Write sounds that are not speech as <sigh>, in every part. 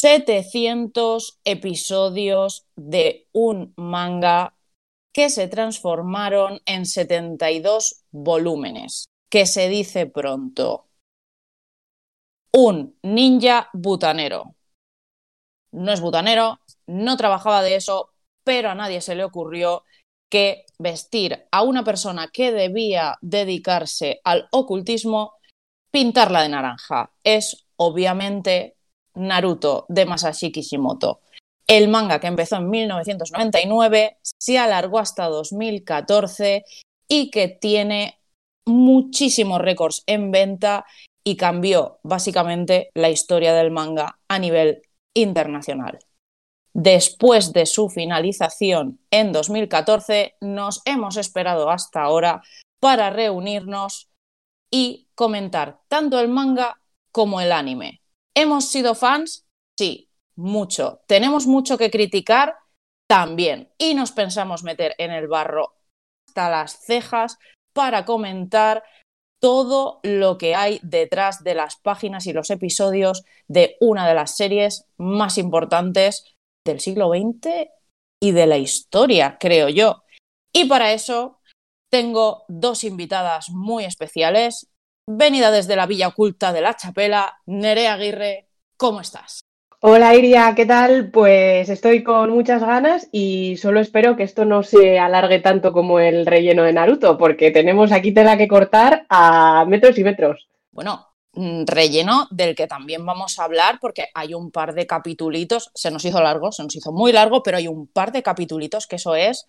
700 episodios de un manga que se transformaron en 72 volúmenes, que se dice pronto. Un ninja butanero. No es butanero, no trabajaba de eso, pero a nadie se le ocurrió que vestir a una persona que debía dedicarse al ocultismo, pintarla de naranja. Es obviamente Naruto de Masashi Kishimoto. El manga que empezó en 1999 se alargó hasta 2014 y que tiene muchísimos récords en venta y cambió básicamente la historia del manga a nivel internacional. Después de su finalización en 2014, nos hemos esperado hasta ahora para reunirnos y comentar tanto el manga como el anime. ¿Hemos sido fans? Sí, mucho. ¿Tenemos mucho que criticar? También. Y nos pensamos meter en el barro hasta las cejas para comentar todo lo que hay detrás de las páginas y los episodios de una de las series más importantes del siglo XX y de la historia, creo yo. Y para eso tengo dos invitadas muy especiales. Venida desde la Villa Oculta de la Chapela, Nerea Aguirre, ¿cómo estás? Hola Iria, ¿qué tal? Pues estoy con muchas ganas y solo espero que esto no se alargue tanto como el relleno de Naruto, porque tenemos aquí tela que cortar a metros y metros. Bueno, Mm, relleno del que también vamos a hablar porque hay un par de capitulitos, se nos hizo largo, se nos hizo muy largo, pero hay un par de capitulitos que eso es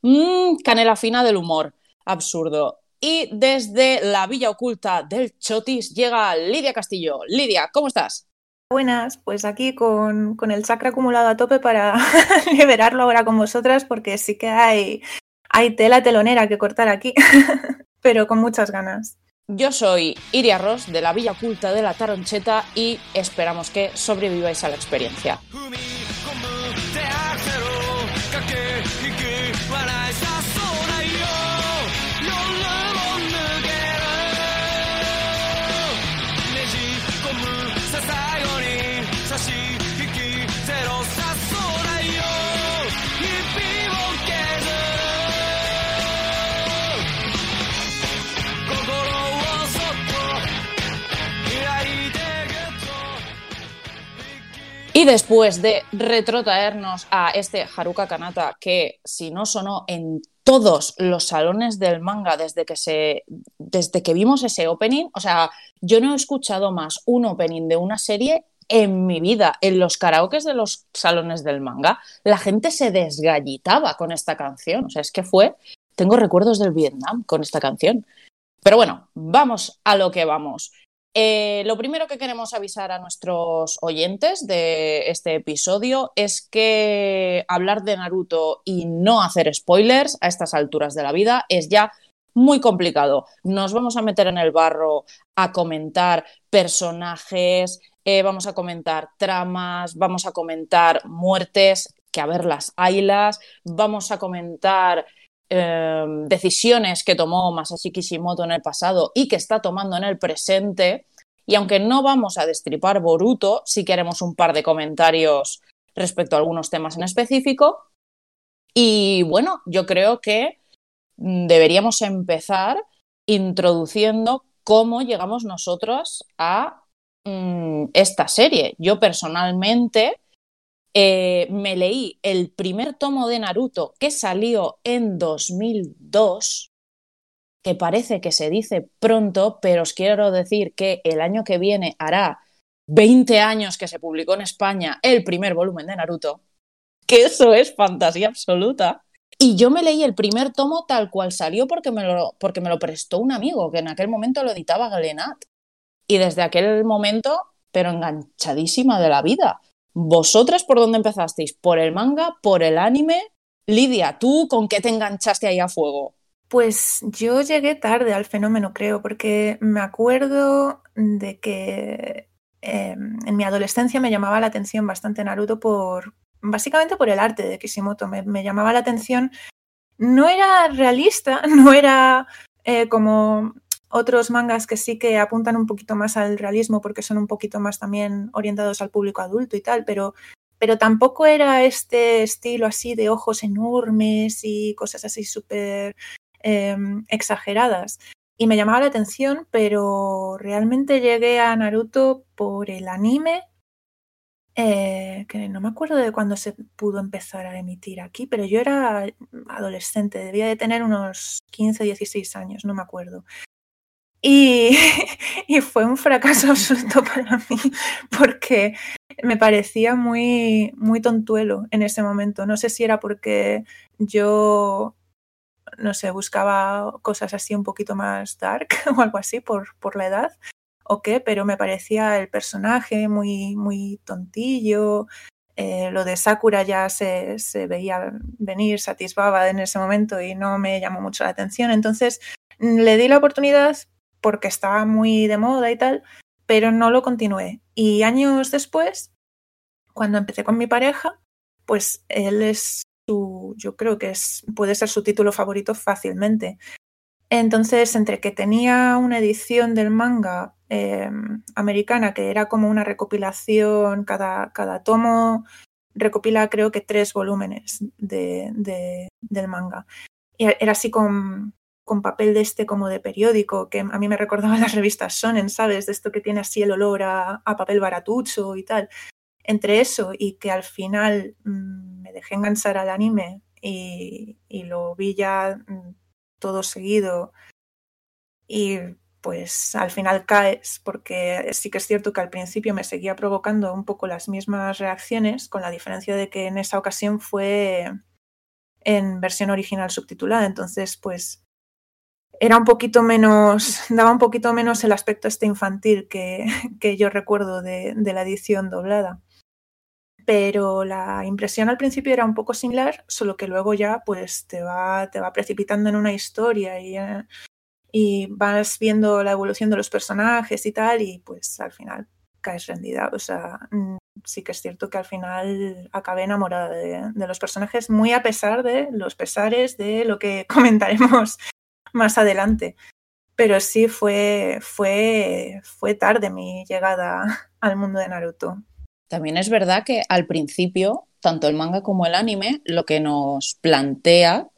mmm, canela fina del humor, absurdo. Y desde la villa oculta del Chotis llega Lidia Castillo. Lidia, ¿cómo estás? Buenas, pues aquí con, con el chakra acumulado a tope para <laughs> liberarlo ahora con vosotras porque sí que hay, hay tela telonera que cortar aquí, <laughs> pero con muchas ganas. Yo soy Iria Ross de la Villa Oculta de la Taroncheta y esperamos que sobreviváis a la experiencia. Y después de retrotraernos a este Haruka Kanata, que si no sonó en todos los salones del manga desde que, se, desde que vimos ese opening, o sea, yo no he escuchado más un opening de una serie en mi vida. En los karaokes de los salones del manga, la gente se desgallitaba con esta canción. O sea, es que fue. Tengo recuerdos del Vietnam con esta canción. Pero bueno, vamos a lo que vamos. Eh, lo primero que queremos avisar a nuestros oyentes de este episodio es que hablar de Naruto y no hacer spoilers a estas alturas de la vida es ya muy complicado. Nos vamos a meter en el barro a comentar personajes, eh, vamos a comentar tramas, vamos a comentar muertes, que a ver las haylas, vamos a comentar Em, decisiones que tomó Masashi Kishimoto en el pasado y que está tomando en el presente. Y aunque no vamos a destripar Boruto, sí que haremos un par de comentarios respecto a algunos temas en específico. Y bueno, yo creo que mm, deberíamos empezar introduciendo cómo llegamos nosotros a mm, esta serie. Yo personalmente eh, me leí el primer tomo de Naruto que salió en 2002, que parece que se dice pronto, pero os quiero decir que el año que viene hará 20 años que se publicó en España el primer volumen de Naruto, que eso es fantasía absoluta. Y yo me leí el primer tomo tal cual salió porque me lo, porque me lo prestó un amigo, que en aquel momento lo editaba Glenat. Y desde aquel momento, pero enganchadísima de la vida. ¿Vosotras por dónde empezasteis? ¿Por el manga? ¿Por el anime? Lidia, ¿tú con qué te enganchaste ahí a fuego? Pues yo llegué tarde al fenómeno, creo, porque me acuerdo de que em, en mi adolescencia me llamaba la atención bastante Naruto por, básicamente por el arte de Kishimoto, me, llamaba la atención. No era realista, <laughs> no era eh, como otros mangas que sí que apuntan un poquito más al realismo porque son un poquito más también orientados al público adulto y tal, pero, pero tampoco era este estilo así de ojos enormes y cosas así súper em, exageradas. Y me llamaba la atención, pero realmente llegué a Naruto por el anime eh, que no me acuerdo de cuándo se pudo empezar a emitir aquí, pero yo era adolescente, debía de tener unos 15, 16 años, no me acuerdo. <laughs> Y, fue un fracaso <laughs> absoluto para mí porque me parecía muy, muy tontuelo en ese momento. No sé si era porque yo, no sé, buscaba cosas así un poquito más dark <laughs> o algo así por, por la edad o qué, pero me parecía el personaje muy, muy tontillo. Eh, lo de Sakura ya se, se veía venir, satisfaba en ese momento y no me llamó mucho la atención. Entonces le di la oportunidad porque estaba muy de moda y tal, pero no lo continué. Y años después, cuando empecé con mi pareja, pues él es su, yo creo que es, puede ser su título favorito fácilmente. Entonces, entre que tenía una edición del manga eh, americana que era como una recopilación, cada, cada tomo recopila creo que tres volúmenes de, de, del manga. Y era así con, con, papel de este como de periódico, que a mí me recordaba <laughs> las revistas Sonen, ¿sabes? De esto que tiene así el olor a, a papel baratucho y tal. Entre eso y que al final mmm, me dejé enganchar al anime y, y lo vi ya mm, todo seguido y pues al final caes porque sí que es cierto que al principio me seguía provocando un poco las mismas reacciones, con la diferencia de que en esa ocasión fue en versión original subtitulada, entonces pues era un poquito menos, daba un poquito menos el aspecto este infantil que, que yo recuerdo de, de la edición doblada pero la impresión al principio era un poco similar, solo que luego ya pues te va, te va precipitando en una historia y, y vas viendo la evolución de los personajes y tal, y pues al final caes rendida. O sea, mm, sí que es cierto que al final acabé enamorada de, de los personajes, muy a pesar de los pesares de lo que <laughs> comentaremos más adelante. Pero sí fue, fue, fue tarde mi llegada <laughs> al mundo de Naruto. También es verdad que al principio, tanto el manga como el anime, lo que nos plantea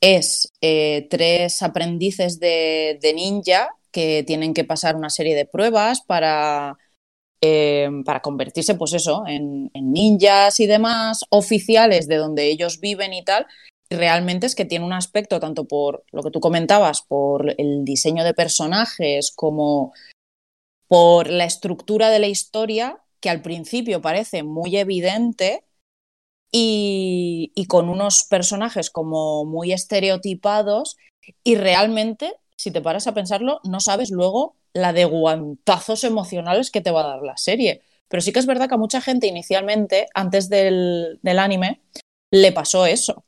es eh, tres aprendices de, de, ninja que tienen que pasar una serie de pruebas para, eh, para convertirse, pues eso, en, en, ninjas y demás, oficiales de donde ellos viven y tal. Realmente es que tiene un aspecto, tanto por lo que tú comentabas, por el diseño de personajes, como por la estructura de la historia, que al principio parece muy evidente y, y, con unos personajes como muy estereotipados y realmente, si te paras a pensarlo, no sabes luego la de guantazos emocionales que te va a dar la serie. Pero sí que es verdad que a mucha gente inicialmente, antes del, del anime, le pasó eso.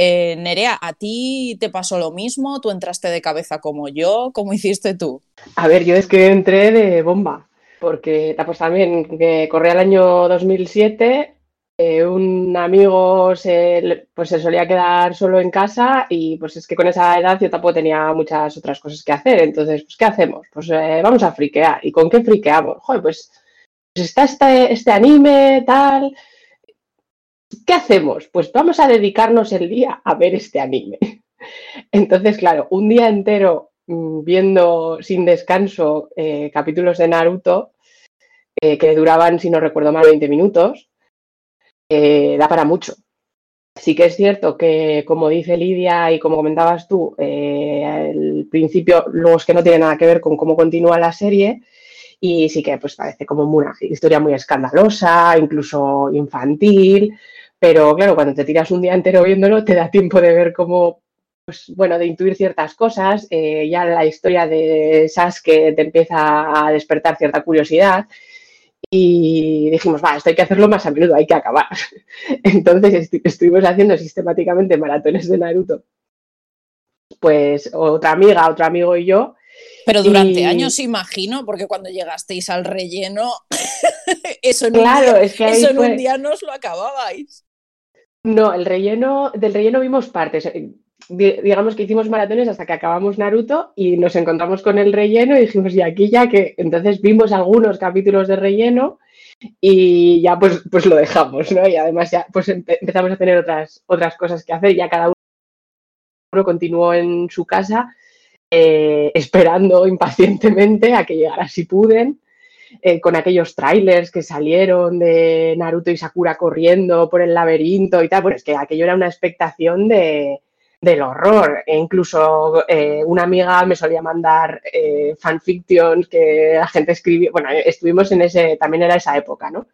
Eh, Nerea, ¿a ti te pasó lo mismo? ¿Tú entraste de cabeza como yo? ¿Cómo hiciste tú? A ver, yo es que entré de bomba porque pues también que corría el año 2007, eh, un amigo se, pues se solía quedar solo en casa y pues es que con esa edad yo tampoco tenía muchas otras cosas que hacer, entonces pues ¿qué hacemos? Pues eh, vamos a friquear, ¿y con qué friqueamos? Joder, pues, pues está este, este anime, tal... ¿Qué hacemos? Pues vamos a dedicarnos el día a ver este anime. Entonces, claro, un día entero Mm, viendo sin descanso eh, capítulos de Naruto eh, que duraban, si no recuerdo mal, 20 minutos, eh, da para mucho. Sí que es cierto que, como dice Lidia y como comentabas tú, el principio luego es que no tiene nada que ver con cómo continúa la serie y sí que pues parece como una historia muy escandalosa, incluso infantil, pero claro, cuando te tiras un día entero viéndolo te da tiempo de ver cómo pues, bueno, de intuir ciertas cosas, eh, ya la historia de Sasuke te empieza a despertar cierta curiosidad y dijimos, va, esto hay que hacerlo más a menudo, hay que acabar. <laughs> Entonces est estuvimos haciendo sistemáticamente maratones de Naruto. Pues otra amiga, otro amigo y yo. Pero durante y... años, imagino, porque cuando llegasteis al relleno, <laughs> eso en, claro, un, día, es que eso en fue... un día no os lo acababais. No, el relleno, del relleno vimos partes digamos que hicimos maratones hasta que acabamos Naruto y nos encontramos con el relleno y dijimos, y aquí ya que entonces vimos algunos capítulos de relleno y ya pues, pues lo dejamos, ¿no? Y además ya pues empezamos a tener otras, otras cosas que hacer, ya cada uno continuó en su casa eh, esperando impacientemente a que llegara si puden. Eh, con aquellos trailers que salieron de Naruto y Sakura corriendo por el laberinto y tal, bueno, es que aquello era una expectación de, del horror. E incluso eh, una amiga me solía mandar eh, fanfictions que la gente escribía. Bueno, estuvimos en ese, también era esa época, ¿no?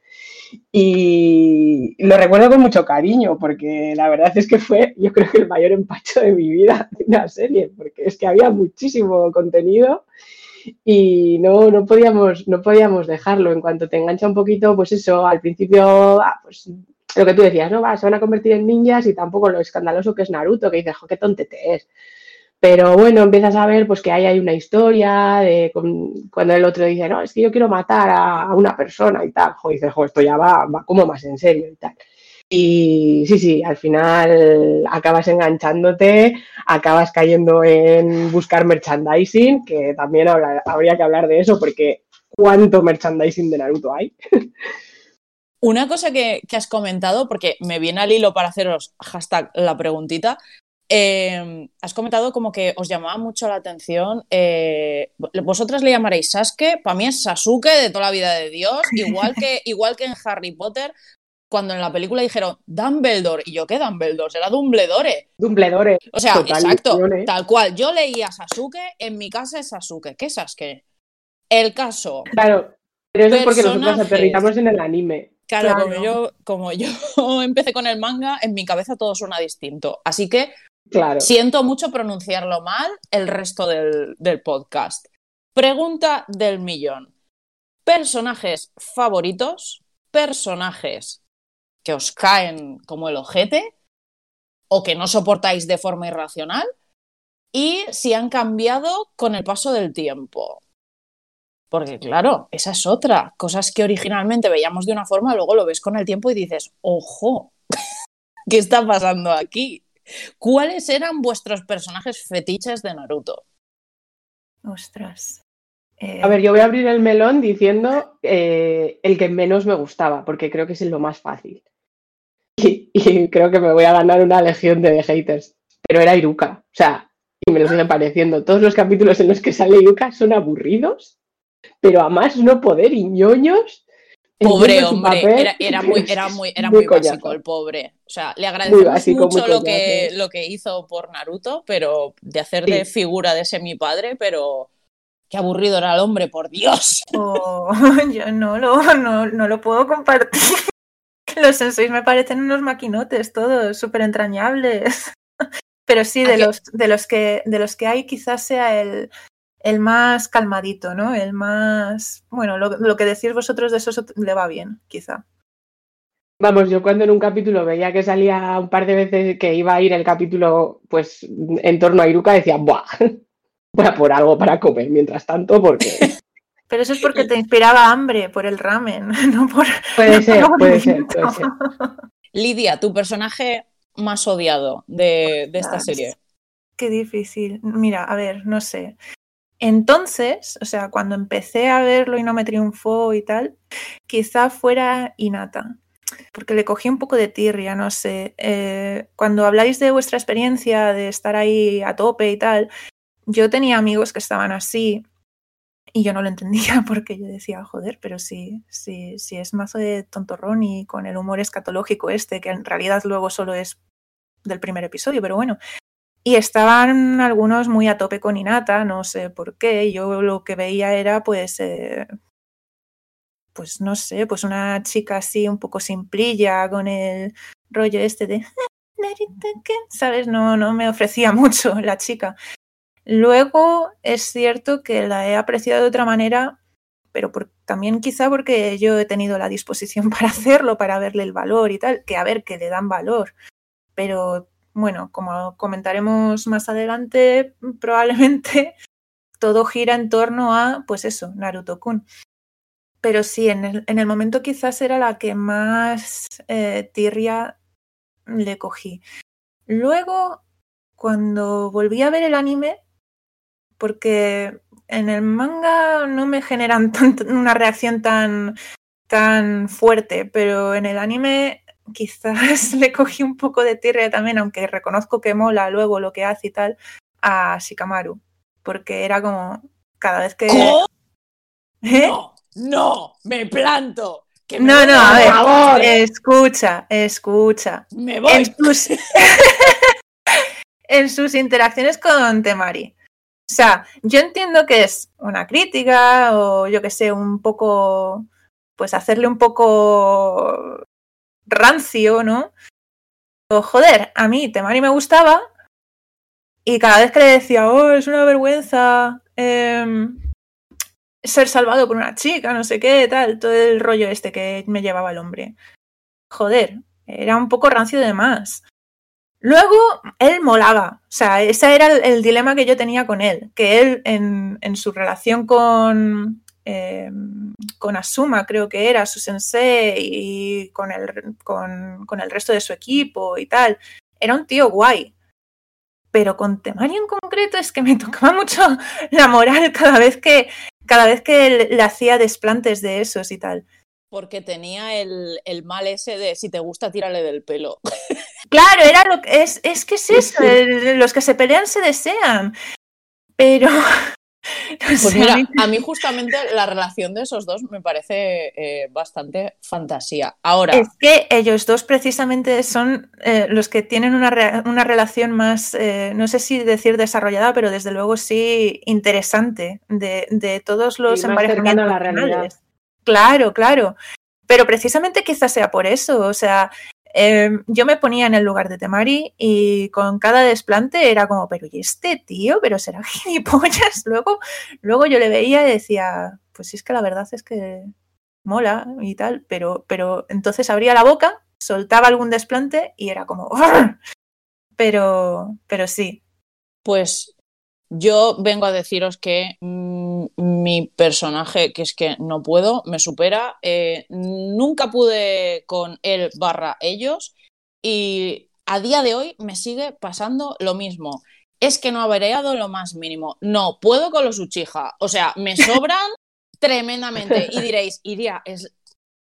Y lo recuerdo con mucho cariño, porque la verdad es que fue, yo creo que el mayor empacho de mi vida de una serie, porque es que había muchísimo contenido y no, no, podíamos, no podíamos dejarlo. En cuanto te engancha un poquito, pues eso, al principio, ah, pues lo que tú decías, ¿no? Va, se van a convertir en ninjas y tampoco lo escandaloso que es Naruto, que dices, jo, qué tontete es. Pero bueno, empiezas a ver pues que ahí hay una historia de cuando el otro dice, no, es que yo quiero matar a, una persona y tal. Jo, dices, jo, esto ya va, va como más en serio y tal. Y sí, sí, al final acabas enganchándote, acabas cayendo en buscar merchandising, que también habría que hablar de eso, porque ¿cuánto merchandising de Naruto hay? <laughs> Una cosa que, has comentado, porque me viene al hilo para haceros hashtag la preguntita, em, has comentado como que os llamaba mucho la atención. Eh, vosotras le llamaréis Sasuke, para mí es Sasuke de toda la vida de Dios, igual que, <laughs> igual que en Harry Potter, cuando en la película dijeron Dumbledore, y yo, ¿qué Dumbledore? Será Dumbledore. Dumbledore. O sea, exacto, tal cual. Yo leía Sasuke, en mi casa es Sasuke. ¿Qué es Sasuke? El caso. Claro, pero eso es porque nosotros aterrizamos en el anime. Claro, Como, yo, como yo <laughs> empecé con el manga, en mi cabeza todo suena distinto. Así que claro. siento mucho pronunciarlo mal el resto del, del podcast. Pregunta del millón. Personajes favoritos, personajes que os caen como el ojete o que no soportáis de forma irracional y si han cambiado con el paso del tiempo. Porque claro, esa es otra. Cosas que originalmente veíamos de una forma, luego lo ves con el tiempo y dices, ojo, <laughs> ¿qué está pasando aquí? ¿Cuáles eran vuestros personajes fetiches de Naruto? Ostras. A ver, yo voy a abrir el melón diciendo eh, el que menos me gustaba, porque creo que es lo más fácil. <laughs> Y, creo que me voy a ganar una legión de haters. Pero era Iruka. O sea, y me lo sigue pareciendo. Todos los capítulos en los que sale Iruka son aburridos pero a más no poder y ñoños. Pobre hombre, <laughs> era, muy, era muy, era muy, básico el pobre. O sea, le agradecemos mucho lo que, lo que hizo por Naruto, pero de hacer de figura de ese mi padre, pero qué aburrido era el hombre, por Dios. Oh, <laughs> yo no lo, no, no lo puedo compartir. <laughs> Los senseis me parecen unos maquinotes todos, súper entrañables. <laughs> Pero sí, de los, de los que de los que hay, quizás sea el, el más calmadito, ¿no? El más, bueno, lo, que decís vosotros de eso le va bien, quizá. Vamos, yo cuando en un capítulo veía que salía un par de veces que iba a ir el capítulo, pues en torno a Iruka, decía, ¡buah! <laughs> Voy a por algo para comer mientras tanto, porque. Pero eso es porque te inspiraba hambre por el ramen, <laughs> no por. Puede ser, puede ser, puede ser. Lidia, tu personaje más odiado de, de esta serie. Qué difícil. Mira, a ver, no sé. Entonces, o sea, cuando empecé a verlo y no me triunfó y tal, quizá fuera Inata, porque le cogí un poco de tirria, no sé. Eh, cuando habláis de vuestra experiencia de estar ahí a tope y tal, yo tenía amigos que estaban así y yo no lo entendía <laughs> porque yo decía, joder, pero sí, sí, sí es mazo de tontorrón y con el humor escatológico este, que en realidad luego solo es del primer episodio, pero bueno, y estaban algunos muy a tope con Inata, no sé por qué. Yo lo que veía era, pues, eh, pues no sé, pues una chica así un poco simplilla con el rollo este de, ¿sabes? No, no me ofrecía <laughs> mucho la chica. Luego es cierto que la he apreciado de otra manera, pero también quizá porque yo he tenido la disposición <laughs> para hacerlo, para verle el valor y tal, que a ver, que le dan valor. Pero bueno, como comentaremos más adelante, <laughs> probablemente todo gira en torno a, pues eso, Naruto-kun. Pero sí, en el, en el, momento quizás era la que más eh, tirria le cogí. Luego, cuando volví a ver el anime, porque en el manga no me generan <laughs> una reacción tan, tan fuerte, pero en el anime quizás <laughs> le cogí un poco de tirria también, aunque reconozco que mola luego lo que hace y tal, a Shikamaru, porque era como cada vez que... ¿Eh? No, no, me planto. no, no, a ver, escucha, escucha. Me voy. En sus, <laughs> en sus interacciones con Temari. O sea, yo entiendo que es una crítica o yo que sé, un poco, pues hacerle un poco rancio, ¿no? O, joder, a mí Temari me gustaba y cada vez que le decía, oh, es una vergüenza em, ser salvado por una chica, no sé qué, tal, todo el rollo este que me llevaba el hombre. Joder, era un poco rancio de más. Luego, él molaba. O sea, ese era el, dilema que yo tenía con él. Que él, en, su relación con, eh, con Asuma, creo que era su sensei, y con el, con, el resto de su equipo y tal, era un tío guay. Pero con Temari en concreto es que me <laughs> tocaba mucho la moral cada vez que, cada vez que le hacía desplantes de esos y tal porque tenía el, mal ese de si te gusta, tírale del pelo. <laughs> Claro, era lo que es, es que es eso, los que se pelean se desean. Pero. <laughs> Pues mira, a mí justamente la relación de esos dos me parece eh, bastante fantasía. Ahora. Es que ellos dos precisamente son eh, los que tienen una, una relación más, eh, no sé si decir desarrollada, pero desde luego sí interesante de, de todos los emparejamientos. Claro, claro. Pero precisamente quizás sea por eso. O sea, em, yo me ponía en el lugar de Temari y con cada desplante era como, pero ¿y este tío? ¿Pero será <laughs> gilipollas? Luego, luego yo le veía y decía, pues sí es que la verdad es que mola y tal, pero, pero entonces abría la boca, soltaba algún desplante y era como, pero, pero sí. Pues yo vengo a deciros que mm, mi personaje, que es que no puedo, me supera. Eh, nunca pude con él barra ellos y a día de hoy me sigue pasando lo mismo. Es que no ha variado lo más mínimo. No puedo con los Uchiha. O sea, me <laughs> sobran tremendamente. Y diréis, Iria, es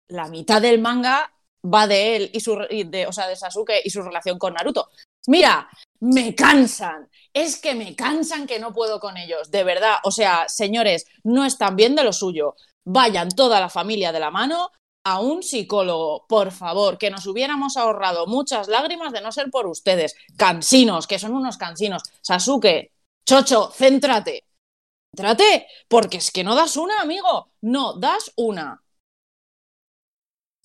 la mitad del manga va de él y su de, o sea, de Sasuke y su relación con Naruto. Mira, me cansan. Es que me cansan que no puedo con ellos. De verdad. O sea, señores, no están bien de lo suyo. Vayan toda la familia de la mano a un psicólogo, por favor, que nos hubiéramos ahorrado muchas lágrimas de no ser por ustedes. Cansinos, que son unos cansinos. Sasuke, Chocho, céntrate. Céntrate, porque es que no das una, amigo. No, das una.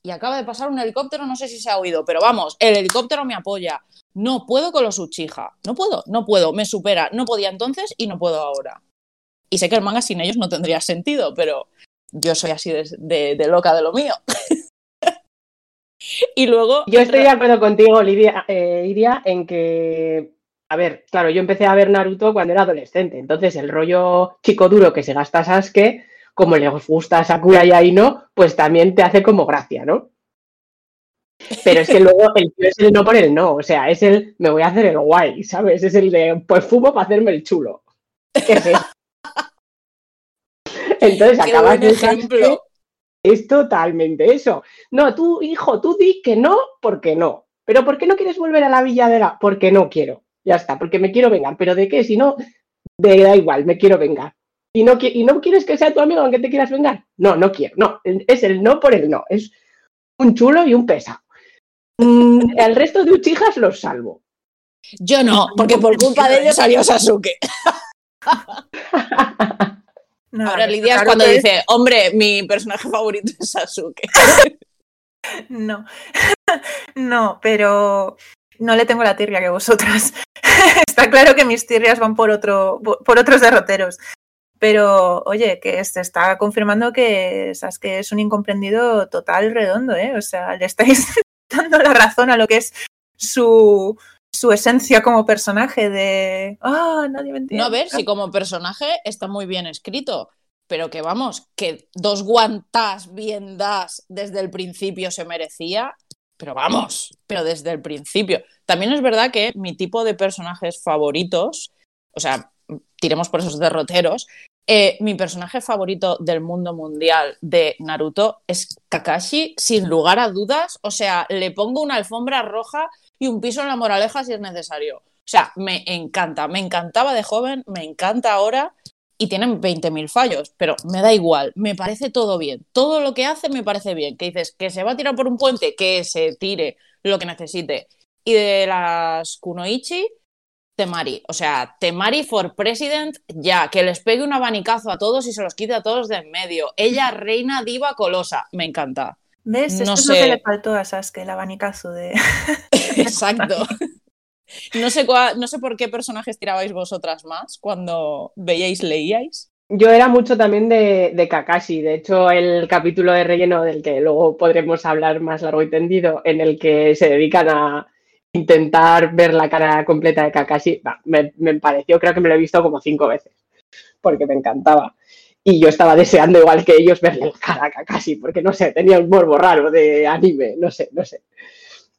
Y acaba de pasar un helicóptero, no sé si se ha oído, pero vamos, el helicóptero me apoya. No puedo con los Uchiha. No puedo, no puedo, me supera. No podía entonces y no puedo ahora. Y sé que el manga sin ellos no tendría sentido, pero yo soy así de, loca de lo mío. <laughs> y luego. Yo estoy de acuerdo contigo, Lidia, eh, Iria, en que. A ver, claro, yo empecé a ver Naruto cuando era adolescente, entonces el rollo chico duro que se gasta Sasuke, como le gusta a Sakura y Aino, pues también te hace como gracia, ¿no? Pero es que luego el tío es el no por el no, o sea, es el me voy a hacer el guay, ¿sabes? Es el de pues fumo para hacerme el chulo. <laughs> Entonces acabas de ejemplo. Es totalmente eso. No, tú, hijo, tú di que no, porque no. Pero ¿por qué no quieres volver a la villadera? Porque no quiero. Ya está, porque me quiero vengar. ¿Pero de qué? Si no, de da igual, me quiero vengar. ¿Y no, ¿Y no quieres que sea tu amigo aunque te quieras vengar? No, no quiero. No, es el no por el no. Es un chulo y un pesa. Mm, el resto de Uchijas los salvo. Yo no, porque por culpa de ellos salió Sasuke. Ahora Lidia es cuando dice, hombre, mi personaje favorito es Sasuke. no, <laughs> no, pero no le tengo la tirria que vosotras. <laughs> Está claro que mis tirrias van por, otro, por otros derroteros. Pero, oye, que se está confirmando que Sasuke es un incomprendido total redondo, ¿eh? O sea, le estáis dando la razón a lo que es su, su esencia como personaje de, ah, nadie me. No, ver, si como personaje está muy bien escrito, pero que vamos, que dos guantas bien das desde el principio se merecía, pero vamos, pero desde el principio. También es verdad que mi tipo de personajes favoritos, o sea, tiremos por esos derroteros, eh, mi personaje favorito del mundo mundial de Naruto es Kakashi, sin lugar a dudas. O sea, le pongo una alfombra roja y un piso en la moraleja si es necesario. O sea, me encanta, me encantaba de joven, me encanta ahora y tienen 20.000 fallos, pero me da igual, me parece todo bien. Todo lo que hace me parece bien. Que dices que se va a tirar por un puente, que se tire lo que necesite. Y de las Kunoichi, Temari. O sea, Temari for president, ya, que les pegue un abanicazo a todos y se los quite a todos de en medio. Ella, reina diva colosa. Me encanta. ¿Ves? Esto es lo que le faltó a Sasuke, el abanicazo de. <laughs> <laughs> Exacto. No sé, no sé por qué personajes tirabais vosotras más cuando veíais, leíais. Yo era mucho también de, de, Kakashi. De hecho, el capítulo de relleno del que luego podremos hablar más largo y tendido, en el que se dedican a, intentar ver la cara completa de Kakashi, me, pareció, creo que me lo he visto como cinco veces, porque me encantaba. Y yo estaba deseando, igual que ellos, verle la cara a Kakashi, porque no sé, tenía un morbo raro de anime, no sé, no sé.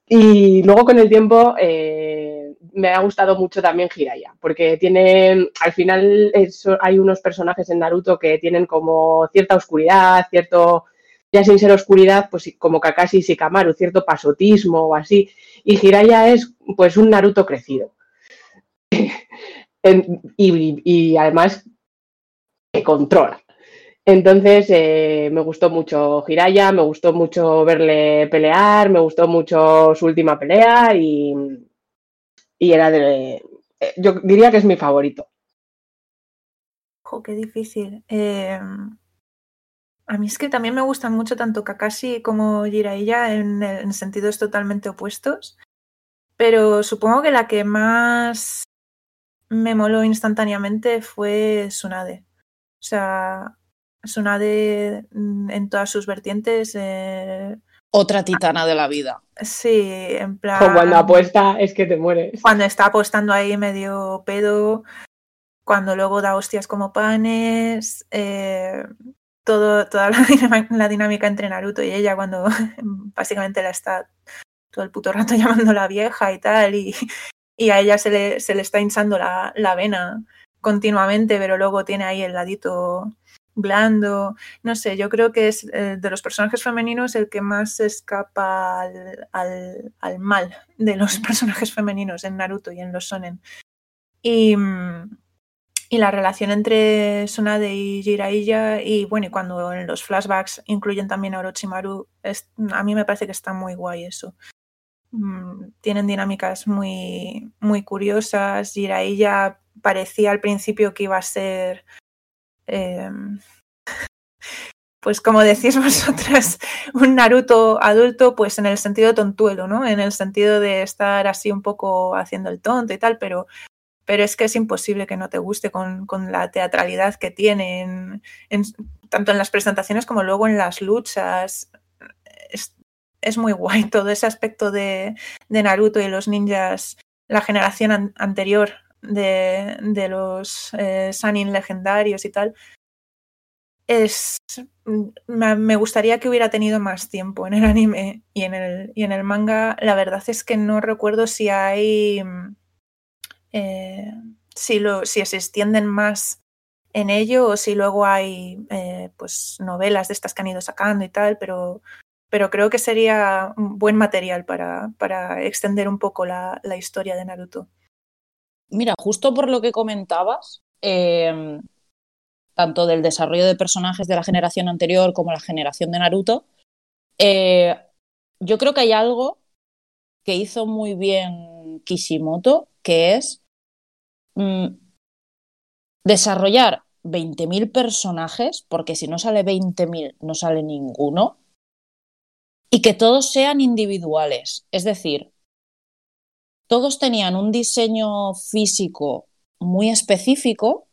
Y luego con el tiempo eh, me ha gustado mucho también Hiraya, porque tiene, al final hay unos personajes en Naruto que tienen como cierta oscuridad, cierto, ya sin ser oscuridad, pues como Kakashi y Shikamaru, cierto pasotismo o así, y Jiraiya es pues un Naruto crecido. y, además que controla. Entonces eh, me gustó mucho Jiraiya, me gustó mucho verle pelear, me gustó mucho su última pelea y, y era de... Eh, yo diría que es mi favorito. Ojo, qué difícil. Em, a mí es que también me gustan mucho tanto Kakashi como Jiraiya en, en sentidos totalmente opuestos. Pero supongo que la que más me moló instantáneamente fue Sunade. O sea, Sunade mm, en todas sus vertientes. Eh, Otra titana de la vida. Sí, en plan. Como cuando apuesta es que te mueres. Cuando está apostando ahí medio pedo. Cuando luego da hostias como panes. Eh, todo, toda <laughs> la, dinámica entre Naruto y ella cuando <laughs> básicamente la está todo el puto rato <laughs> llamando la vieja y tal, y, y a ella se le, se le está hinchando la, la, vena continuamente, pero luego tiene ahí el ladito blando. No sé, yo creo que es eh, de los personajes femeninos el que más se escapa al, al, al, mal de los personajes femeninos en Naruto y en los Sonen. Y, y la relación entre Tsunade y Jiraiya y bueno, y cuando en los flashbacks incluyen también a Orochimaru, a mí me parece que está muy guay eso. Mm, tienen dinámicas muy, muy curiosas. Jiraiya parecía al principio que iba a ser eh, <laughs> pues como decís <laughs> vosotras, un Naruto adulto, pues en el sentido tontuelo, ¿no? En el sentido de estar así un poco haciendo el tonto y tal, pero pero es que es imposible que no te guste con, la teatralidad que tiene, tanto en las presentaciones como luego en las luchas. Es, muy guay todo ese aspecto de, Naruto y los ninjas, la generación anterior de, los eh, legendarios y tal. Es, me gustaría que hubiera tenido más tiempo en el anime y en el, y en el manga. La verdad es que no recuerdo si hay eh, si, lo, si se extienden más en ello o si luego hay eh, pues novelas de estas que han ido sacando y tal, pero, pero creo que sería un buen material para, para extender un poco la, la, historia de Naruto. Mira, justo por lo que comentabas, em, tanto del desarrollo de personajes de la generación anterior como la generación de Naruto, eh, yo creo que hay algo que hizo muy bien Kishimoto, que es Mm, desarrollar 20.000 personajes, porque si no sale 20.000 no sale ninguno, y que todos sean individuales. Es decir, todos tenían un diseño físico muy específico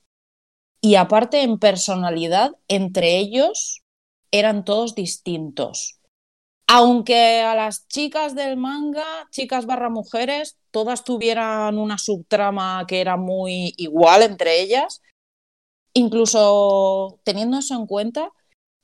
y aparte en personalidad, entre ellos eran todos distintos. Aunque a las chicas del manga, chicas barra mujeres, todas tuvieran una subtrama que era muy igual entre ellas, incluso teniendo eso en cuenta,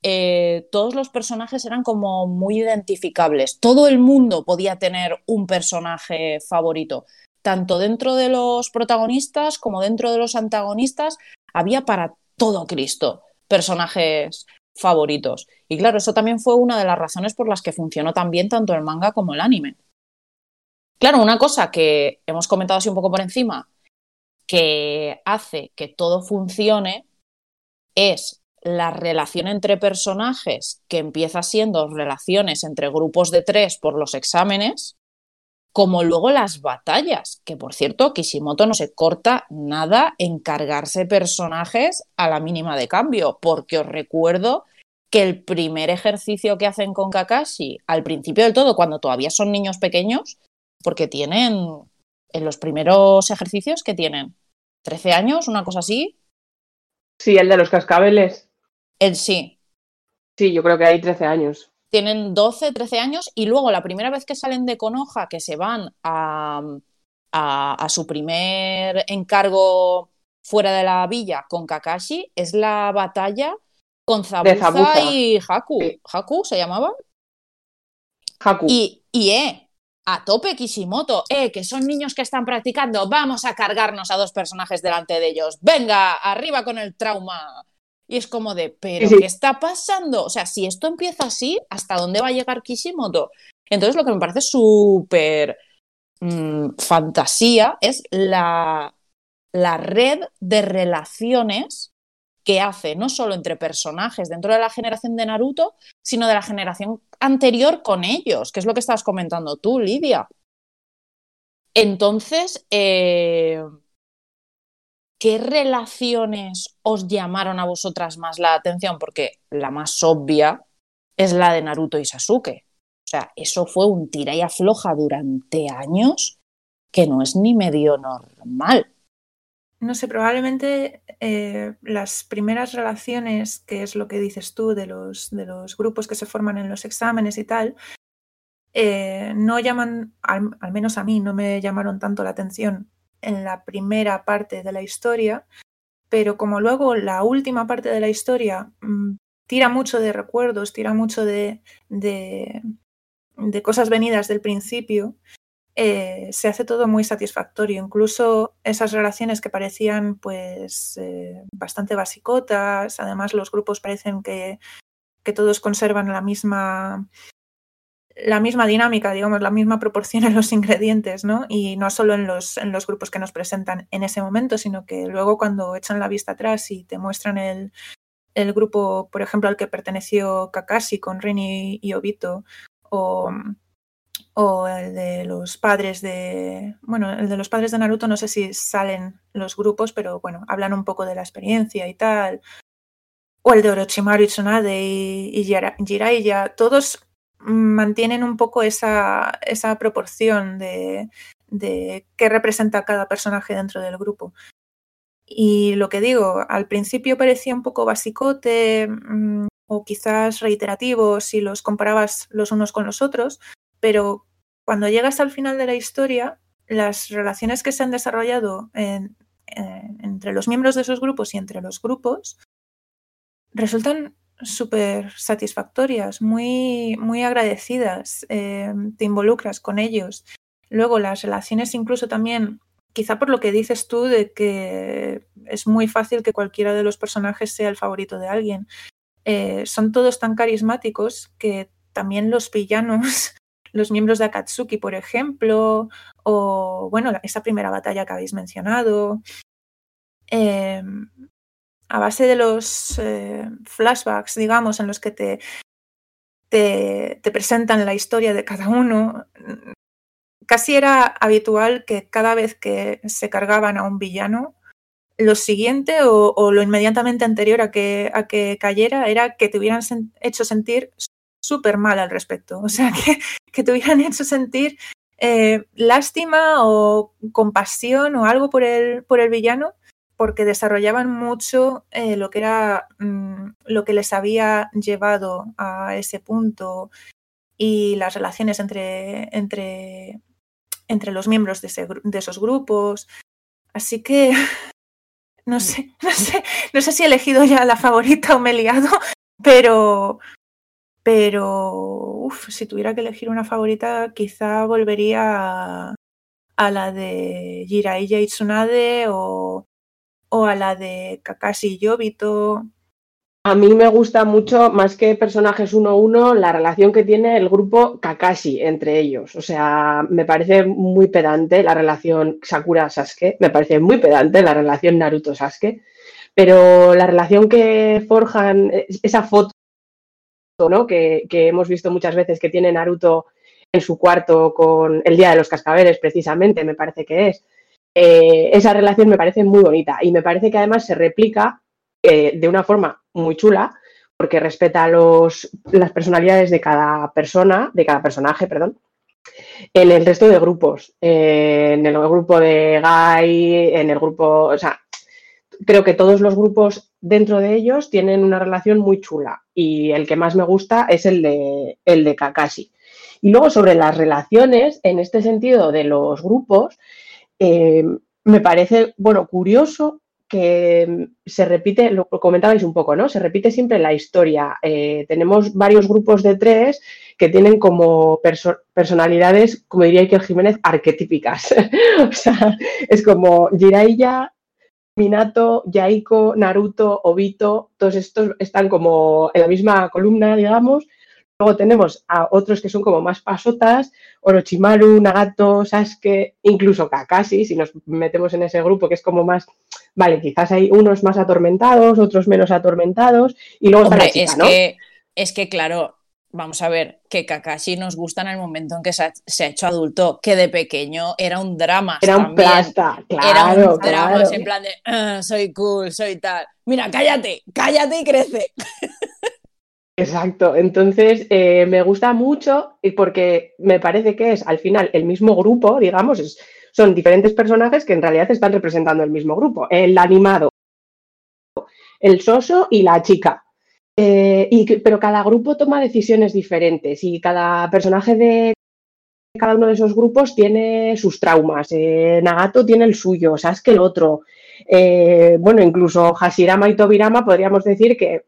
eh, todos los personajes eran como muy identificables. Todo el mundo podía tener un personaje favorito. Tanto dentro de los protagonistas como dentro de los antagonistas había para todo Cristo personajes favoritos. Y claro, eso también fue una de las razones por las que funcionó tan bien tanto el manga como el anime. Claro, una cosa que hemos comentado así un poco por encima, que hace que todo funcione, es la relación entre personajes, que empieza siendo relaciones entre grupos de tres por los exámenes, como luego las batallas, que por cierto, Kishimoto no se corta nada en cargarse personajes a la mínima de cambio, porque os recuerdo que el primer ejercicio que hacen con Kakashi, al principio del todo, cuando todavía son niños pequeños, porque tienen en los primeros ejercicios que tienen 13 años, una cosa así. Sí, el de los cascabeles. El sí. Sí, yo creo que hay 13 años tienen 12, 13 años y luego la primera vez que salen de Konoha, que se van a, a, su primer encargo fuera de la villa con Kakashi, es la batalla con Zabuza, y Haku. ¿Haku se llamaba? Haku. Y, y eh, a tope Kishimoto, eh, que son niños que están practicando, vamos a cargarnos a dos personajes delante de ellos. Venga, arriba con el trauma. Y es como de, pero ¿qué está pasando? O sea, si esto empieza así, ¿hasta dónde va a llegar Kishimoto? Entonces lo que me parece súper mm, fantasía es la, la red de relaciones que hace no solo entre personajes dentro de la generación de Naruto, sino de la generación anterior con ellos, que es lo que estabas comentando tú, Lidia. Entonces, eh, ¿qué relaciones os llamaron a vosotras más la atención? Porque la más obvia es la de Naruto y Sasuke. O sea, eso fue un tira y afloja durante años que no es ni medio normal. No sé, probablemente eh, las primeras relaciones, que es lo que dices tú, de los, de los grupos que se forman en los exámenes y tal, eh, no llaman, al, menos a mí, no me llamaron tanto la atención en la primera parte de la historia, pero como luego la última parte de la historia mm, tira mucho de recuerdos, tira mucho de, de, cosas venidas del principio, eh, se hace todo muy satisfactorio. Incluso esas relaciones que parecían pues eh, bastante basicotas, además los grupos parecen que, que todos conservan la misma la misma dinámica, digamos, la misma proporción en los ingredientes, ¿no? Y no solo en los, en los grupos que nos presentan en ese momento, sino que luego cuando echan la vista atrás y te muestran el, el grupo, por ejemplo, al que perteneció Kakashi con Rini y Obito, o, o el de los padres de. Bueno, el de los padres de Naruto, no sé si salen los grupos, pero bueno, hablan un poco de la experiencia y tal. O el de Orochimaru y Tsunade y, y Jiraiya, todos mantienen un poco esa, esa proporción de, de qué representa cada personaje dentro del grupo. Y lo que digo, al principio parecía un poco basicote mm, o quizás reiterativo si los comparabas los unos con los otros, pero cuando llegas al final de la historia, las relaciones que se han desarrollado entre los miembros de esos grupos y entre los grupos resultan súper satisfactorias, muy, muy agradecidas, eh, te involucras con ellos. Luego las relaciones incluso también, quizá por lo que dices tú de que es muy fácil que cualquiera de los personajes sea el favorito de alguien, eh, son todos tan carismáticos que también los villanos, <laughs> los miembros de Akatsuki, por ejemplo, o bueno, esa primera batalla que habéis mencionado, eh, a base de los eh, flashbacks, digamos, en los que te, te, presentan la historia de cada uno, casi era habitual que cada vez que se cargaban a un villano, lo siguiente o, lo inmediatamente anterior a que, a que cayera era que te hubieran hecho sentir súper mal al respecto. O sea, <laughs> que, que te hubieran hecho sentir eh, lástima o compasión o algo por el, por el villano porque desarrollaban mucho eh, lo que era mm, lo que les había llevado a ese punto y las relaciones entre, entre, entre los miembros de, esos grupos. Así que <laughs> no sé, no sé, no sé si he elegido ya la favorita o me he liado, Pero, pero, si tuviera que elegir una favorita, quizá volvería a, la de Jiraiya y Tsunade o, o a la de Kakashi y Yobito. A mí me gusta mucho, más que personajes uno a uno, la relación que tiene el grupo Kakashi entre ellos. O sea, me parece muy pedante la relación Sakura-Sasuke, me parece muy pedante la relación Naruto-Sasuke, pero la relación que forjan, esa foto ¿no? que, hemos visto muchas veces que tiene Naruto en su cuarto con el Día de los Cascabeles, precisamente, me parece que es. Eh, esa relación me parece muy bonita y me parece que además se replica eh, de una forma muy chula, porque respeta los, las personalidades de cada persona, de cada personaje, perdón, en el resto de grupos. Eh, en el grupo de Guy, en el grupo, o sea, creo que todos los grupos dentro de ellos tienen una relación muy chula y el que más me gusta es el de, el de Kakashi. Y luego sobre las relaciones, en este sentido de los grupos, eh, me parece, bueno, curioso que se repite, lo comentabais un poco, ¿no? Se repite siempre la historia. Eh, tenemos varios grupos de tres que tienen como personalidades, como diría Iker Jiménez, arquetípicas. <laughs> o sea, es como Jiraiya, Minato, Yaiko, Naruto, Obito, todos estos están como en la misma columna, digamos. Luego tenemos a otros que son como más pasotas, Orochimaru, Nagato, Sasuke, incluso Kakashi, si nos metemos en ese grupo que es como más, vale, quizás hay unos más atormentados, otros menos atormentados, y luego está la chica, es ¿no? Que, es que, claro, vamos a ver, que Kakashi nos gusta en el momento en que se ha, hecho adulto, que de pequeño era un drama. Era un plasta, claro. Era un drama, en plan de ah, soy cool, soy tal. Mira, cállate, cállate y crece. <laughs> Exacto, entonces eh, me gusta mucho porque me parece que es al final el mismo grupo, digamos, son diferentes personajes que en realidad están representando el mismo grupo. El animado, el soso y la chica. Eh, y, pero cada grupo toma decisiones diferentes y cada personaje de cada uno de esos grupos tiene sus traumas. Eh, Nagato tiene el suyo, Sasuke el otro. Eh, bueno, incluso Hashirama y Tobirama podríamos decir que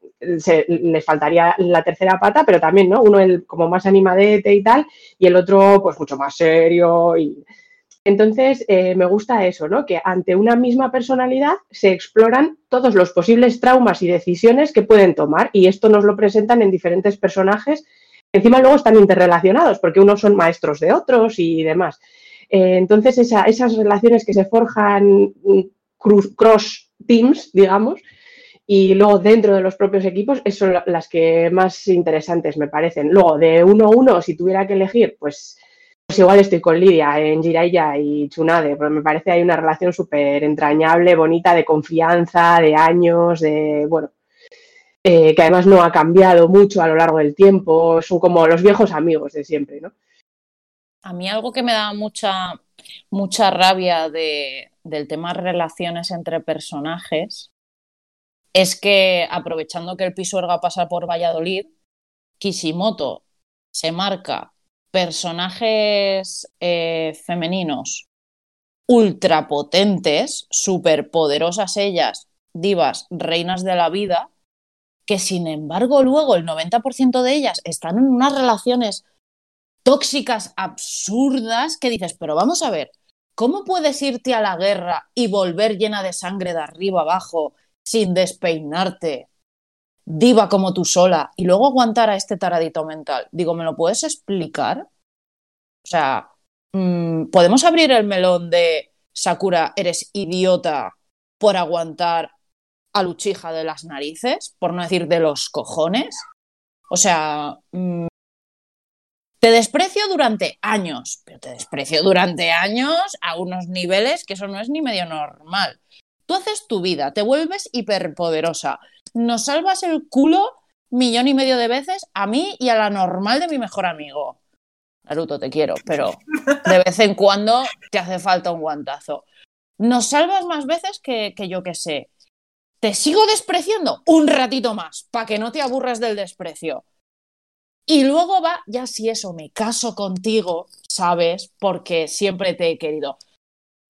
les faltaría la tercera pata, pero también, ¿no? Uno el, como más animadete y tal, y el otro pues mucho más serio y entonces, eh, me gusta eso, ¿no? Que ante una misma personalidad se exploran todos los posibles traumas y decisiones que pueden tomar y esto nos lo presentan en diferentes personajes encima luego están interrelacionados porque unos son maestros de otros y demás. Eh, entonces, esas relaciones que se forjan mm, cross teams, digamos, y luego dentro de los propios equipos, son las que más interesantes me parecen. Luego, de uno a uno, si tuviera que elegir, pues pues igual estoy con Lidia en Jiraiya y Tsunade, pero me parece hay una relación súper entrañable, bonita, de confianza, de años, de, bueno, eh, que además no ha cambiado mucho a lo largo del tiempo, son como los viejos amigos de siempre, ¿no? A mí algo que me da mucha, mucha rabia de, del tema relaciones entre personajes es que, aprovechando que el Pisuerga pasa por Valladolid, Kishimoto se marca personajes eh, femeninos ultra potentes, súper poderosas ellas, divas, reinas de la vida, que sin embargo luego el 90% de ellas están en unas relaciones tóxicas, absurdas, que dices, pero vamos a ver, ¿cómo puedes irte a la guerra y volver llena de sangre de arriba abajo sin despeinarte? diva como tú sola y luego aguantar a este taradito mental. Digo, ¿me lo puedes explicar? O sea, mm, ¿podemos abrir el melón de Sakura, eres idiota por aguantar a Luchija de las narices, por no decir de los cojones? O sea, mm, te desprecio durante años, pero te desprecio durante años a unos niveles que eso no es ni medio normal. Tú haces tu vida, te vuelves hiperpoderosa, nos salvas el culo millón y medio de veces a mí y a la normal de mi mejor amigo. Naruto, te quiero, pero de vez en cuando te hace falta un guantazo. Nos salvas más veces que, yo que sé. Te sigo despreciando un ratito más, para que no te aburras del desprecio. Y luego va, ya si eso, me caso contigo, ¿sabes? Porque siempre te he querido.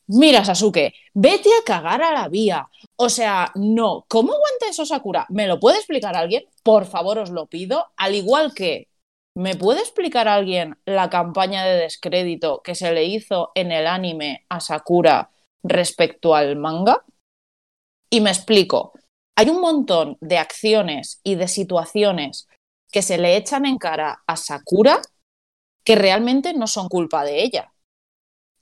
Mira, Sasuke, vete a cagar a la vía. O sea, no. ¿Cómo aguanta eso Sakura? ¿Me lo puede explicar alguien? Por favor, os lo pido. Al igual que, ¿me puede explicar alguien la campaña de descrédito que se le hizo en el anime a Sakura respecto al manga? Y me explico. Hay un montón de acciones y de situaciones que se le echan en cara a Sakura que realmente no son culpa de ella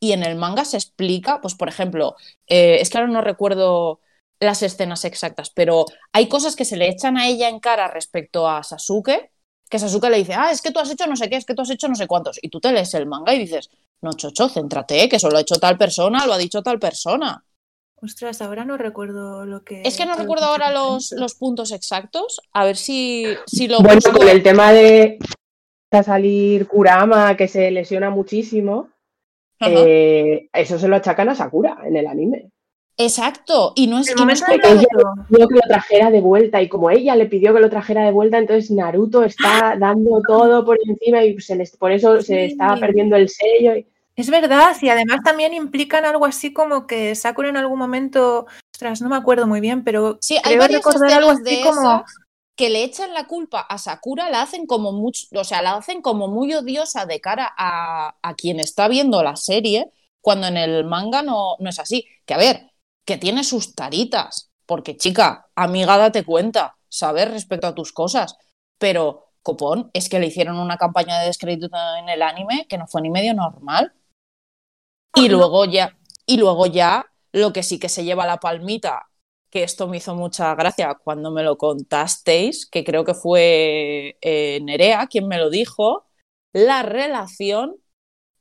y en el manga se explica, pues por ejemplo, eh, es claro, no recuerdo las escenas exactas, pero hay cosas que se le echan a ella en cara respecto a Sasuke, que Sasuke le dice, ah, es que tú has hecho no sé qué, es que tú has hecho no sé cuántos, y tú te lees el manga y dices, no, chocho, céntrate, que solo ha hecho tal persona, lo ha dicho tal persona. Ostras, ahora no recuerdo lo que... Es que no recuerdo ahora los, los, puntos exactos, a ver si, si lo... Bueno, con el tema de salir Kurama, que se lesiona muchísimo, eh, eso se lo achacan a Sakura en el anime. Exacto, y no es, que ella pidió que lo trajera de vuelta y como ella le pidió que lo trajera de vuelta, entonces Naruto está dando todo por encima y se por eso se está perdiendo el sello. Es verdad, y además también implican algo así como que Sakura en algún momento, ostras, no me acuerdo muy bien, pero sí, hay creo recordar algo así como que le echan la culpa a Sakura, la hacen como mucho, o sea, la hacen como muy odiosa de cara a, a quien está viendo la serie, cuando en el manga no, no, es así. Que a ver, que tiene sus taritas, porque chica, amiga, date cuenta, ¿sabes? Respecto a tus cosas. Pero, copón, es que le hicieron una campaña de descrédito en el anime que no fue ni medio normal. Y luego ya, y luego ya, lo que sí que se lleva la palmita que esto me hizo mucha gracia cuando me lo contasteis, que creo que fue eh, Nerea quien me lo dijo, la relación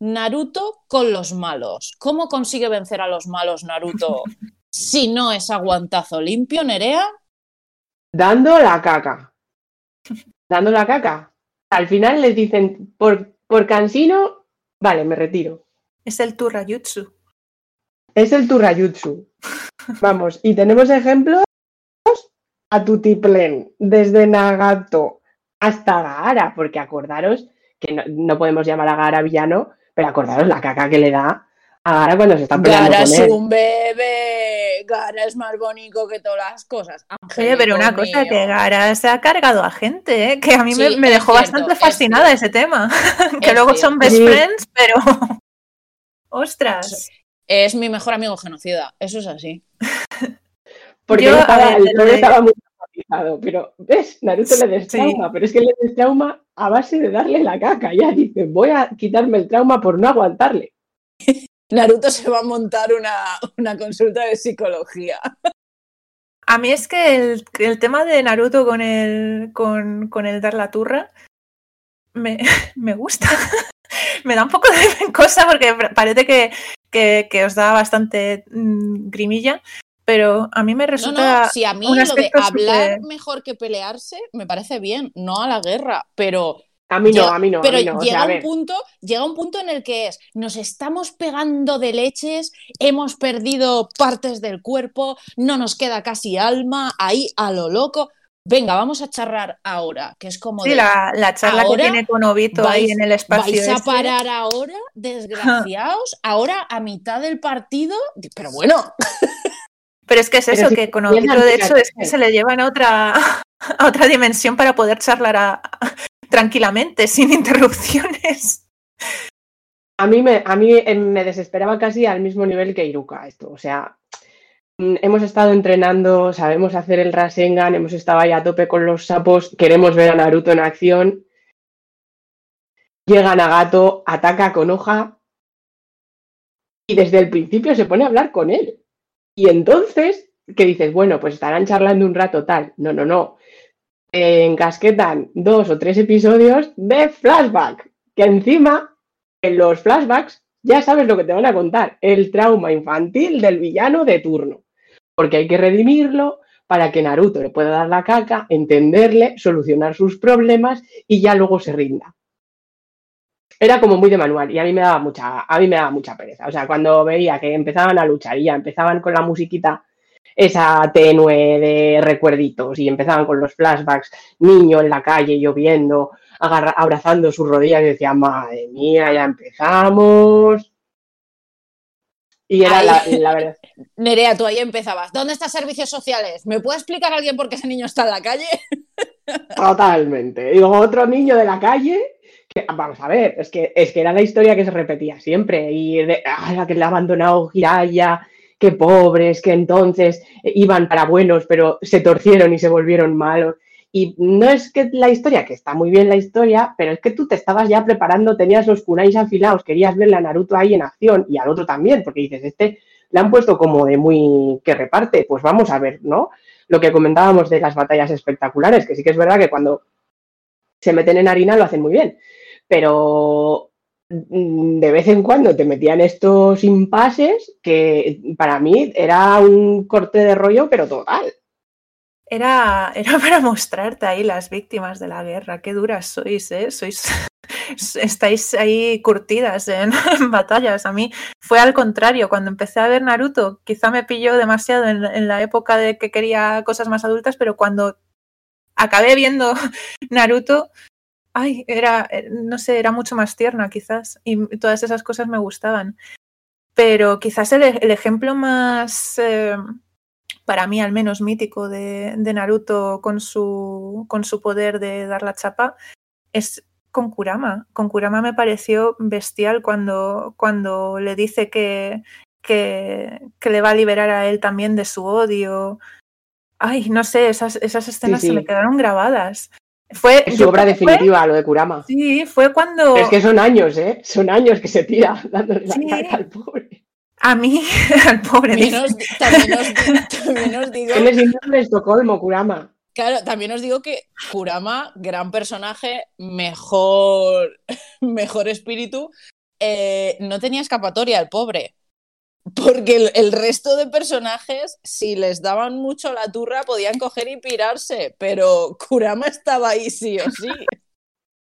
Naruto con los malos. ¿Cómo consigue vencer a los malos Naruto <laughs> si no es aguantazo limpio, Nerea? Dando la caca. Dando la caca. Al final les dicen, por, por cansino, vale, me retiro. Es el Turrayutsu. Es el Turrayutsu. Vamos, y tenemos ejemplos a Tutiplen, desde Nagato hasta Gaara, porque acordaros que no, podemos llamar a Gaara villano, pero acordaros la caca que le da a Gaara cuando se están peleando Gaara es un bebé, Gaara es más bonito que todas las cosas. Oye, pero una cosa, que Gaara se ha cargado a gente, ¿eh? que a mí me, dejó bastante fascinada ese tema, <laughs> que luego son best friends, pero... <laughs> Ostras. Es mi mejor amigo genocida, eso es así. Porque estaba, el estaba muy traumatizado, pero ves, Naruto le destrauma, pero es que le destrauma a base de darle la caca. Ya dice, voy a quitarme el trauma por no aguantarle. <laughs> Naruto se va a montar una, consulta de psicología. A mí es que el, tema de Naruto con el, con, el dar la turra me, <laughs> me gusta. <laughs> me da un poco de cosa porque parece que, que, os da bastante mm, grimilla, pero a mí me resulta. No, si a mí lo de hablar mejor que pelearse me parece bien, no a la guerra, pero. A mí no, a mí no. Pero llega, un punto, llega un punto en el que es, nos estamos pegando de leches, hemos perdido partes del cuerpo, no nos queda casi alma, ahí a lo loco venga, vamos a charlar ahora, que es como... Sí, la, charla que tiene con Obito ahí en el espacio. ¿Vais a este? parar ahora, <laughs> desgraciados? ahora a mitad del partido, pero bueno. Pero es que es eso, que con Obito de hecho es que se le llevan a otra, <laughs> a otra dimensión para poder charlar <laughs> tranquilamente, sin interrupciones. A mí, me, a mí eh, me desesperaba casi al mismo nivel que Iruka esto, o sea, Mm, hemos estado entrenando, sabemos hacer el Rasengan, hemos estado ahí a tope con los sapos, queremos ver a Naruto en acción. Llega Nagato, ataca con hoja y desde el principio se pone a hablar con él. Y entonces, ¿qué dices? Bueno, pues estarán charlando un rato tal. No, no, no. encasquetan dos o tres episodios de flashback, que encima en los flashbacks ya sabes lo que te van a contar, el trauma infantil del villano de turno porque hay que redimirlo para que Naruto le pueda dar la caca, entenderle, solucionar sus problemas y ya luego se rinda. Era como muy de manual y a mí me daba mucha, a mí me daba mucha pereza. O sea, cuando veía que empezaban a luchar y ya empezaban con la musiquita esa tenue de recuerditos y empezaban con los flashbacks, niño en la calle lloviendo, abrazando sus rodillas y decía, madre mía, ya empezamos. Y era la, la, verdad. <laughs> Nerea, tú ahí empezabas. ¿Dónde están servicios sociales? ¿Me puede explicar alguien por qué ese niño está en la calle? <laughs> Totalmente. Luego otro niño de la calle. Que, vamos a ver, es que, es que era la historia que se repetía siempre. Y de, ah, que le ha abandonado Giraya, qué pobres, que entonces iban para buenos, pero se torcieron y se volvieron malos. Y no es que la historia, que está muy bien la historia, pero es que tú te estabas ya preparando, tenías los kunais afilados, querías ver a Naruto ahí en acción y al otro también, porque dices, este le han puesto como de muy que reparte, pues vamos a ver, ¿no? Lo que comentábamos de las batallas espectaculares, que sí que es verdad que cuando se meten en harina lo hacen muy bien, pero mm, de vez en cuando te metían estos impases que para mí era un corte de rollo, pero total. Era, era para mostrarte ahí las víctimas de la guerra. Qué duras sois, ¿eh? Sois, <laughs> estáis ahí curtidas <laughs> en, batallas. A mí fue al contrario. Cuando empecé a ver Naruto, quizá me pilló demasiado en, en la época de que quería cosas más adultas, pero cuando acabé viendo <laughs> Naruto, ay, era, eh, no sé, era mucho más tierna quizás. Y todas esas cosas me gustaban. Pero quizás el, el ejemplo más... Eh, para mí al menos mítico de, de Naruto con su, con su poder de dar la chapa, es con Kurama. Con Kurama me pareció bestial cuando, cuando le dice que, que, que, le va a liberar a él también de su odio. Ay, no sé, esas, esas escenas sí, sí. se me quedaron grabadas. Fue, es su obra definitiva, fue, lo de Kurama. Sí, fue cuando. Es que son años, ¿eh? Son años que se tira <laughs> dándole sí. la cara al pobre. A mí, <laughs> al pobre. También os, también os, <laughs> también os digo. Tiene síndrome de Estocolmo, Kurama. Claro, también os digo que Kurama, gran personaje, mejor, mejor espíritu, eh, no tenía escapatoria el pobre. Porque el, el, resto de personajes, si les daban mucho la turra, podían coger y pirarse, pero Kurama estaba ahí sí o sí.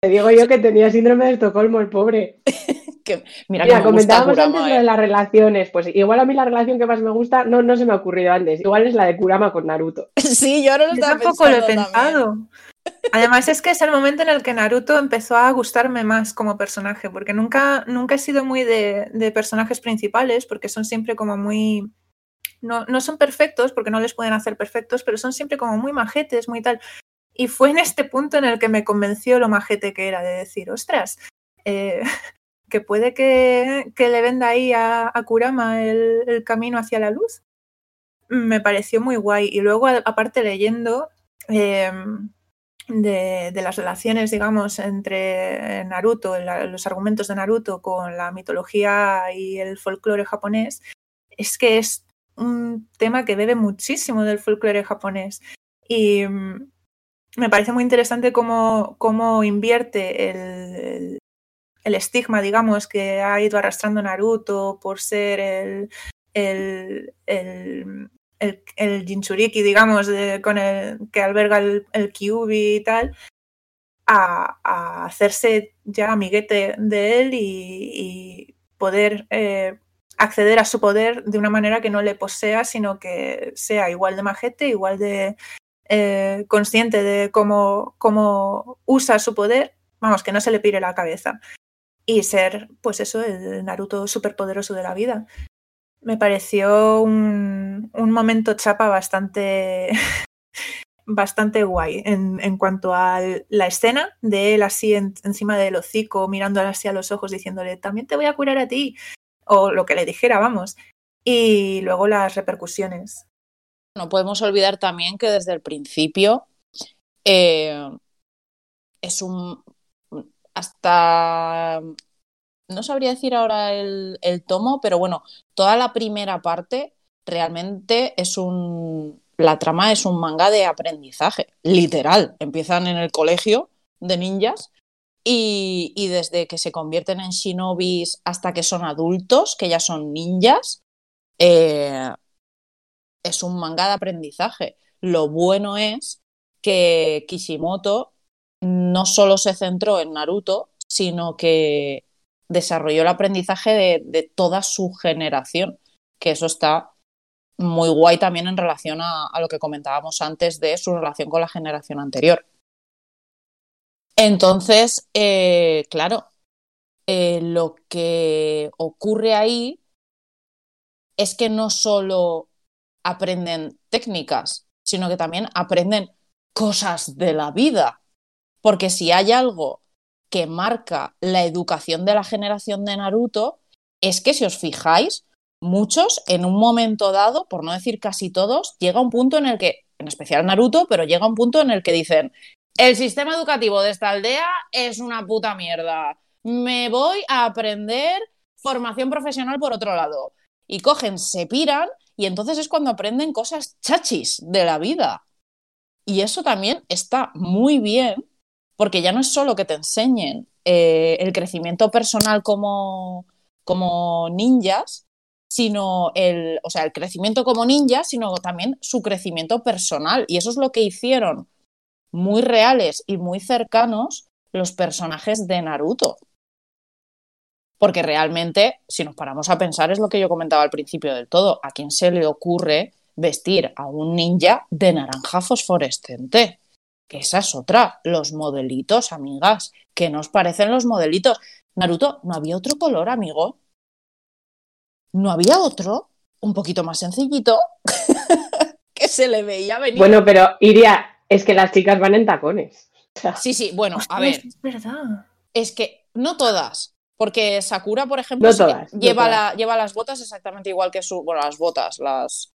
Te digo yo que tenía síndrome de Estocolmo, el pobre. <laughs> que, mira, mira que comentábamos Kurama, antes eh. lo de las relaciones. Pues igual a mí la relación que más me gusta no, no se me ha ocurrido antes. Igual es la de Kurama con Naruto. <laughs> Sí, yo ahora lo Yo estaba tampoco lo he pensado. también. Además es que es el momento en el que Naruto empezó a gustarme más como personaje, porque nunca, nunca he sido muy de, personajes principales, porque son siempre como muy... No, no son perfectos, porque no les pueden hacer perfectos, pero son siempre como muy majetes, muy tal. Y fue en este punto en el que me convenció lo majete que era, de decir, ostras, eh, <laughs> que puede que, que, le venda ahí a, Kurama el, camino hacia la luz. Me pareció muy guay. Y luego, aparte, leyendo eh, de, las relaciones, digamos, entre Naruto, los argumentos de Naruto con la mitología y el folclore japonés, es que es un tema que bebe muchísimo del folclore japonés. Y me parece muy interesante cómo, cómo invierte el, el, estigma, digamos, que ha ido arrastrando Naruto por ser el, el, el Jinchuriki, digamos, con el que alberga el, el y tal, a, hacerse ya amiguete de él y, y poder eh, acceder a su poder de una manera que no le posea, sino que sea igual de majete, igual de, eh, consciente de cómo, cómo, usa su poder, vamos, que no se le pire la cabeza. Y ser, pues eso, el Naruto superpoderoso de la vida. Me pareció un, un momento chapa bastante, <laughs> bastante guay en, en, cuanto a la escena de él así en, encima del hocico, mirándole así a los ojos, diciéndole, también te voy a curar a ti, o lo que le dijera, vamos. Y luego las repercusiones no podemos olvidar también que desde el principio eh, es un hasta no sabría decir ahora el, tomo, pero bueno, toda la primera parte realmente es un la trama es un manga de aprendizaje, literal. Empiezan en el colegio de ninjas y, y desde que se convierten en shinobis hasta que son adultos, que ya son ninjas, eh, es un manga de aprendizaje. Lo bueno es que Kishimoto no solo se centró en Naruto, sino que desarrolló el aprendizaje de, toda su generación, que eso está muy guay también en relación a, a, lo que comentábamos antes de su relación con la generación anterior. Entonces, eh, claro, eh, lo que ocurre ahí es que no solo aprenden técnicas, sino que también aprenden cosas de la vida. Porque si hay algo que marca la educación de la generación de Naruto, es que si os fijáis, muchos en un momento dado, por no decir casi todos, llega un punto en el que, en especial Naruto, pero llega un punto en el que dicen, el sistema educativo de esta aldea es una puta mierda. Me voy a aprender formación profesional por otro lado. Y cogen, se piran y entonces es cuando aprenden cosas chachis de la vida. Y eso también está muy bien, porque ya no es solo que te enseñen eh, el crecimiento personal como, como ninjas, sino el, o sea, el crecimiento como ninjas, sino también su crecimiento personal. Y eso es lo que hicieron muy reales y muy cercanos los personajes de Naruto. Porque realmente, si nos paramos a pensar, es lo que yo comentaba al principio del todo, ¿a quién se le ocurre vestir a un ninja de naranja fosforescente? Que esa es otra, los modelitos, amigas, que nos parecen los modelitos. Naruto, ¿no había otro color, amigo? ¿No había otro? Un poquito más sencillito, <laughs> que se le veía venir. Bueno, pero Iria, es que las chicas van en tacones. Sí, sí, bueno, a ver, Es verdad. es que no todas, porque Sakura, por ejemplo, No todas, lleva, todas. la- lleva las botas exactamente igual que su, bueno, las botas, las...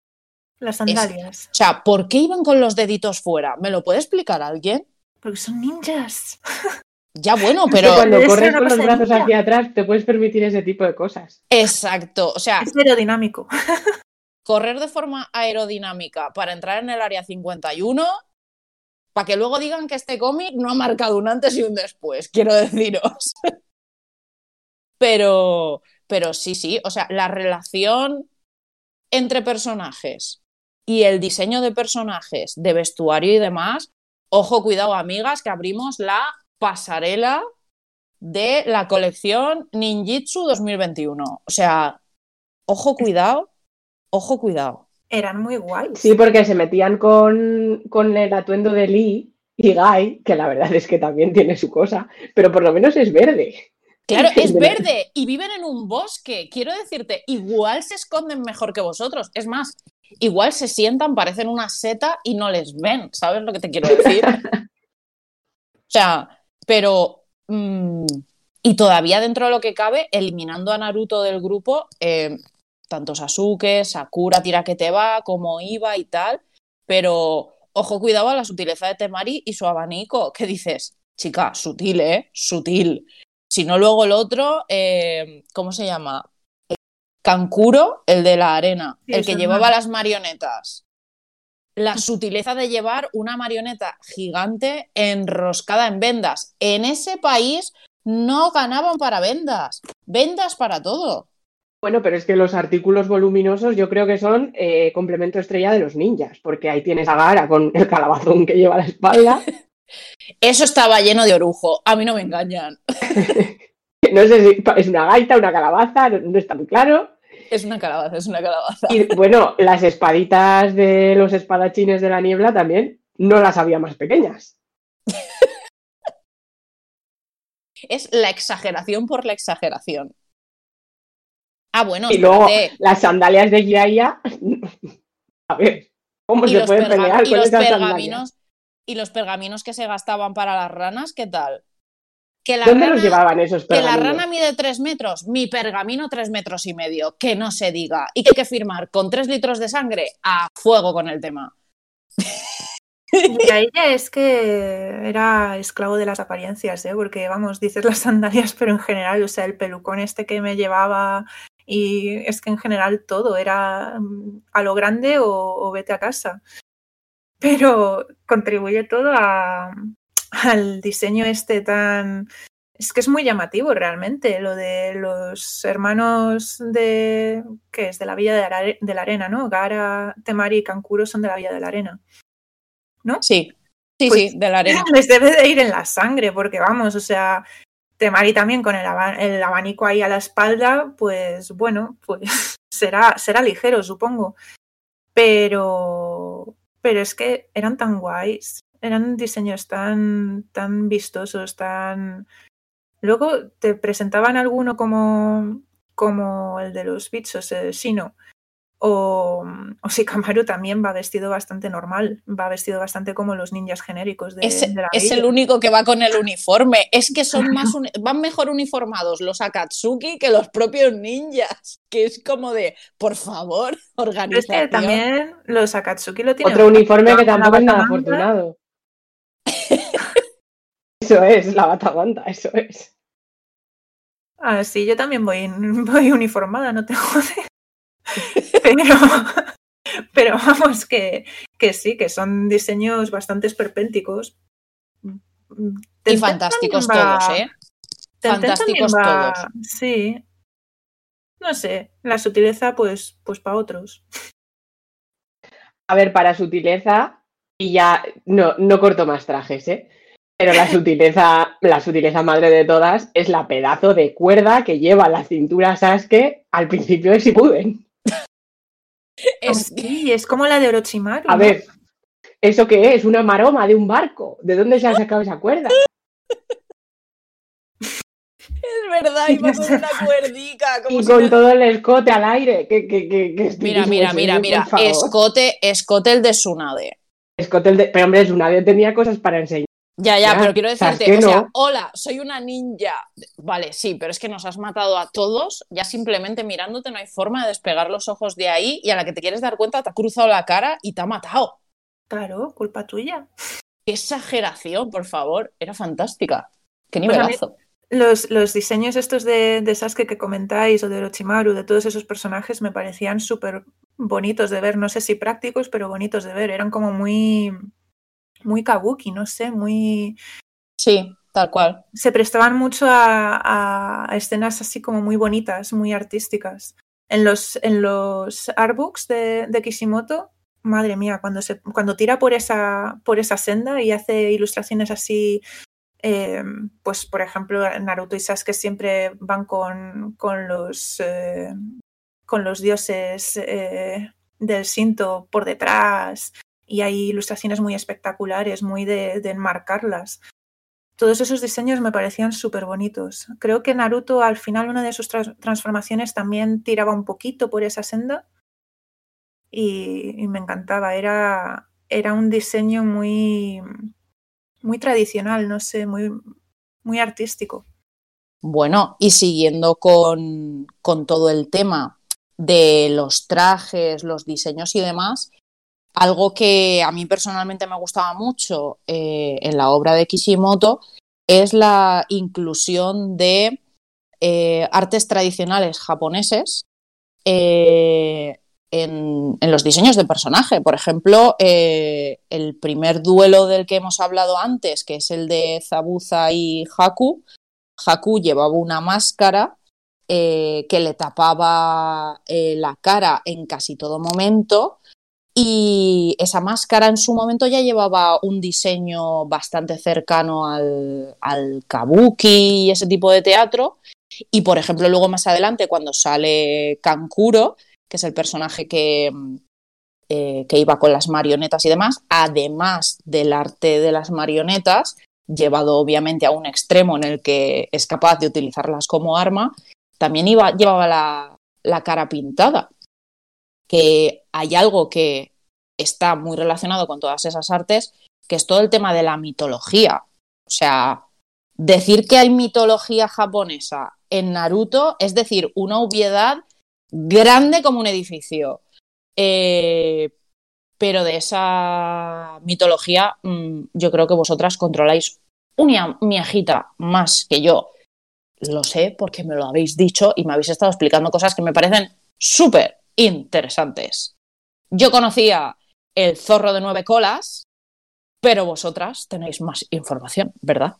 Las sandalias. O sea, ¿por qué iban con los deditos fuera? ¿Me lo puede explicar alguien? Porque son ninjas. <laughs> Ya bueno, Que pero... cuando corres con los brazos ninja. hacia atrás te puedes permitir ese tipo de cosas. Exacto, o sea, Es aerodinámico. <laughs> correr de forma aerodinámica para entrar en el área 51, para que luego digan que este cómic no ha marcado un antes y un después, quiero deciros. <laughs> Pero, pero sí, sí, o sea, la relación entre personajes y el diseño de personajes, de vestuario y demás, ojo, cuidado, amigas, que abrimos la pasarela de la colección Ninjitsu 2021. O sea, ojo, cuidado, ojo, cuidado. Eran muy guays. Sí, porque se metían con, con el atuendo de Lee y Guy, que la verdad es que también tiene su cosa, pero por lo menos es verde. Claro, <laughs> es De- verde y viven en un bosque. Quiero decirte, igual se esconden mejor que vosotros. Es más, igual se sientan, parecen una seta y no les ven. ¿Sabes lo que te quiero decir? <laughs> O sea, pero. mm, y todavía dentro de lo que cabe, eliminando a Naruto del grupo, eh, tanto Sasuke, Sakura, tira que te va, como Iba y tal. Pero ojo, cuidado a la sutileza de Temari y su abanico. ¿Qué dices? Chica, sutil, ¿eh? Sutil. Si no, luego el otro, eh, ¿cómo se llama? Kankuro, el de la arena, Sí, el que llevaba las marionetas. La sutileza de llevar una marioneta gigante enroscada en vendas. En ese país no ganaban para vendas, vendas para todo. Bueno, pero es que los artículos voluminosos yo creo que son eh, complemento estrella de los ninjas, porque ahí tienes a Gara con el calabazón que lleva a la espalda. <laughs> Eso estaba lleno de orujo, a mí no me engañan. <laughs> No sé si es una gaita, una calabaza, no, no está muy claro. Es una calabaza, es una calabaza. Y bueno, las espaditas de los espadachines de la niebla también no las había más pequeñas. <laughs> Es la exageración por la exageración. Ah, bueno, Y luego las sandalias de Jiraiya. <laughs> A ver, ¿cómo se puede pelear y con los esas sandalias? y los pergaminos que se gastaban para las ranas, ¿qué tal? Que la, ¿Dónde rana, los llevaban esos que la pergaminos? rana mide tres metros, mi pergamino tres metros y medio, que no se diga. Y que hay que firmar con tres litros de sangre a fuego con el tema. Y a ella es que era esclavo de las apariencias, ¿eh? porque vamos, dices las sandalias, pero en general, o sea, el pelucón este que me llevaba y es que en general todo era mm, a lo grande o, o vete a casa. Pero contribuye todo a, al diseño este tan... Es que es muy llamativo realmente lo de los hermanos de... ¿Qué es? De la Villa de la, Are- de la Arena, ¿no? Gara, Temari y Kankuro son de la Villa de la Arena. Sí, sí, Pues- sí, de la arena. <laughs> Les debe de ir en la sangre, porque vamos, o sea, Temari también con el, el abanico ahí a la espalda, pues bueno, pues <laughs> será, será ligero, supongo. Pero, pero es que eran tan guays, eran diseños tan, tan vistosos, tan... Luego te presentaban alguno como, como el de los bichos, el Shino, O, o Shikamaru también va vestido bastante normal, va vestido bastante como los ninjas genéricos de, Es, de la es el único que va con el uniforme. Es que son más <laughs> uni- van mejor uniformados los Akatsuki que los propios ninjas. Que es como de, por favor, organización. que también los Akatsuki lo tienen. Otro uniforme que tampoco es nada afortunado. Eso es, la batabanda, eso es. Ah, sí, yo también voy, <laughs> voy uniformada, no te jode. Pero, <laughs> pero vamos, que, que sí, que son diseños bastante esperpénticos. Y fantásticos va- todos, ¿eh? Fantásticos va- todos. Sí. No sé, la sutileza, pues, pues para otros. A ver, para sutileza, y ya no, no corto más trajes, ¿eh? Pero la sutileza, la sutileza madre de todas es la pedazo de cuerda que lleva la cintura Sasuke al principio de Shippuden. Es, Sí, es como la de Orochimaru. A ¿no? ver, ¿eso qué es? Una maroma de un barco. ¿De dónde se ha sacado esa cuerda? es verdad, iba <laughs> con una cuerdica. Como Y si con no- todo el escote al aire. ¿Qué, qué, qué, qué Mira, mira, mira, mira. Escote, escote el de Tsunade. Escote el de- Pero hombre, Tsunade tenía cosas para enseñar. Ya, ya, Ya, pero quiero decirte, Sasuke o sea, no. hola, soy una ninja. Vale, sí, pero es que nos has matado a todos, ya simplemente mirándote no hay forma de despegar los ojos de ahí y a la que te quieres dar cuenta te ha cruzado la cara y te ha matado. Claro, culpa tuya. Qué exageración, por favor, era fantástica. Qué Pues a mí- nivelazo. Los, los diseños estos de, de Sasuke que comentáis o de Orochimaru, de todos esos personajes, me parecían súper bonitos de ver. No sé si prácticos, pero bonitos de ver. Eran como muy, muy kabuki, no sé, muy... Sí, tal cual. Se prestaban mucho a, a escenas así como muy bonitas, muy artísticas. En los, en los artbooks de, de Kishimoto, madre mía, cuando, se, cuando tira por esa, por esa senda y hace ilustraciones así eh, pues por ejemplo Naruto y Sasuke siempre van con, con los eh, con los dioses eh, del Shinto por detrás y hay ilustraciones muy espectaculares, muy de, enmarcarlas. Todos esos diseños me parecían súper bonitos. Creo que Naruto al final una de sus trans transformaciones también tiraba un poquito por esa senda y, y me encantaba. Era, era un diseño muy, muy tradicional, no sé, muy, muy artístico. Bueno, y siguiendo con, con todo el tema de los trajes, los diseños y demás, algo que a mí personalmente me gustaba mucho eh, en la obra de Kishimoto es la inclusión de eh, artes tradicionales japoneses eh, en, los diseños de personaje. Por ejemplo, eh, el primer duelo del que hemos hablado antes, que es el de Zabuza y Haku, Haku llevaba una máscara eh, que le tapaba eh, la cara en casi todo momento y esa máscara en su momento ya llevaba un diseño bastante cercano al, al kabuki y ese tipo de teatro y por ejemplo luego más adelante cuando sale Kankuro que es el personaje que, eh, que iba con las marionetas y demás además del arte de las marionetas llevado obviamente a un extremo en el que es capaz de utilizarlas como arma, también iba, llevaba la, la, cara pintada. Que hay algo que está muy relacionado con todas esas artes, que es todo el tema de la mitología. O sea, decir que hay mitología japonesa en Naruto es decir una obviedad grande como un edificio. Eh, pero de esa mitología mmm, yo creo que vosotras controláis una miajita más que yo. Lo sé porque me lo habéis dicho y me habéis estado explicando cosas que me parecen súper interesantes. Yo conocía el zorro de nueve colas, pero vosotras tenéis más información, ¿verdad?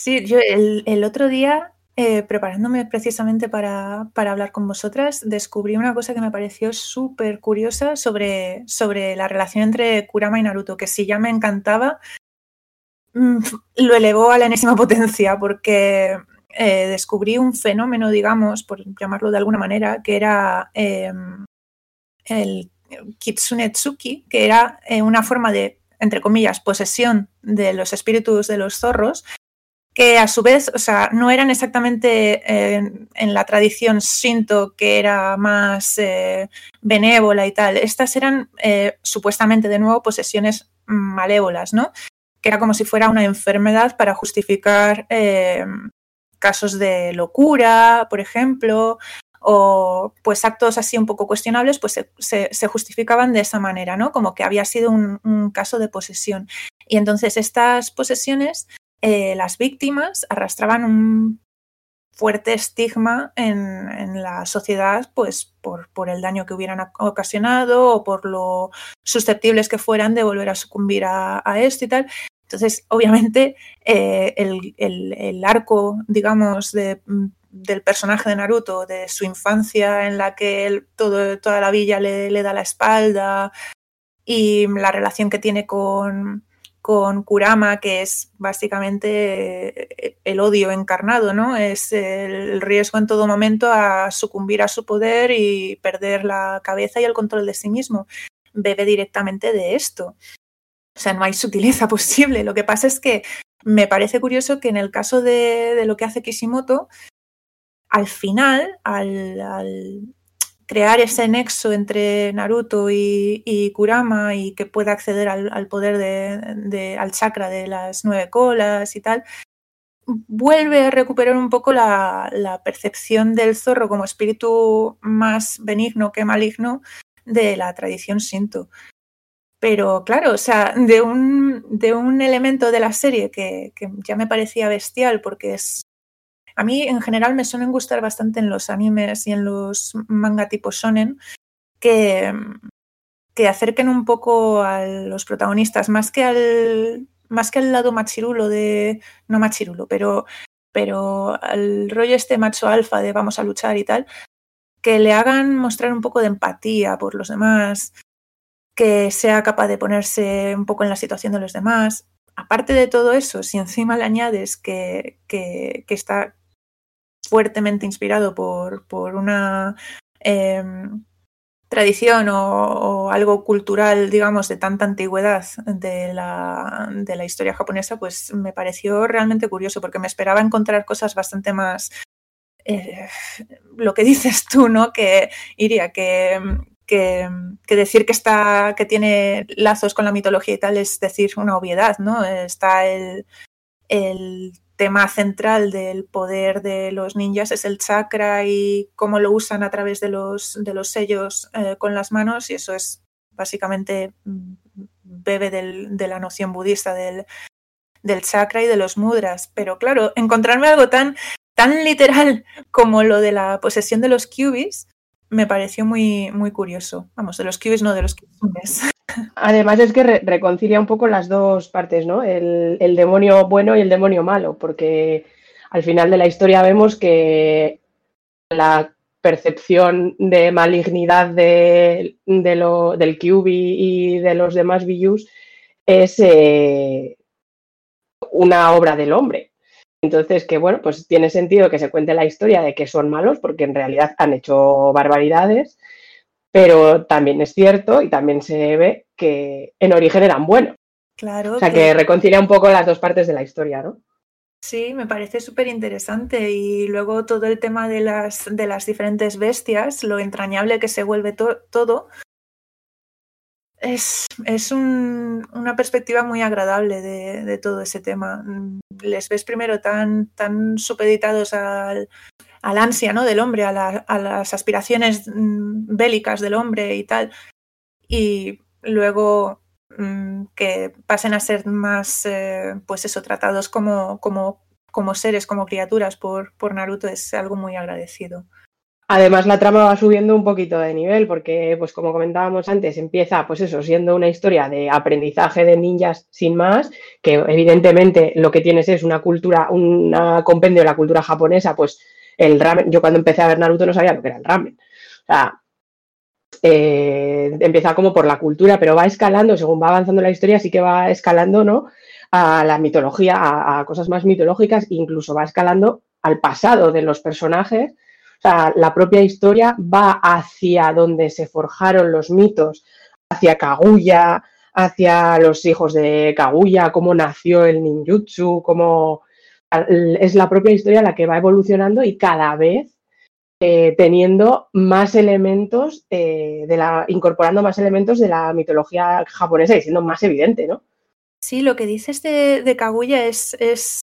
Sí, yo el otro día eh, preparándome precisamente para, para, hablar con vosotras, descubrí una cosa que me pareció súper curiosa sobre, sobre la relación entre Kurama y Naruto, que si ya me encantaba, mmm, lo elevó a la enésima potencia, porque eh, descubrí un fenómeno, digamos, por llamarlo de alguna manera, que era eh, el Kitsune Tsuki, que era una forma de, entre comillas, posesión de los espíritus de los zorros, que a su vez, o sea, no eran exactamente eh, en la tradición Shinto, que era más eh, benévola y tal. Estas eran eh, supuestamente, de nuevo, posesiones malévolas, ¿no? Que era como si fuera una enfermedad para justificar casos de locura, por ejemplo, o pues actos así un poco cuestionables, pues se, justificaban de esa manera, ¿no? Como que había sido un caso de posesión. Y entonces estas posesiones eh, las víctimas arrastraban un fuerte estigma en, la sociedad, pues por, por, el daño que hubieran ocasionado o por lo susceptibles que fueran de volver a sucumbir a, esto y tal. Entonces, obviamente, eh, el, arco, digamos, de, del personaje de Naruto, de su infancia en la que él, todo, toda la villa le, le da la espalda y la relación que tiene con, con Kurama, que es básicamente eh, el odio encarnado, ¿no? Es el riesgo en todo momento a sucumbir a su poder y perder la cabeza y el control de sí mismo. Bebe directamente de esto. O sea, no hay sutileza <laughs> posible. Lo que pasa es que me parece curioso que en el caso de, lo que hace Kishimoto, al final, al crear ese nexo entre Naruto y, Kurama y que pueda acceder al, poder de, al chakra de las nueve colas y tal, vuelve a recuperar un poco la, percepción del zorro como espíritu más benigno que maligno de la tradición Shinto. Pero claro, o sea, de un, de un elemento de la serie que, que ya me parecía bestial porque es a mí en general me suelen gustar bastante en los animes y en los manga tipo shonen que, que acerquen un poco a los protagonistas, más que al, más que al lado machirulo de, no machirulo, pero, pero al rollo este macho alfa de vamos a luchar y tal, que le hagan mostrar un poco de empatía por los demás, que sea capaz de ponerse un poco en la situación de los demás. Aparte de todo eso, si encima le añades que, que, que está fuertemente inspirado por, por una em, tradición o, algo cultural, digamos, de tanta antigüedad de la, de la, historia japonesa, pues me pareció realmente curioso porque me esperaba encontrar cosas bastante más... Eh, lo que dices tú, ¿no? Que iría, que, que, que, decir que está, que tiene lazos con la mitología y tal es decir una obviedad, ¿no? Está el, el tema central del poder de los ninjas es el chakra y cómo lo usan a través de los, de los sellos eh, con las manos y eso es básicamente mm, bebe de la noción budista del, del, chakra y de los mudras. Pero claro, encontrarme algo tan, tan literal como lo de la posesión de los cubis me pareció muy, muy curioso. Vamos, de los cubis no de los cubis. <laughs> Además es que reconcilia un poco las dos partes, ¿no? El, demonio bueno y el demonio malo, porque al final de la historia vemos que la percepción de malignidad de, lo, del QB y de los demás Biyus es eh, una obra del hombre. Entonces, que bueno, pues tiene sentido que se cuente la historia de que son malos, porque en realidad han hecho barbaridades, pero también es cierto y también se ve que en origen eran buenos. Claro. O sea, que... reconcilia un poco las dos partes de la historia, ¿no? Sí, me parece súper interesante. Y luego todo el tema de las, de las diferentes bestias, lo entrañable que se vuelve todo, es, es una perspectiva muy agradable de, todo ese tema. Les ves primero tan, tan supeditados al, al ansia ¿no? del hombre, a, las aspiraciones mm, bélicas del hombre y tal, y luego mm, que pasen a ser más, eh, pues eso, tratados como, como, como seres, como criaturas por, por Naruto es algo muy agradecido. Además, la trama va subiendo un poquito de nivel porque, pues como comentábamos antes, empieza, pues eso, siendo una historia de aprendizaje de ninjas sin más, que evidentemente lo que tienes es una cultura, un compendio de la cultura japonesa, pues el ramen, yo cuando empecé a ver Naruto no sabía lo que era el ramen. O sea, eh, empieza como por la cultura, pero va escalando, según va avanzando la historia, sí que va escalando, ¿no? A la mitología, a, cosas más mitológicas, incluso va escalando al pasado de los personajes. La propia historia va hacia donde se forjaron los mitos, hacia Kaguya, hacia los hijos de Kaguya, cómo nació el ninjutsu, cómo es la propia historia la que va evolucionando y cada vez eh, teniendo más elementos eh, de la, incorporando más elementos de la mitología japonesa y siendo más evidente, ¿no? Sí, lo que dices de, de Kaguya es, es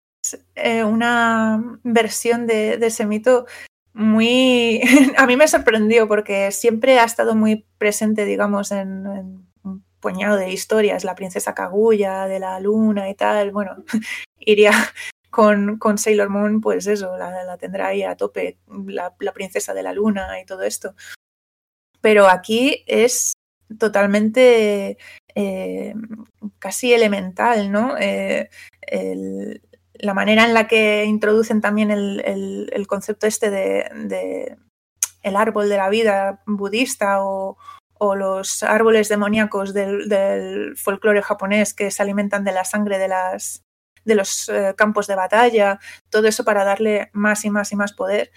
eh, una versión de, de, ese mito muy... <laughs> a mí me sorprendió porque siempre ha estado muy presente, digamos, en, en un puñado de historias, la princesa Kaguya, de la luna y tal. Bueno, <laughs> iría con, con, Sailor Moon, pues eso, la, la tendrá ahí a tope, la, la, princesa de la luna y todo esto. Pero aquí es totalmente eh, casi elemental, ¿no? Eh, el, la manera en la que introducen también el, el, concepto este de, el árbol de la vida budista o, los árboles demoníacos del, del folclore japonés que se alimentan de la sangre de las, de los eh, campos de batalla, todo eso para darle más y más y más poder.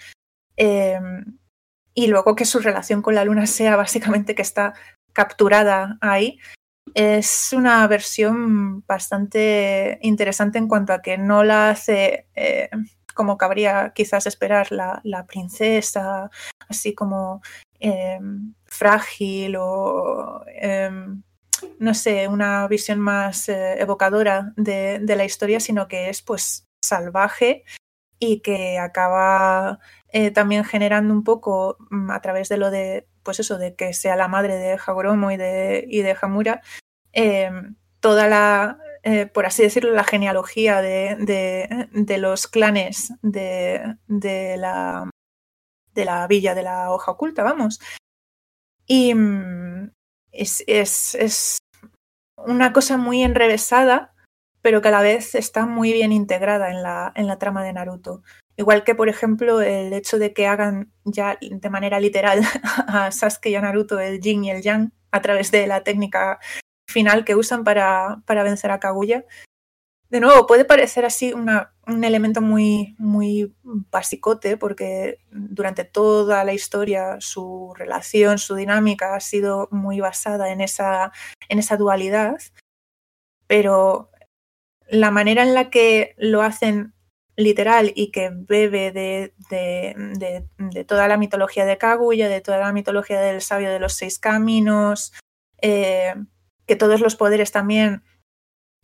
Eh, y luego que su relación con la luna sea básicamente que está capturada ahí. Es una versión bastante interesante en cuanto a que no la hace eh, como cabría quizás esperar la, princesa, así como eh, frágil o eh, no sé, una visión más eh, evocadora de, de, la historia, sino que es pues salvaje y que acaba también generando un poco mm, a través de lo de, pues eso, de que sea la madre de Hagoromo y de, y de Hamura, eh, toda la, eh, por así decirlo, la genealogía de, de, de los clanes de, de, la, de la villa de la hoja oculta, vamos. Y, mm, es, es, es, una cosa muy enrevesada, pero que a la vez está muy bien integrada en la, en la trama de Naruto. Igual que, por ejemplo, el hecho de que hagan ya de manera literal <laughs> a Sasuke y a Naruto el yin y el yang a través de la técnica final que usan para, para vencer a Kaguya, de nuevo, puede parecer así una, un elemento muy, muy basicote, porque durante toda la historia su relación, su dinámica ha sido muy basada en esa, en esa dualidad, pero la manera en la que lo hacen literal y que bebe de, de, de, de toda la mitología de Kaguya, de toda la mitología del sabio de los seis caminos, eh, que todos los poderes también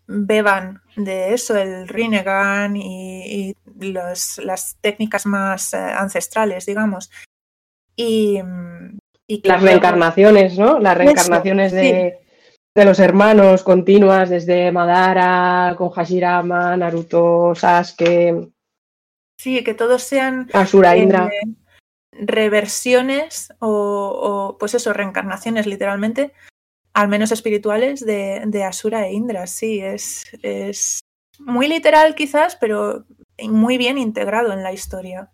beban de eso, el Rinnegan y, y los, las técnicas más eh, ancestrales, digamos. Y, y las reencarnaciones, ¿no? Las reencarnaciones eso, de, sí. De, los hermanos continuas, desde Madara, con Hashirama, Naruto, Sasuke. Sí, que todos sean Asura, Indra. Eh, reversiones o, o, pues eso, reencarnaciones literalmente al menos espirituales, de, de Asura e Indra. Sí, es, es, muy literal quizás, pero muy bien integrado en la historia.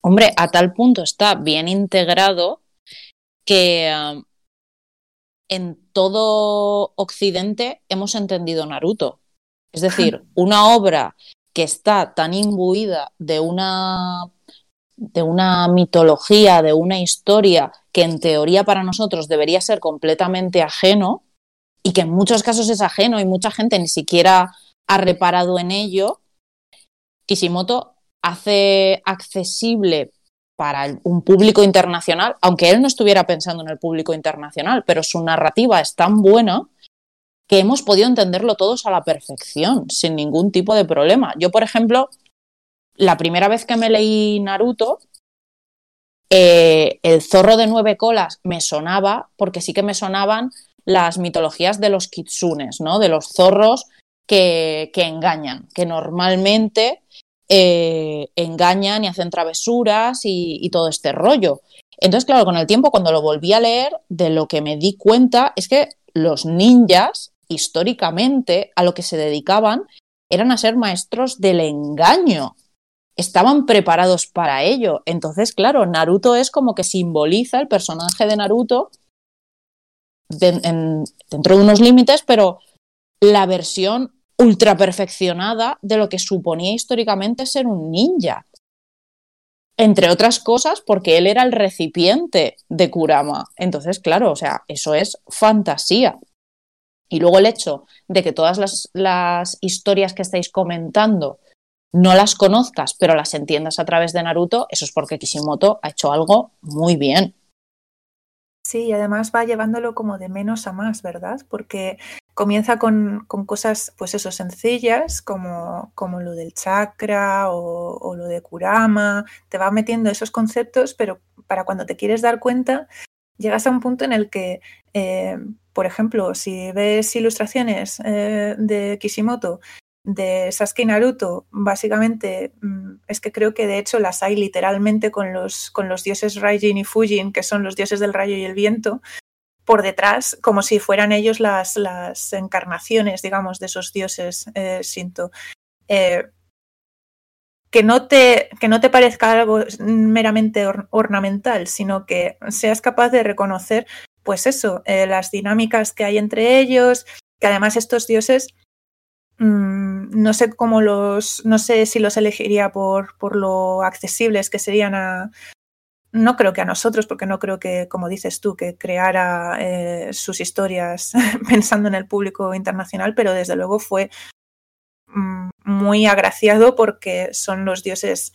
Hombre, a tal punto está bien integrado que um, en todo Occidente hemos entendido Naruto. Es decir, <laughs> una obra que está tan imbuida de una de una mitología, de una historia que en teoría para nosotros debería ser completamente ajeno y que en muchos casos es ajeno y mucha gente ni siquiera ha reparado en ello, Kishimoto hace accesible para un público internacional, aunque él no estuviera pensando en el público internacional, pero su narrativa es tan buena que hemos podido entenderlo todos a la perfección, sin ningún tipo de problema. Yo, por ejemplo, la primera vez que me leí Naruto, eh, el zorro de nueve colas me sonaba, porque sí que me sonaban las mitologías de los kitsunes, ¿no? De los zorros que, que engañan, que normalmente eh, engañan y hacen travesuras y, todo este rollo. Entonces, claro, con el tiempo, cuando lo volví a leer, de lo que me di cuenta es que los ninjas, históricamente, a lo que se dedicaban eran a ser maestros del engaño estaban preparados para ello. Entonces, claro, Naruto es como que simboliza el personaje de Naruto de, en, dentro de unos límites, pero la versión ultra perfeccionada de lo que suponía históricamente ser un ninja. Entre otras cosas, porque él era el recipiente de Kurama. Entonces, claro, o sea, eso es fantasía. Y luego el hecho de que todas las, las historias que estáis comentando no las conozcas, pero las entiendas a través de Naruto, eso es porque Kishimoto ha hecho algo muy bien. Sí, y además va llevándolo como de menos a más, ¿verdad? Porque comienza con, cosas, pues eso, sencillas, como, como lo del chakra o, lo de Kurama, te va metiendo esos conceptos, pero para cuando te quieres dar cuenta, llegas a un punto en el que, eh, por ejemplo, si ves ilustraciones eh, de Kishimoto de Sasuke y Naruto, básicamente mm, es que creo que de hecho las hay literalmente con los, con los dioses Raijin y Fujin, que son los dioses del rayo y el viento, por detrás, como si fueran ellos las, las encarnaciones, digamos, de esos dioses eh, Shinto. Eh, que no, te, que no te parezca algo meramente ornamental, sino que seas capaz de reconocer, pues eso, eh, las dinámicas que hay entre ellos, que además estos dioses Mm, no sé cómo los, no sé si los elegiría por, por lo accesibles que serían a, no creo que a nosotros, porque no creo que, como dices tú, que creara eh, sus historias <laughs> pensando en el público internacional, pero desde luego fue mm, muy agraciado porque son los dioses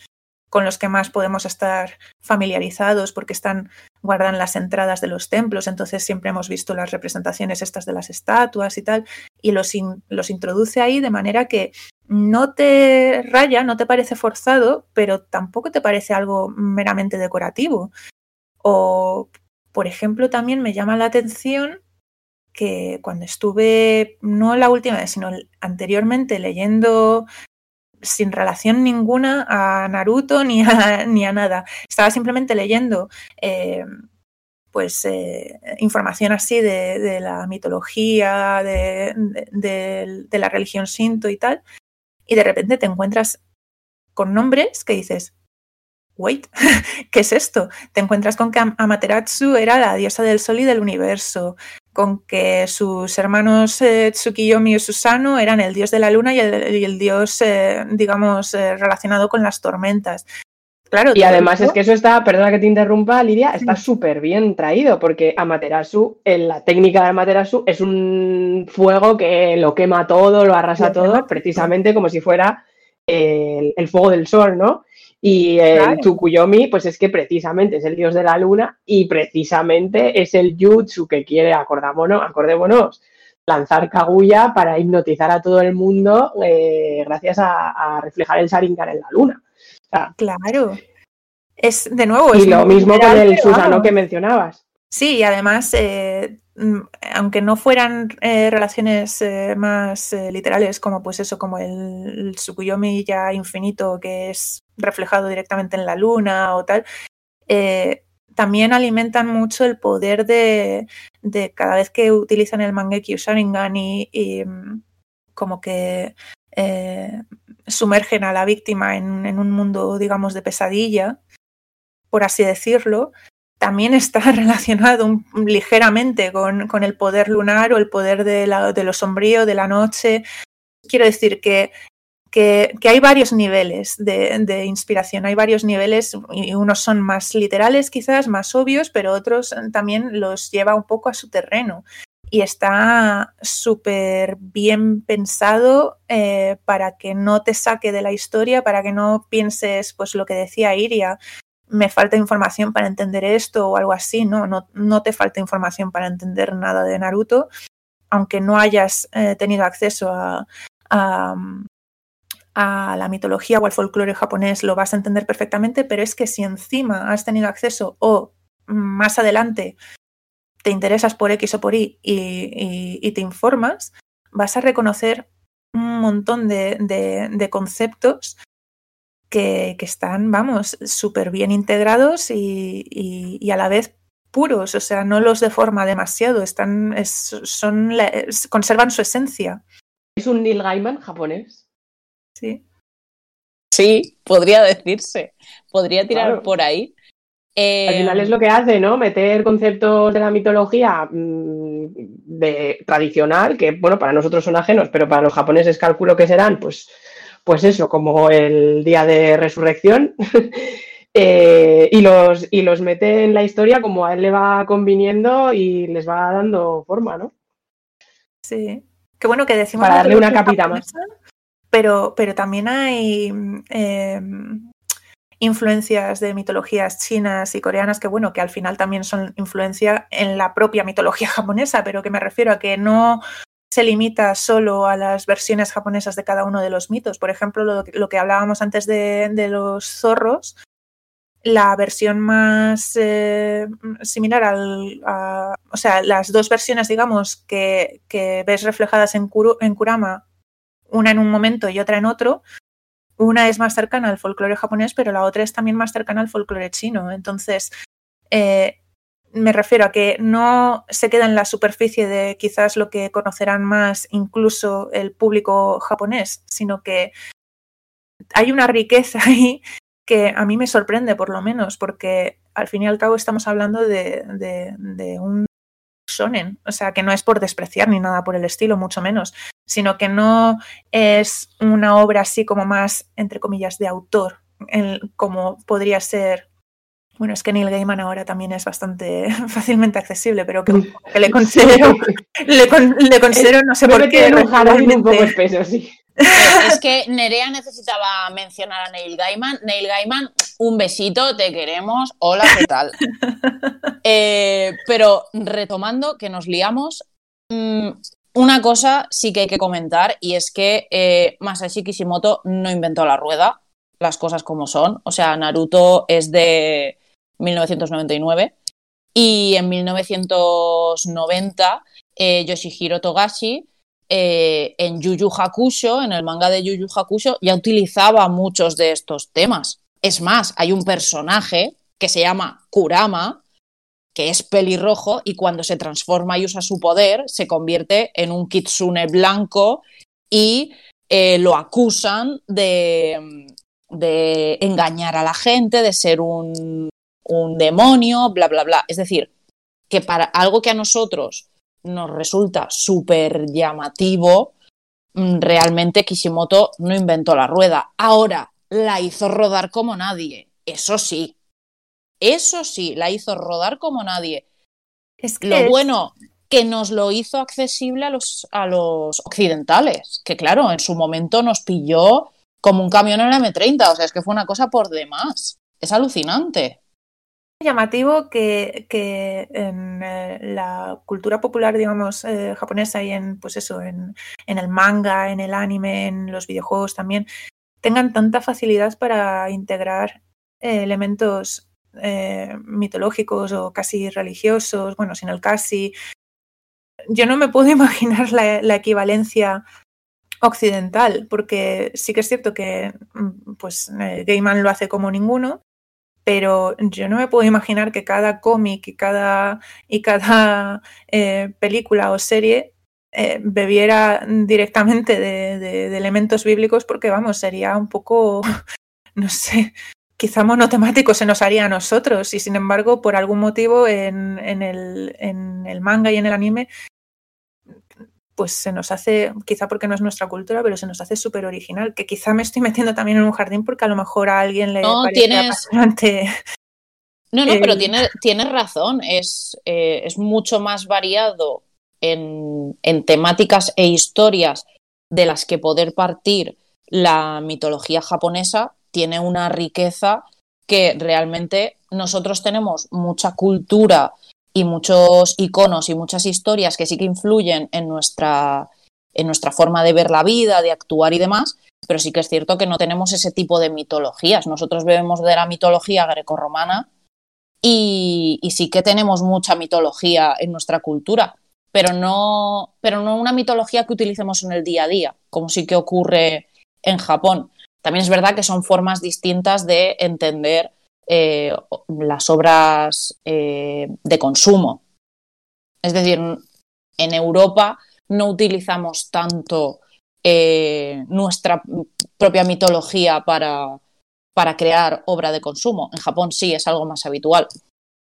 con los que más podemos estar familiarizados porque están guardan las entradas de los templos, entonces siempre hemos visto las representaciones estas de las estatuas y tal, y los, los introduce ahí de manera que no te raya, no te parece forzado, pero tampoco te parece algo meramente decorativo. O, por ejemplo, también me llama la atención que cuando estuve, no la última vez, sino anteriormente leyendo sin relación ninguna a Naruto ni a, <laughs> ni a nada. Estaba simplemente leyendo eh, pues eh, información así de, la mitología, de, de, la religión Shinto y tal, y de repente te encuentras con nombres que dices, wait, <laughs> ¿qué es esto? Te encuentras con que Amaterasu era la diosa del sol y del universo, con que sus hermanos eh, Tsukiyomi y Susano eran el dios de la luna y el, dios, eh, digamos, eh, relacionado con las tormentas. Claro, y además es que eso está, perdona que te interrumpa, Lidia, está súper bien traído, porque Amaterasu, en la técnica de Amaterasu, es un fuego que lo quema todo, lo arrasa todo, precisamente como si fuera el, el, fuego del sol, ¿no? Y el Tsukuyomi, pues es que precisamente es el dios de la luna y precisamente es el jutsu que quiere, acordémonos, acordémonos lanzar Kaguya para hipnotizar a todo el mundo eh, gracias a, reflejar el Sharingan en la luna. claro. Es de nuevo. Y lo mismo con el Susano que mencionabas. Sí, y además, eh, mm, aunque no fueran eh, relaciones más literales, como pues eso, como el, el Tsukuyomi ya infinito, que es reflejado directamente en la luna o tal, eh, también alimentan mucho el poder de, cada vez que utilizan el Mangekyo Sharingan y, mm, como que eh, sumergen a la víctima en, un mundo, digamos, de pesadilla, por así decirlo, también está <laughs> relacionado ligeramente con, con, el poder lunar o el poder de, la, de lo sombrío, de la noche. Quiero decir que que, hay varios niveles de, inspiración, hay varios niveles y unos son más literales quizás, más obvios, pero otros también los lleva un poco a su terreno. Y está súper bien pensado eh, para que no te saque de la historia, para que no pienses, pues lo que decía Iria, me falta información para entender esto o algo así, no, no, no te falta información para entender nada de Naruto, aunque no hayas eh, tenido acceso a, a la mitología o al folclore japonés lo vas a entender perfectamente, pero es que si encima has tenido acceso o más adelante te interesas por X o por Y y, te informas, vas a reconocer un montón de, conceptos que, están, vamos, súper bien integrados y, a la vez puros, o sea, no los deforma demasiado, están, son, conservan su esencia. ¿Es un Neil Gaiman japonés? Sí. Sí, podría decirse. Podría tirar por ahí. Al final es lo que hace, ¿no? Meter conceptos de la mitología mm, de, tradicional, que bueno, para nosotros son ajenos, pero para los japoneses calculo que serán, pues, pues eso, como el día de resurrección. <laughs> Eh, y, los, y los mete en la historia como a él le va conviniendo y les va dando forma, ¿no? Sí. Qué bueno que decimos. Para darle una capita más pero, pero también hay em, influencias de mitologías chinas y coreanas que, bueno, que al final también son influencia en la propia mitología <laughs> japonesa, pero que me refiero a que no se limita solo a las versiones japonesas de cada uno de los mitos. Por ejemplo, lo, que hablábamos antes de, los zorros, la versión más eh, similar al... o sea, las dos versiones, digamos, que, ves reflejadas en, en Kurama, una en un momento y otra en otro, una es más cercana al folclore japonés, pero la otra es también más cercana al folclore chino. Entonces, eh, me refiero a que no se queda en la superficie de quizás lo que conocerán más incluso el público japonés, sino que hay una riqueza <laughs> ahí que a mí me sorprende por lo menos, porque al fin y al cabo estamos hablando de, de, un shonen, o sea, que no es por despreciar ni nada por el estilo, mucho menos, sino que no es una obra así como más, entre comillas, de autor, como podría ser bueno, es que Neil Gaiman ahora también es bastante <laughs> fácilmente accesible, pero que, le considero, <laughs> le, considero, no sé por qué. Un poco espeso, sí. Eh, es que Nerea necesitaba mencionar a Neil Gaiman. Neil Gaiman, un besito, te queremos. Hola, ¿qué tal? <laughs> Eh, pero retomando, que nos liamos, mm, una cosa sí que hay que comentar y es que eh, Masashi Kishimoto no inventó la rueda, las cosas como son. O sea, Naruto es de 1999. Y en 1990, eh, Yoshihiro Togashi, eh, en Yu Yu Hakusho, en el manga de Yu Yu Hakusho, ya utilizaba muchos de estos temas. Es más, hay un personaje que se llama Kurama, que es pelirrojo y cuando se transforma y usa su poder, se convierte en un kitsune blanco y eh, lo acusan de, de engañar a la gente, de ser un un demonio, bla, bla, bla. Es decir, que para algo que a nosotros nos resulta súper llamativo, mm, realmente Kishimoto no inventó la rueda. Ahora, la hizo rodar como nadie. Eso sí. Eso sí, la hizo rodar como nadie. Es lo bueno, que nos lo hizo accesible a los, a los occidentales, que claro, en su momento nos pilló como un camión en la M30, o sea, es que fue una cosa por demás. Es alucinante llamativo que, en eh, la cultura popular, digamos, eh, japonesa y en, pues eso, en, el manga, en el anime, en los videojuegos también, tengan tanta facilidad para integrar eh, elementos mitológicos o casi religiosos, bueno, sin el casi. Yo no me puedo <laughs> imaginar la, la equivalencia occidental, porque sí que es cierto que mm, pues Gaiman lo hace como ninguno, pero yo no me puedo imaginar que cada cómic y cada, y cada eh, película o serie eh, bebiera directamente de, elementos bíblicos porque, vamos, sería un poco, <laughs> no sé, quizá monotemático se nos haría a nosotros y, sin embargo, por algún motivo en, en, el, en el manga y en el anime pues se nos hace, quizá porque no es nuestra cultura, pero se nos hace súper original, que quizá me estoy <laughs> metiendo también en un jardín porque a lo mejor a alguien le no, tienes... No, no, pero tienes, tienes razón, es, eh, es mucho más variado en, en temáticas e historias de las que poder partir la mitología japonesa tiene una riqueza que realmente nosotros tenemos mucha cultura y muchos iconos y muchas historias que sí que influyen en nuestra, en nuestra forma de ver la vida, de actuar y demás, pero sí que es cierto que no tenemos ese tipo de mitologías. Nosotros bebemos de la mitología grecorromana y, y sí que tenemos mucha mitología en nuestra cultura, pero no, pero no una mitología que utilicemos en el día a día, como sí que ocurre en Japón. También es verdad que son formas distintas de entender eh, las obras eh, de consumo. Es decir, en Europa no utilizamos tanto eh, nuestra propia mitología para, para crear obra de consumo. En Japón sí es algo más habitual.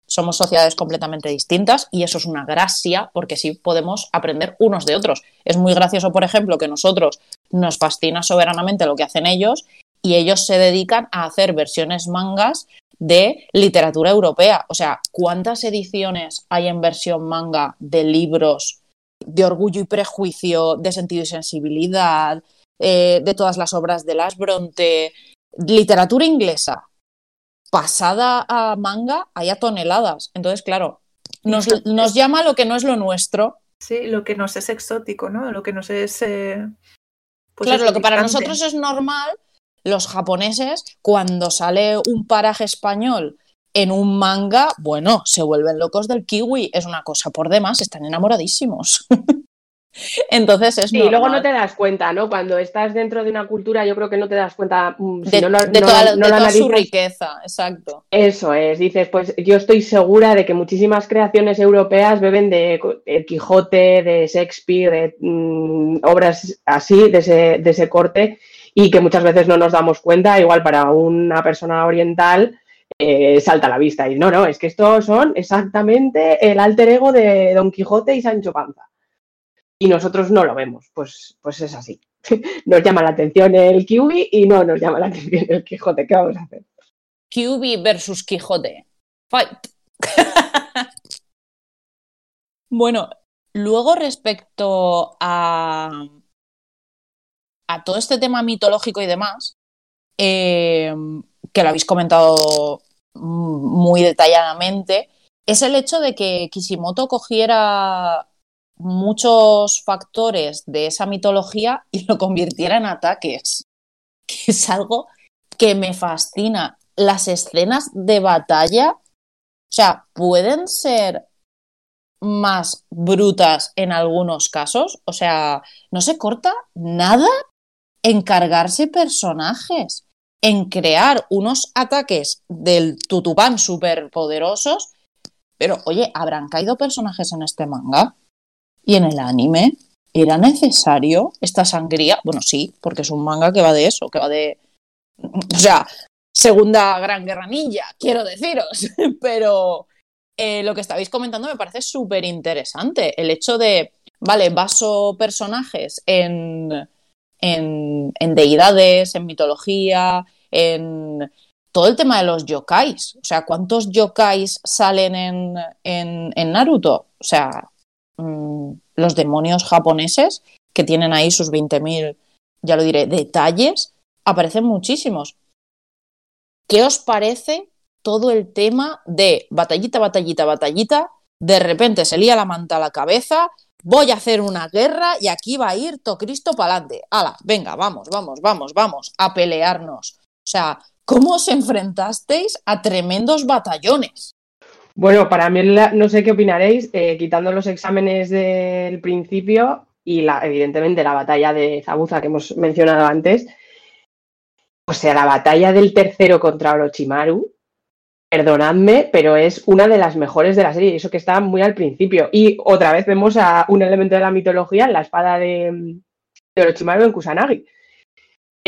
Somos sociedades completamente distintas y eso es una gracia porque sí podemos aprender unos de otros. Es muy gracioso, por ejemplo, que nosotros nos fascina soberanamente lo que hacen ellos y ellos se dedican a hacer versiones mangas de literatura europea. O sea, ¿cuántas ediciones hay en versión manga de libros de orgullo y prejuicio, de sentido y sensibilidad, eh, de todas las obras de Las Bronte, literatura inglesa pasada a manga, hay a toneladas. Entonces, claro, nos, nos llama lo que no es lo nuestro. Sí, lo que nos es exótico, ¿no? Lo que nos es... Eh, pues claro, lo que para nosotros es normal, los japoneses, cuando sale un paraje español en un manga, bueno, se vuelven locos del kiwi. Es una cosa por demás, están enamoradísimos. <laughs> Entonces es y luego no te das cuenta, ¿no? Cuando estás dentro de una cultura, yo creo que no te das cuenta. si de, no, toda, no de lo toda su riqueza, exacto. Eso es, dices, pues yo estoy segura de que muchísimas creaciones europeas beben de El Quijote, de Shakespeare, de mm, obras así, de ese, de ese corte, y que muchas veces no nos damos cuenta, igual para una persona oriental eh, salta a la vista. Y no, no, es que estos son exactamente el alter ego de Don Quijote y Sancho Panza. Y nosotros no lo vemos, pues, pues es así. <laughs> Nos llama la atención el kiwi y no nos llama la atención el Quijote. ¿Qué vamos a hacer? QB versus Quijote. Fight. <laughs> bueno, luego respecto a, a todo este tema mitológico y demás, eh, que lo habéis comentado muy detalladamente, es el hecho de que Kishimoto cogiera muchos factores de esa mitología y lo convirtiera en ataques, <laughs> que es algo que me fascina. Las escenas de batalla, o sea, pueden ser más brutas en algunos casos, o sea, no se corta nada en cargarse personajes, en crear unos ataques del tutupán súper poderosos, pero oye, ¿habrán caído personajes en este manga? ¿Y en el anime? ¿Era necesario esta sangría? Bueno, sí, porque es un manga que va de eso, que va de... O sea, segunda gran guerra ninja, quiero deciros, <laughs> pero eh, lo que estabais comentando me parece súper interesante. El hecho de, vale, baso personajes en, en, deidades, en mitología, en todo el tema de los yokais. O sea, ¿cuántos yokais salen en, en, en Naruto? O sea, mmm, los demonios japoneses que tienen ahí sus 20.000, ya lo diré, detalles, aparecen muchísimos. ¿Qué os parece todo el tema de batallita, batallita, batallita? De repente se lía la manta a la cabeza, voy a hacer una guerra y aquí va a ir to Cristo para adelante. ¡Hala! Venga, vamos, vamos, vamos, vamos, a pelearnos. O sea, ¿cómo os enfrentasteis a tremendos batallones? Bueno, para mí, no sé qué opinaréis, eh, quitando los exámenes del principio y la, evidentemente la batalla de Zabuza que hemos mencionado antes, o sea, la batalla del tercero contra Orochimaru, perdonadme, pero es una de las mejores de la serie, eso que está muy al principio. Y otra vez vemos a un elemento de la mitología la espada de, de Orochimaru en Kusanagi.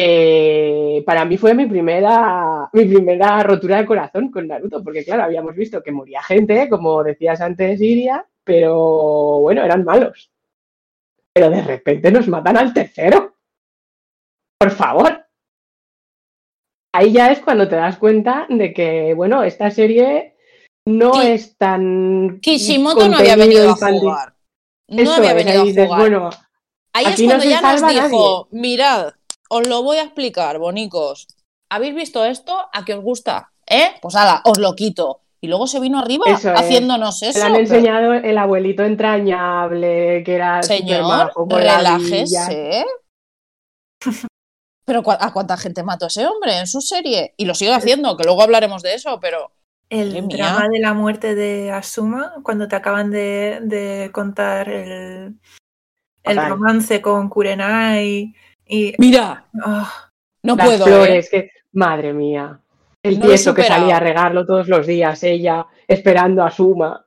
Eh, para mí fue mi primera, mi primera rotura de corazón con Naruto, porque claro, habíamos visto que moría gente, como decías antes, Iria, pero bueno, eran malos. Pero de repente nos matan al tercero. Por favor. Ahí ya es cuando te das cuenta de que, bueno, esta serie no Ki- es tan. Kishimoto no había venido a jugar. No Eso había es, venido ahí a jugar. bueno, Ahí es no cuando ya nos dijo, mirad, os lo voy a explicar, bonicos. ¿Habéis visto esto? ¿A qué os gusta? ¿Eh? Pues ala, os lo quito. Y luego se vino arriba Eso es. haciéndonos eso. Le han pero- enseñado el abuelito entrañable, que era Señor, relájese. Pero ¿cu- ¿a cuánta gente mató ese hombre en su serie? Y lo sigue haciendo, que luego hablaremos de eso, pero El drama de la muerte de Asuma, cuando te acaban de, de contar el, el romance con Kurenai y... mira, ah, no Las puedo. ¿eh? flores, que madre mía. El No tieso que salía a regarlo todos los días, ella esperando a Suma.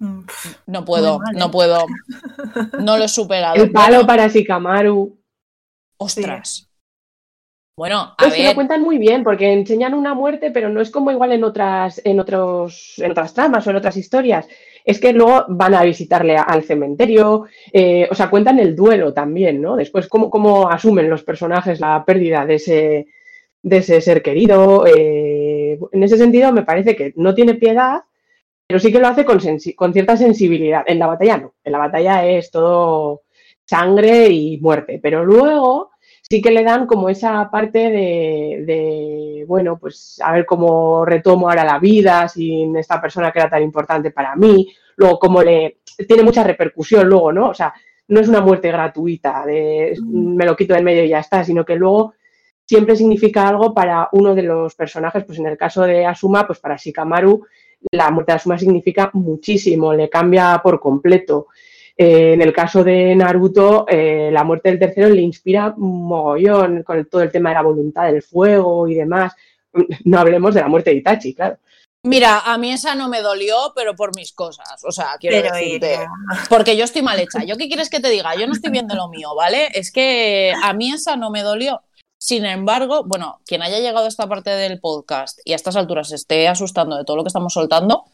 mm, No puedo, no ¿eh? puedo. <laughs> No lo he superado. El palo para Shikamaru. Ostras. Bueno, a Es que lo ver, cuentan muy bien, porque enseñan una muerte, pero no es como igual en otras, en otros, en otras tramas o en otras historias. Es que luego van a visitarle a- al cementerio, eh, o sea, cuentan el duelo también, ¿no? Después, cómo, cómo asumen los personajes la pérdida de ese, de ese ser querido. eh, en ese sentido, me parece que no tiene piedad, pero sí que lo hace con, con cierta sensibilidad. En la batalla no. En la batalla es todo sangre y muerte. Pero luego sí que le dan como esa parte de, bueno, pues a ver cómo retomo ahora la vida sin esta persona que era tan importante para mí. Luego, como le. Tiene mucha repercusión luego, ¿no? O sea, no es una muerte gratuita, de mm. me lo quito del medio y ya está, sino que luego siempre significa algo para uno de los personajes, pues en el caso de Asuma, pues para Shikamaru, la muerte de Asuma significa muchísimo, le cambia por completo. Eh, en el caso de Naruto, eh, la muerte del tercero le inspira mogollón con todo el tema de la voluntad del fuego y demás. No hablemos de la muerte de Itachi, claro. Mira, a mí esa no me dolió, pero por mis cosas. O sea, quiero decirte. Porque yo estoy mal hecha. ¿Yo qué quieres que te diga? Yo no estoy viendo lo mío, ¿vale? Es que a mí esa no me dolió. Sin embargo, bueno, quien haya llegado a esta parte del podcast y a estas alturas se esté asustando de todo lo que estamos soltando,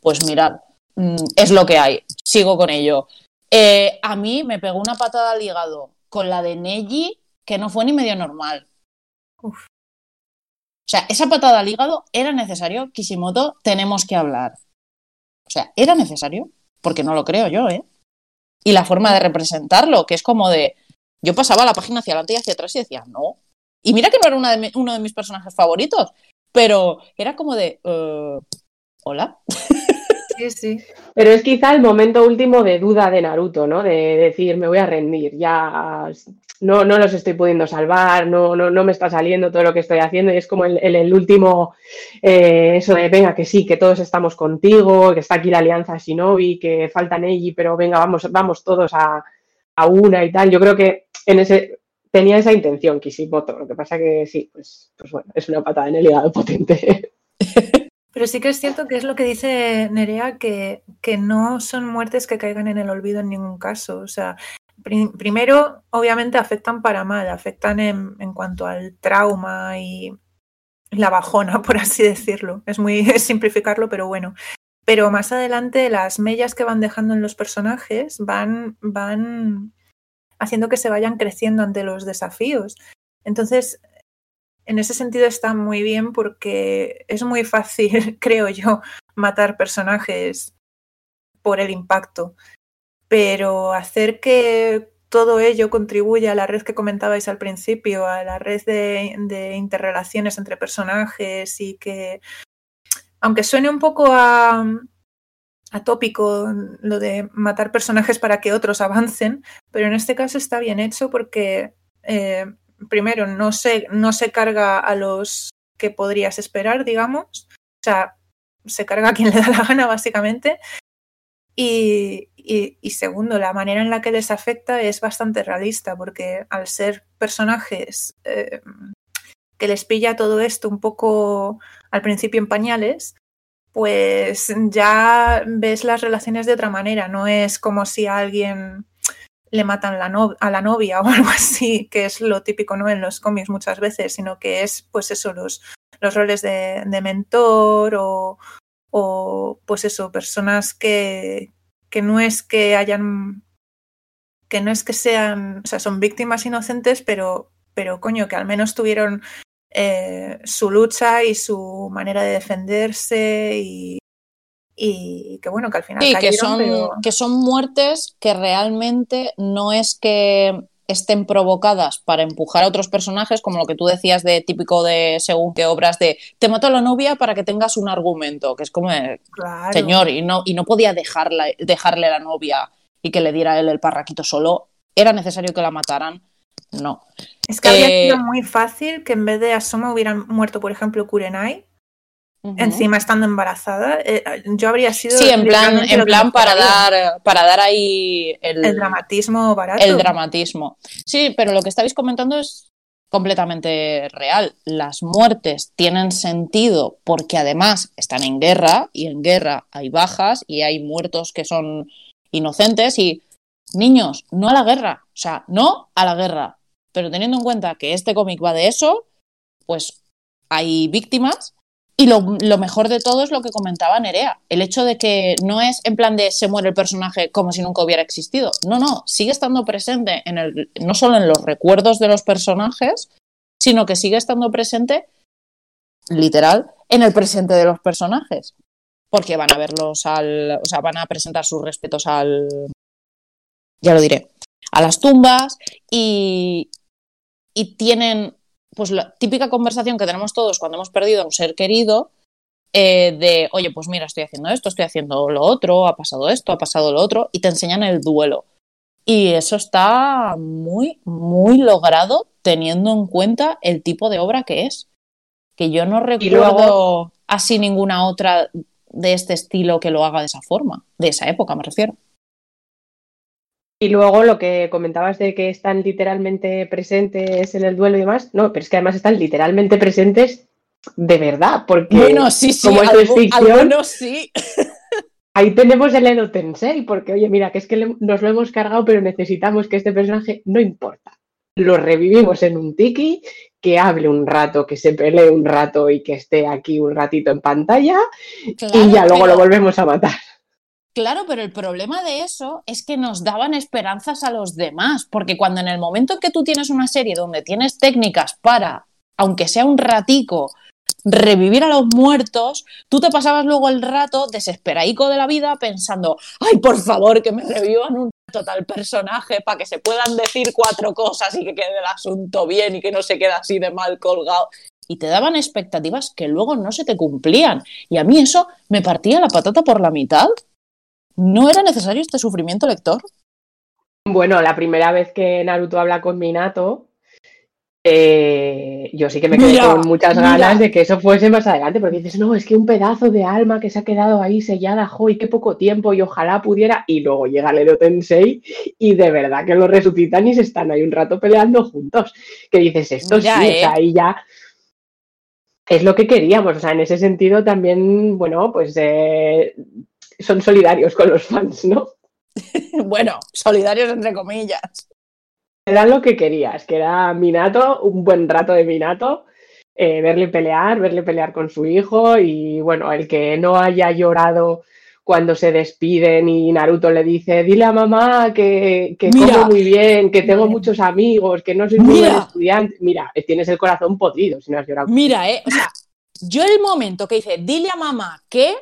pues mirad, mm, es lo que hay. Sigo con ello. Eh, a mí me pegó una patada al hígado con la de Neji que no fue ni medio normal. O sea, esa patada al hígado era necesario. Kishimoto, tenemos que hablar. O sea, era necesario, porque no lo creo yo, ¿eh? Y la forma de representarlo, que es como de. Yo pasaba la página hacia adelante y hacia atrás y decía, no. Y mira que no era uno de mis personajes favoritos, pero era como de. Uh, Hola. <laughs> Sí, sí. Pero es quizá el momento último de duda de Naruto, ¿no? De decir, me voy a rendir, ya no, no los estoy pudiendo salvar, no, no, no me está saliendo todo lo que estoy haciendo y es como el, el, último, eh, eso de, venga, que sí, que todos estamos contigo, que está aquí la alianza Shinobi, que falta Neji, pero venga, vamos, vamos todos a, a una y tal. Yo creo que en ese tenía esa intención Kishimoto, lo que pasa que sí, pues, pues bueno, es una patada en el hígado potente. <laughs> Pero sí que es cierto que es lo que dice Nerea, que, que no son muertes que caigan en el olvido en ningún caso. O sea, primero, obviamente afectan para mal, afectan en, en, cuanto al trauma y la bajona, <laughs> por así decirlo. Es muy <laughs> simplificarlo, pero bueno. Pero más adelante, las mellas que van dejando en los personajes van, van haciendo que se vayan creciendo ante los desafíos. Entonces, en ese sentido está muy bien porque es muy fácil, <laughs> creo yo, matar personajes por el impacto. Pero hacer que todo ello contribuya a la red que comentabais al principio, a la red de, interrelaciones entre personajes y que, aunque suene un poco a, tópico lo de matar personajes para que otros avancen, pero en este caso está bien hecho porque eh, primero, no se, no se carga a los que podrías esperar, digamos. O sea, se carga a quien le da la gana, básicamente. Y, y, segundo, la manera en la que les afecta es bastante realista, porque al ser personajes eh, que les pilla todo esto un poco al principio en pañales, pues ya ves las relaciones de otra manera. No es como si alguien le matan a la novia <laughs> o algo así, que es lo típico ¿no? en los cómics muchas veces, sino que es pues eso, los, los roles de, mentor o, o, pues eso, personas que, que no es que hayan que no es que sean, o sea, son víctimas inocentes, pero, pero coño, que al menos tuvieron eh, su lucha y su manera de defenderse y, y que bueno, que al final... Sí, que, son, que son muertes que realmente no es que estén provocadas para empujar a otros personajes, como lo que tú decías de típico de según qué obras de te mato a la novia para que tengas un argumento, que es como señor, y no, y no podía dejarla, dejarle a la novia y que le diera él el parraquito solo, era necesario que la mataran. No. Es que había sido eh, muy fácil que en vez de Asoma hubieran muerto, por ejemplo, Kurenai encima estando embarazada, eh, yo habría sido... Sí, en plan, en plan para, dar, para dar ahí el, el, dramatismo barato. El dramatismo. Sí, pero lo que estáis comentando es completamente real. Las muertes tienen sentido porque además están en guerra y en guerra hay bajas y hay muertos que son inocentes y niños, no a la guerra, o sea, no a la guerra. Pero teniendo en cuenta que este cómic va de eso, pues hay víctimas y lo, mejor de todo es lo que comentaba Nerea, el hecho de que no es en plan de se muere el personaje como si nunca hubiera existido. No, no, sigue estando presente en el, no solo en los recuerdos de los personajes, sino que sigue estando presente, literal, en el presente de los personajes. Porque van a verlos al. O sea, van a presentar sus respetos al. Ya lo diré. a las tumbas y, y tienen pues la típica conversación que tenemos todos cuando hemos perdido a un ser querido, eh, de, oye, pues mira, estoy haciendo esto, estoy haciendo lo otro, ha pasado esto, ha pasado lo otro, y te enseñan el duelo. Y eso está muy, muy logrado teniendo en cuenta el tipo de obra que es. Que yo no recuerdo así ninguna otra de este estilo que lo haga de esa forma, de esa época me refiero. Y luego lo que comentabas de que están literalmente presentes en el duelo y demás, no, pero es que además están literalmente presentes de verdad, porque bueno, sí, sí, como es ficción, sí. ahí tenemos el Edo Tensei, porque oye, mira, que es que nos lo hemos cargado, pero necesitamos que este personaje no importa. Lo revivimos en un tiki, que hable un rato, que se pelee un rato y que esté aquí un ratito en pantalla, y ya luego lo volvemos a matar. Claro, pero el problema de eso es que nos daban esperanzas a los demás, porque cuando en el momento que tú tienes una serie donde tienes técnicas para, aunque sea un ratico, revivir a los muertos, tú te pasabas luego el rato desesperaico de la vida pensando, ay, por favor, que me revivan un total personaje para que se puedan decir cuatro cosas y que quede el asunto bien y que no se quede así de mal colgado. Y te daban expectativas que luego no se te cumplían. Y a mí eso me partía la patata por la mitad. ¿No era necesario este sufrimiento lector? Bueno, la primera vez que Naruto habla con Minato, eh, yo sí que me quedé con muchas ganas de que eso fuese más adelante, porque dices, no, es que un pedazo de alma que se ha quedado ahí sellada, jo, y qué poco tiempo, y ojalá pudiera, y luego llega el Tensei, y de verdad que lo resucitan y se están ahí un rato peleando juntos. Que dices, esto sí, ¿eh? ahí ya es lo que queríamos, o sea, en ese sentido también, bueno, pues eh, son solidarios con los fans, ¿no? <laughs> bueno, solidarios entre comillas. Era lo que querías, que era Minato, un buen rato de Minato, eh, verle pelear, verle pelear con su hijo y bueno, el que no haya llorado cuando se despiden y Naruto le dice, dile a mamá que, que como muy bien, que tengo muchos amigos, que no soy muy buen estudiante. Mira, tienes el corazón podrido si no has llorado. Mira, eh, o sea, yo el momento que dice, dile a mamá que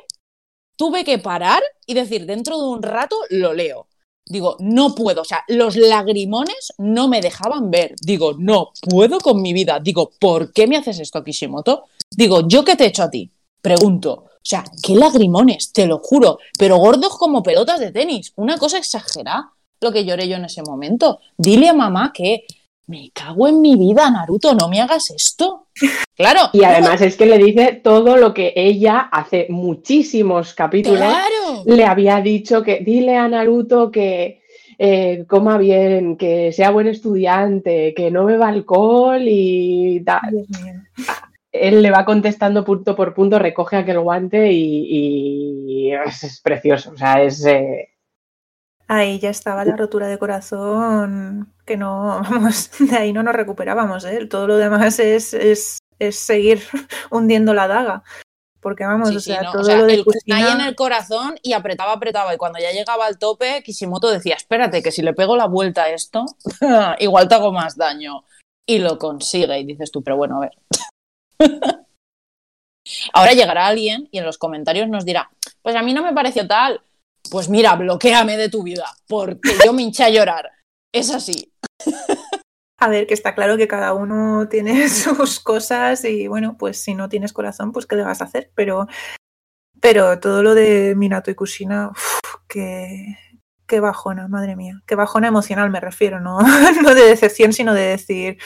tuve que parar y decir, dentro de un rato lo leo. Digo, no puedo, o sea, los lagrimones no me dejaban ver. Digo, no puedo con mi vida. Digo, ¿por qué me haces esto, Kishimoto? Digo, ¿yo qué te he hecho a ti? Pregunto. O sea, qué lagrimones, te lo juro, pero gordos como pelotas de tenis. Una cosa exagerada lo que lloré yo en ese momento. Dile a mamá que me cago en mi vida, Naruto, no me hagas esto. <laughs> Claro. Y además es que le dice todo lo que ella hace muchísimos capítulos le había dicho que dile a Naruto que eh, coma bien, que sea buen estudiante, que no beba alcohol y tal. Él le va contestando punto por punto, recoge aquel guante y, es, precioso. O sea, es. Eh, ahí ya estaba la rotura de corazón que no, <laughs> vamos, de ahí no nos recuperábamos, ¿eh? Todo lo demás es, es, es seguir <laughs> hundiendo la daga. Porque vamos, o sea, todo lo de el ahí en el corazón y apretaba, apretaba. Y cuando ya llegaba al tope, Kishimoto decía, espérate, que si le pego la vuelta a esto, <laughs> igual te hago más daño. Y lo consigue. Y dices tú, pero bueno, a ver. Ahora llegará alguien y en los comentarios nos dirá, pues a mí no me pareció tal. Pues mira, bloqueame de tu vida, porque yo me hinché a llorar. Es así. A ver, que está claro que cada uno tiene <laughs> sus cosas y bueno, pues si no tienes corazón, pues qué le vas a hacer. Pero, pero todo lo de Minato y Kushina, qué, qué bajona, madre mía. Qué bajona emocional me refiero, no, <laughs> no de decepción, sino de decir,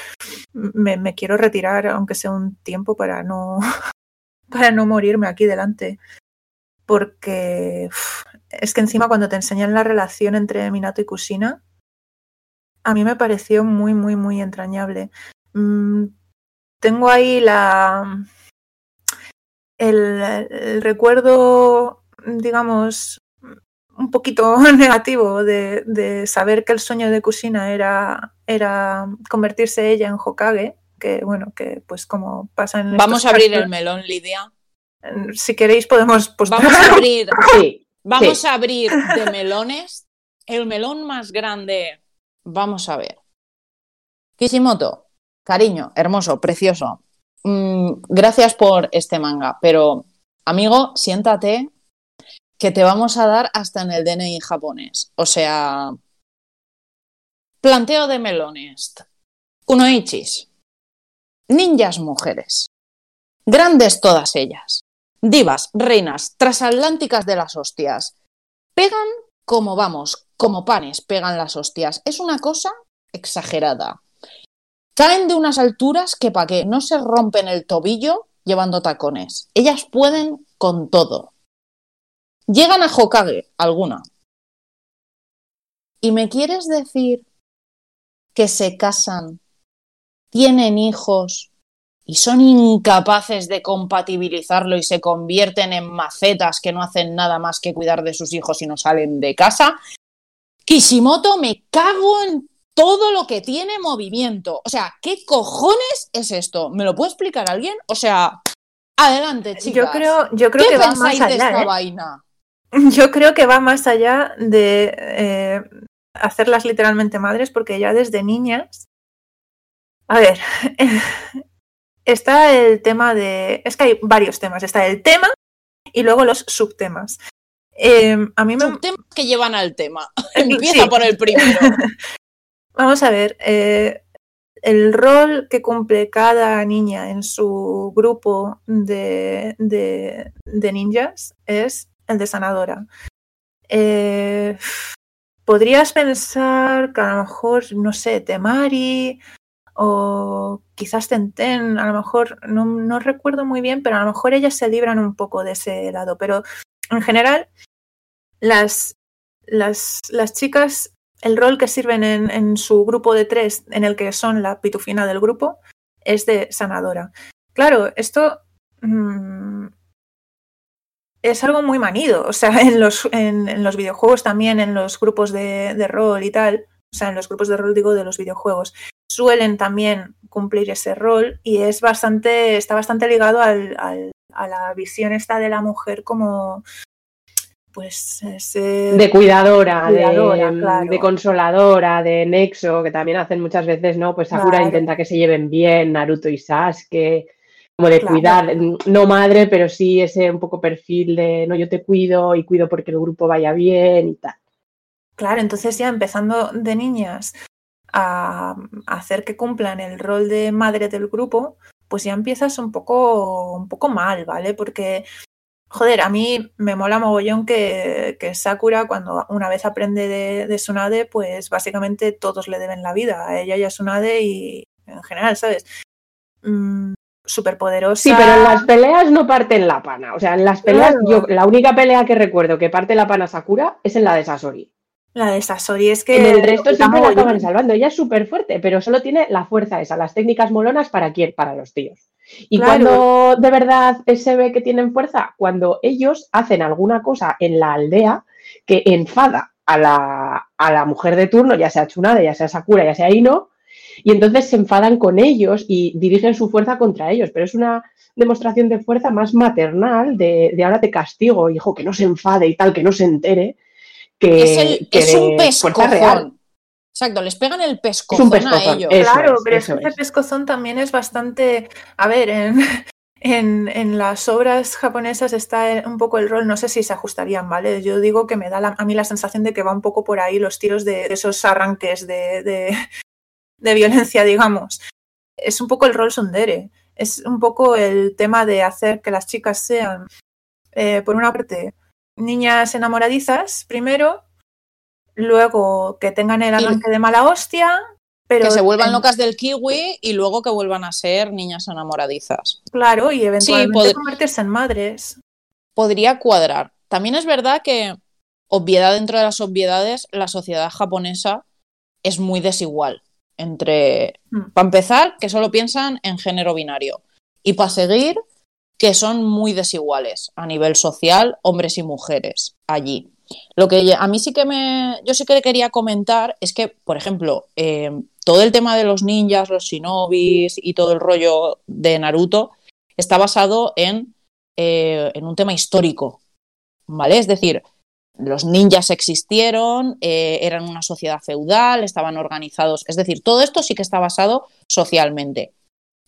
me, me quiero retirar, aunque sea un tiempo, para no, <laughs> para no morirme aquí delante. Porque es que encima cuando te enseñan la relación entre Minato y Kushina, a mí me pareció muy, muy, muy entrañable. Mm, tengo ahí la el, recuerdo, digamos, un poquito <laughs> negativo de, saber que el sueño de Kusina era, era convertirse ella en Hokage, que bueno, que pues como pasa en... Vamos a abrir el melón, Lidia. Si queréis podemos... Pues, vamos a abrir, vamos a abrir de <laughs> melones el melón más grande Vamos a ver. Kishimoto, cariño, hermoso, precioso. Mm, gracias por este manga, pero amigo, siéntate que te vamos a dar hasta en el DNI japonés. O sea, Planteo de melones. Kunoichis. Ninjas mujeres. Grandes todas ellas. Divas, reinas, transatlánticas de las hostias. Pegan como vamos, como panes pegan las hostias. Es una cosa exagerada. Caen de unas alturas que para que no se rompen el tobillo llevando tacones. Ellas pueden con todo. Llegan a Hokage, alguna. ¿Y me quieres decir que se casan, tienen hijos y son incapaces de compatibilizarlo y se convierten en macetas que no hacen nada más que cuidar de sus hijos y no salen de casa? Kishimoto, me cago en todo lo que tiene movimiento. O sea, ¿qué cojones es esto? ¿Me lo puede explicar alguien? O sea, adelante, chicas. Yo creo, yo creo ¿Qué que va más de allá. esta ¿eh? vaina? <laughs> Yo creo que va más allá de eh, hacerlas literalmente madres, porque ya desde niñas. A ver, <laughs> está el tema de. Es que hay varios temas. Está el tema y luego los subtemas. Eh, a mí me. Subtemas que llevan al tema. <laughs> Empieza Sí. por el primero. <laughs> Vamos a ver. eh, el rol que cumple cada niña en su grupo de, de- de ninjas es el de sanadora. Eh, podrías pensar que a lo mejor, no sé, Temari o quizás Tenten, a lo mejor no, no recuerdo muy bien, pero a lo mejor ellas se libran un poco de ese lado. Pero en general, las, las, las chicas el rol que sirven en, en, su grupo de tres, en el que son la pitufina del grupo, es de sanadora. Claro, esto mmm, es algo muy manido. O sea, en los, en los videojuegos también, en los grupos de, de, rol y tal, o sea, en los grupos de rol, digo, de los videojuegos, suelen también cumplir ese rol y es bastante, está bastante ligado al, al, a la visión esta de la mujer como pues ese... de cuidadora, cuidadora de, claro. de, consoladora, de nexo, que también hacen muchas veces, ¿no? Pues Sakura claro. intenta que se lleven bien, Naruto y Sasuke, como de claro. cuidar, no madre, pero sí ese un poco perfil de, no, yo te cuido y cuido porque el grupo vaya bien y tal. Claro, entonces ya empezando de niñas a, a hacer que cumplan el rol de madre del grupo, pues ya empiezas un poco, un poco mal, ¿vale? Porque Joder, a mí me mola mogollón que, que, Sakura, cuando una vez aprende de, de Tsunade, pues básicamente todos le deben la vida a ella y a Tsunade y en general, ¿sabes? Mm, Súper poderosa. Sí, pero en las peleas no parten la pana. O sea, en las peleas, claro. yo la única pelea que recuerdo que parte la pana Sakura es en la de Sasori. La de Sasori es que. En el resto siempre la acaban salvando. Ella es súper fuerte, pero solo tiene la fuerza esa, las técnicas molonas para quién? Para los tíos. Y claro. cuando de verdad se ve que tienen fuerza, cuando ellos hacen alguna cosa en la aldea que enfada a la, a la mujer de turno, ya sea Tsunade, ya sea Sakura, ya sea Ino, y entonces se enfadan con ellos y dirigen su fuerza contra ellos. Pero es una demostración de fuerza más maternal, de, de ahora te castigo, hijo, que no se enfade y tal, que no se entere. Que, es, el, que es un pescozón. Exacto, les pegan el pescozón, pescozón a ellos. Eso claro, es, pero ese es. pescozón también es bastante. A ver, en, <laughs> en, en, las obras japonesas está un poco el rol, no sé si se ajustarían, ¿vale? Yo digo que me da la, a mí la sensación de que va un poco por ahí los tiros de, de esos arranques de, de, <laughs> de, violencia, digamos. Es un poco el rol sundere. Es un poco el tema de hacer que las chicas sean, eh, por una parte, niñas enamoradizas, primero, luego que tengan el arranque de mala hostia, pero que se vuelvan locas del kiwi y luego que vuelvan a ser niñas enamoradizas. Claro, y eventualmente sí, convertirse en madres. Podría cuadrar. También es verdad que, obviedad dentro de las obviedades, la sociedad japonesa es muy desigual. Entre, hmm. para empezar, que solo piensan en género binario. Y para seguir, que son muy desiguales a nivel social, hombres y mujeres allí. Lo que a mí sí que me. Yo sí que quería comentar es que, por ejemplo, eh, todo el tema de los ninjas, los shinobis y todo el rollo de Naruto está basado en, eh, en un tema histórico. ¿Vale? Es decir, los ninjas existieron, eh, eran una sociedad feudal, estaban organizados. Es decir, todo esto sí que está basado socialmente.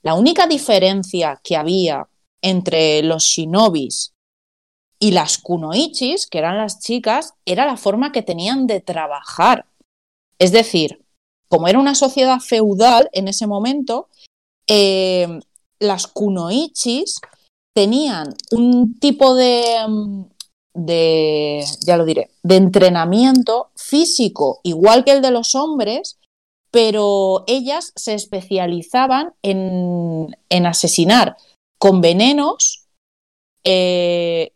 La única diferencia que había entre los shinobis y las kunoichis, que eran las chicas, era la forma que tenían de trabajar. Es decir, como era una sociedad feudal en ese momento, eh, las kunoichis tenían un tipo de, de, ya lo diré, de entrenamiento físico igual que el de los hombres, pero ellas se especializaban en, en asesinar con venenos eh,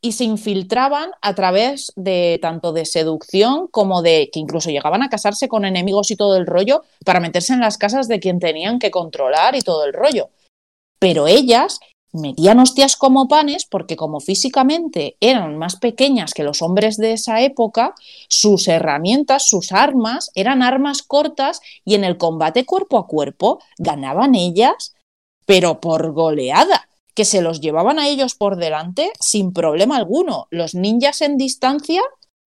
y se infiltraban a través de tanto de seducción como de que incluso llegaban a casarse con enemigos y todo el rollo para meterse en las casas de quien tenían que controlar y todo el rollo. Pero ellas metían hostias como panes porque como físicamente eran más pequeñas que los hombres de esa época, sus herramientas, sus armas eran armas cortas y en el combate cuerpo a cuerpo ganaban ellas, pero por goleada, que se los llevaban a ellos por delante sin problema alguno. Los ninjas en distancia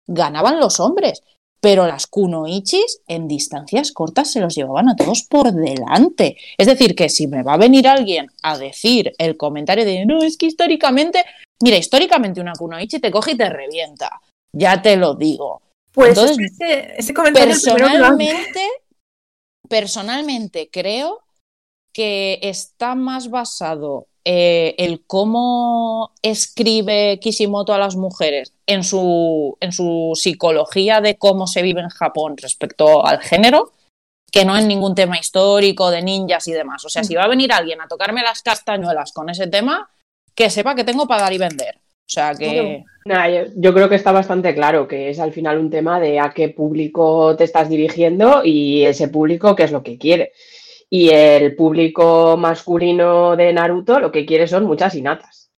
ganaban los hombres, pero las kunoichis en distancias cortas se los llevaban a todos por delante. Es decir, que si me va a venir alguien a decir el comentario de no, es que históricamente, mira, históricamente una kunoichi te coge y te revienta. Ya te lo digo. Pues Entonces, ese, comentario personalmente, personalmente creo que está más basado eh, el cómo escribe Kishimoto a las mujeres en su, en su psicología de cómo se vive en Japón respecto al género, que no en ningún tema histórico de ninjas y demás. O sea, si va a venir alguien a tocarme las castañuelas con ese tema, que sepa que tengo para dar y vender. O sea que. yo, creo que está bastante claro que es al final un tema de a qué público te estás dirigiendo y ese público qué es lo que quiere. Y el público masculino de Naruto lo que quiere son muchas inatas.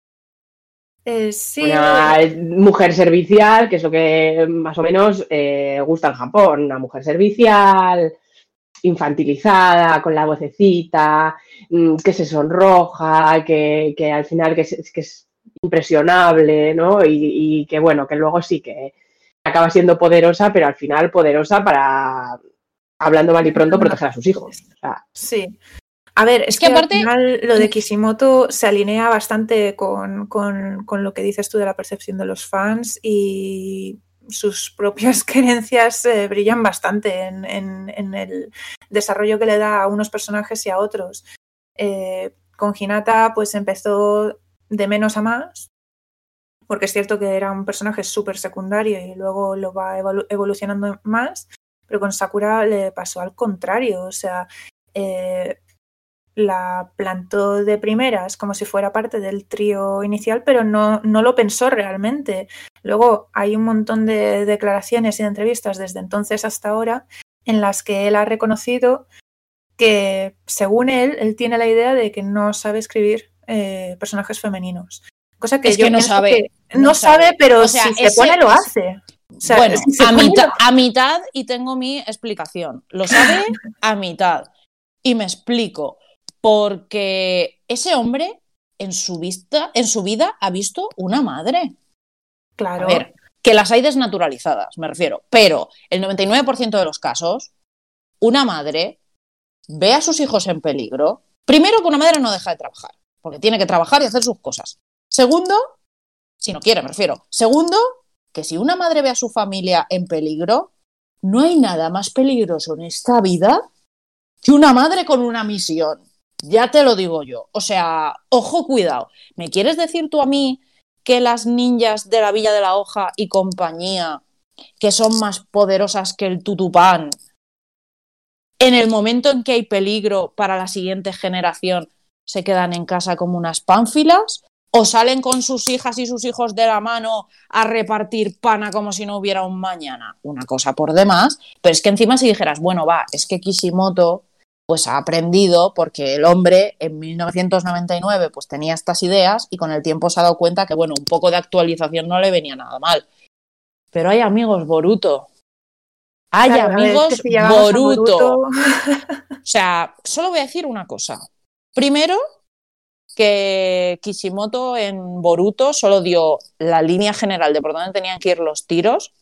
Eh, sí. Una mujer servicial, que es lo que más o menos eh, gusta en Japón. Una mujer servicial, infantilizada, con la vocecita, mm, que se sonroja, que, al final que es, que es impresionable, ¿no? Y, y, que bueno, que luego sí que acaba siendo poderosa, pero al final poderosa para hablando mal y pronto, proteger a sus hijos. Sí. A ver, es, que, aparte lo de Kishimoto se alinea bastante con, lo que dices tú de la percepción de los fans y sus propias <laughs> creencias eh, brillan bastante en, el desarrollo que le da a unos personajes y a otros. Eh, con Hinata pues empezó de menos a más, porque es cierto que era un personaje súper secundario y luego lo va evolucionando más, pero con Sakura le pasó al contrario, o sea, eh, la plantó de primeras como si fuera parte del trío inicial, pero no, no lo pensó realmente. Luego hay un montón de declaraciones y de entrevistas desde entonces hasta ahora en las que él ha reconocido que, según él, él tiene la idea de que no sabe escribir eh, personajes femeninos. Cosa que yo no sabe. no, sabe, pero si se pone lo hace bueno, a, mitad, y tengo mi explicación. Lo sabe a mitad. Y me explico. Porque ese hombre en su, vista, en su vida ha visto una madre. Claro. A ver, que las hay desnaturalizadas, me refiero. Pero el 99% de los casos, una madre ve a sus hijos en peligro. Primero, que una madre no deja de trabajar, porque tiene que trabajar y hacer sus cosas. Segundo, si no quiere, me refiero. Segundo, que si una madre ve a su familia en peligro, no hay nada más peligroso en esta vida que una madre con una misión. Ya te lo digo yo. O sea, ojo, cuidado. ¿Me quieres decir tú a mí que las ninjas de la Villa de la Hoja y compañía, que son más poderosas que el tutupán, en el momento en que hay peligro para la siguiente generación, se quedan en casa como unas pánfilas? O salen con sus hijas y sus hijos de la mano a repartir pana como si no hubiera un mañana. Una cosa por demás, pero es que encima si dijeras, bueno, va, es que Kishimoto pues ha aprendido porque el hombre en 1999 pues tenía estas ideas y con el tiempo se ha dado cuenta que bueno, un poco de actualización no le venía nada mal. Pero hay amigos Boruto. Hay amigos Boruto. o sea, solo voy a decir una cosa. Primero, que Kishimoto en Boruto solo dio la línea general de por dónde tenían que ir los tiros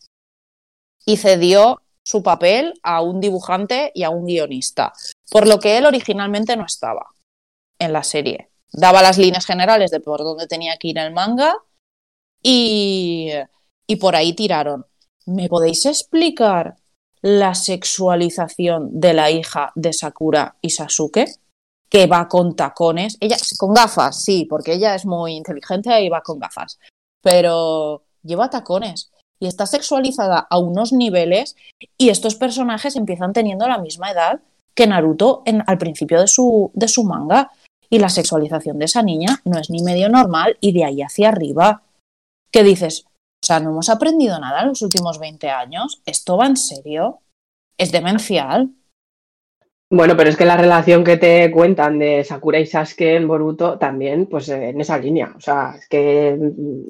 y cedió su papel a un dibujante y a un guionista, por lo que él originalmente no estaba en la serie. Daba las líneas generales de por dónde tenía que ir el manga y, y por ahí tiraron. ¿Me podéis explicar la sexualización de la hija de Sakura y Sasuke, que va con tacones, ella con gafas, sí, porque ella es muy inteligente y va con gafas, pero lleva tacones y está sexualizada a unos niveles y estos personajes empiezan teniendo la misma edad que Naruto en, al principio de su, de su manga y la sexualización de esa niña no es ni medio normal y de ahí hacia arriba. ¿Qué dices? O sea, no hemos aprendido nada en los últimos 20 años. ¿Esto va en serio? ¿Es demencial? Bueno, pero es que la relación que te cuentan de Sakura y Sasuke en Boruto también, pues en esa línea. O sea, es que.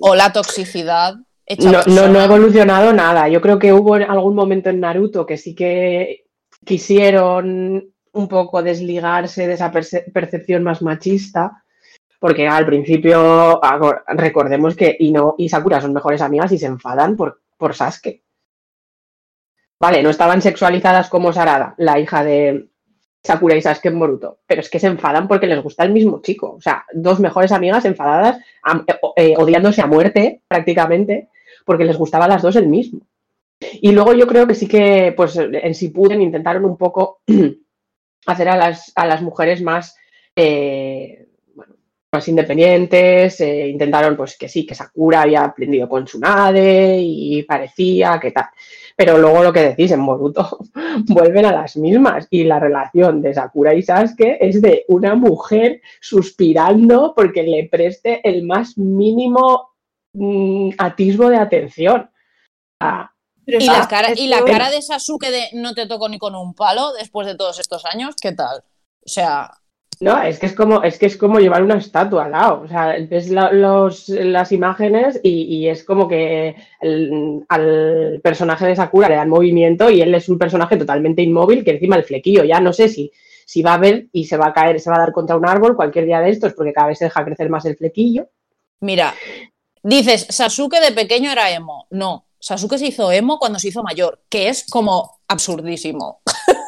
O la toxicidad. no, no, no, ha evolucionado nada. Yo creo que hubo algún momento en Naruto que sí que quisieron un poco desligarse de esa percepción más machista, porque al principio recordemos que Ino y Sakura son mejores amigas y se enfadan por, por Sasuke. Vale, no estaban sexualizadas como Sarada, la hija de Sakura y Sasuke en Boruto, pero es que se enfadan porque les gusta el mismo chico. O sea, dos mejores amigas enfadadas, eh, eh, odiándose a muerte prácticamente, porque les gustaba a las dos el mismo. Y luego yo creo que sí que, pues en si pueden intentaron un poco <clears throat> hacer a las, a las mujeres más, eh, más independientes, intentaron pues que sí, que Sakura había aprendido con Tsunade y parecía que tal. Pero luego lo que decís en Boruto <laughs> vuelven a las mismas y la relación de Sakura y Sasuke es de una mujer suspirando porque le preste el más mínimo mm, atisbo de atención. y, la cara, y la cara de Sasuke de no te toco ni con un palo después de todos estos años, ¿qué tal? O sea, no, es que es como, es que es como llevar una estatua al lado. O sea, ves los, las imágenes y, es como que al personaje de Sakura le dan movimiento y él es un personaje totalmente inmóvil que encima el flequillo ya no sé si, si va a ver y se va a caer, se va a dar contra un árbol cualquier día de estos porque cada vez se deja crecer más el flequillo. Mira, dices, Sasuke de pequeño era emo. No, Sasuke se hizo emo cuando se hizo mayor, que es como absurdísimo. <laughs>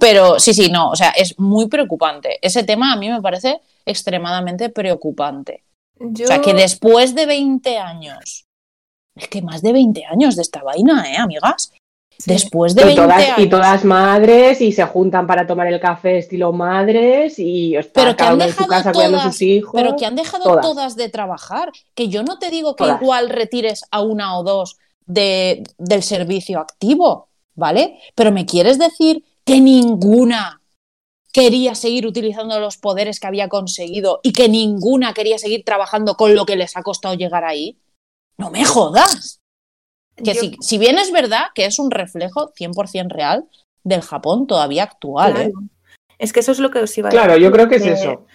Pero sí, sí, no, o sea, es muy preocupante. Ese tema a mí me parece extremadamente preocupante. O sea, que después de 20 años, es que más de 20 años de esta vaina, ¿eh, amigas? Después de 20 todas, años. Y todas madres y se juntan para tomar el café estilo madres y pero que han dejado su casa todas, sus hijos. Pero que han dejado todas. de trabajar. Que yo no te digo que igual retires a una o dos de, del servicio activo, ¿vale? Pero me quieres decir que ninguna quería seguir utilizando los poderes que había conseguido y que ninguna quería seguir trabajando con lo que les ha costado llegar ahí. No me jodas. Que si, bien es verdad que es un reflejo 100% real del Japón todavía actual. ¿eh? Es que eso es lo que os iba a decir. Claro, yo creo que es eso.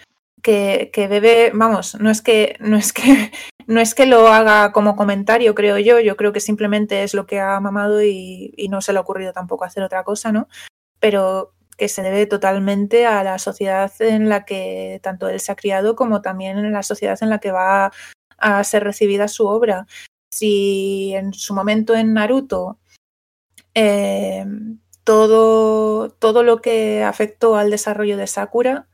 Que, que debe, vamos, no es que, no es que no es que lo haga como comentario, creo yo, yo creo que simplemente es lo que ha mamado y, y, no se le ha ocurrido tampoco hacer otra cosa, ¿no? Pero que se debe totalmente a la sociedad en la que tanto él se ha criado como también en la sociedad en la que va a ser recibida su obra. Si en su momento en Naruto eh, todo, todo lo que afectó al desarrollo de Sakura,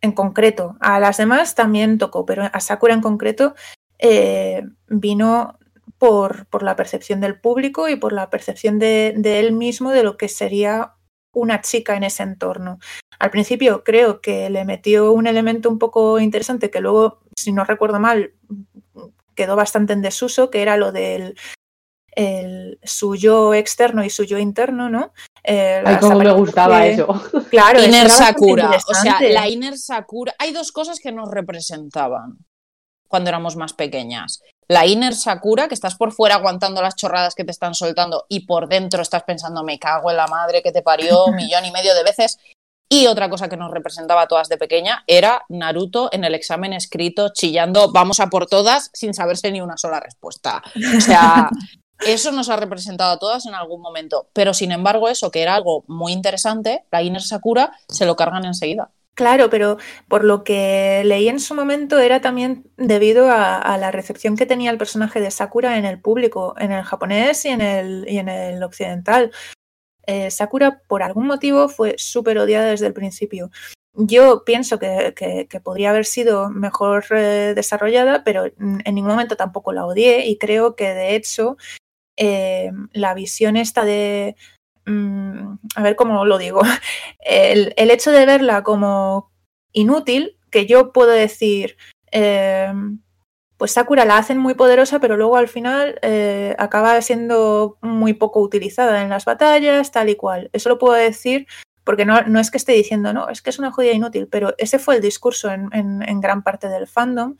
en concreto, a las demás también tocó, pero a Sakura en concreto eh, vino por, por, la percepción del público y por la percepción de, de, él mismo de lo que sería una chica en ese entorno. Al principio creo que le metió un elemento un poco interesante que luego, si no recuerdo mal, quedó bastante en desuso, que era lo del el, su yo externo y su yo interno, ¿no? Eh, Ay, cómo me gustaba eso. <laughs> Claro, Inner Sakura. O sea, la Inner Sakura. Hay dos cosas que nos representaban cuando éramos más pequeñas. La inner Sakura, que estás por fuera aguantando las chorradas que te están soltando y por dentro estás pensando, me cago en la madre que te parió un <laughs> millón y medio de veces. Y otra cosa que nos representaba a todas de pequeña era Naruto en el examen escrito chillando, vamos a por todas, sin saberse ni una sola respuesta. O sea, <laughs> eso nos ha representado a todas en algún momento. Pero sin embargo, eso que era algo muy interesante, la Inner Sakura, se lo cargan enseguida. Claro, pero por lo que leí en su momento era también debido a, la recepción que tenía el personaje de Sakura en el público, en el japonés y en el, y en el occidental. Eh, Sakura, por algún motivo, fue súper odiada desde el principio. Yo pienso que, que, podría haber sido mejor eh, desarrollada, pero en ningún momento tampoco la odié y creo que de hecho eh, la visión esta de, mm, a ver cómo lo digo, <laughs> el, el, hecho de verla como inútil, que yo puedo decir, eh, pues Sakura la hacen muy poderosa, pero luego al final eh, acaba siendo muy poco utilizada en las batallas, tal y cual. Eso lo puedo decir porque no, no es que esté diciendo, no, es que es una jodida inútil, pero ese fue el discurso en, en gran parte del fandom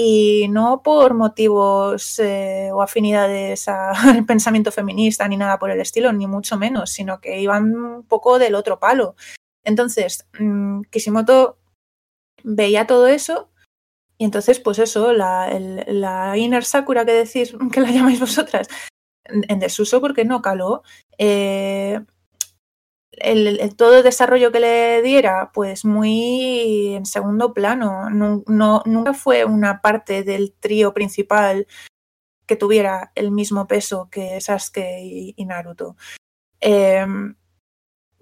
y no por motivos eh, o afinidades <laughs> al pensamiento feminista ni nada por el estilo, ni mucho menos, sino que iban un poco del otro palo. Entonces, mmm, Kishimoto veía todo eso y entonces, pues eso, la, el, Inner Sakura que decís, <laughs> que la llamáis vosotras, en desuso porque no caló. Eh, el, todo el desarrollo que le diera, pues muy en segundo plano. No, nunca fue una parte del trío principal que tuviera el mismo peso que Sasuke y, Naruto. Eh,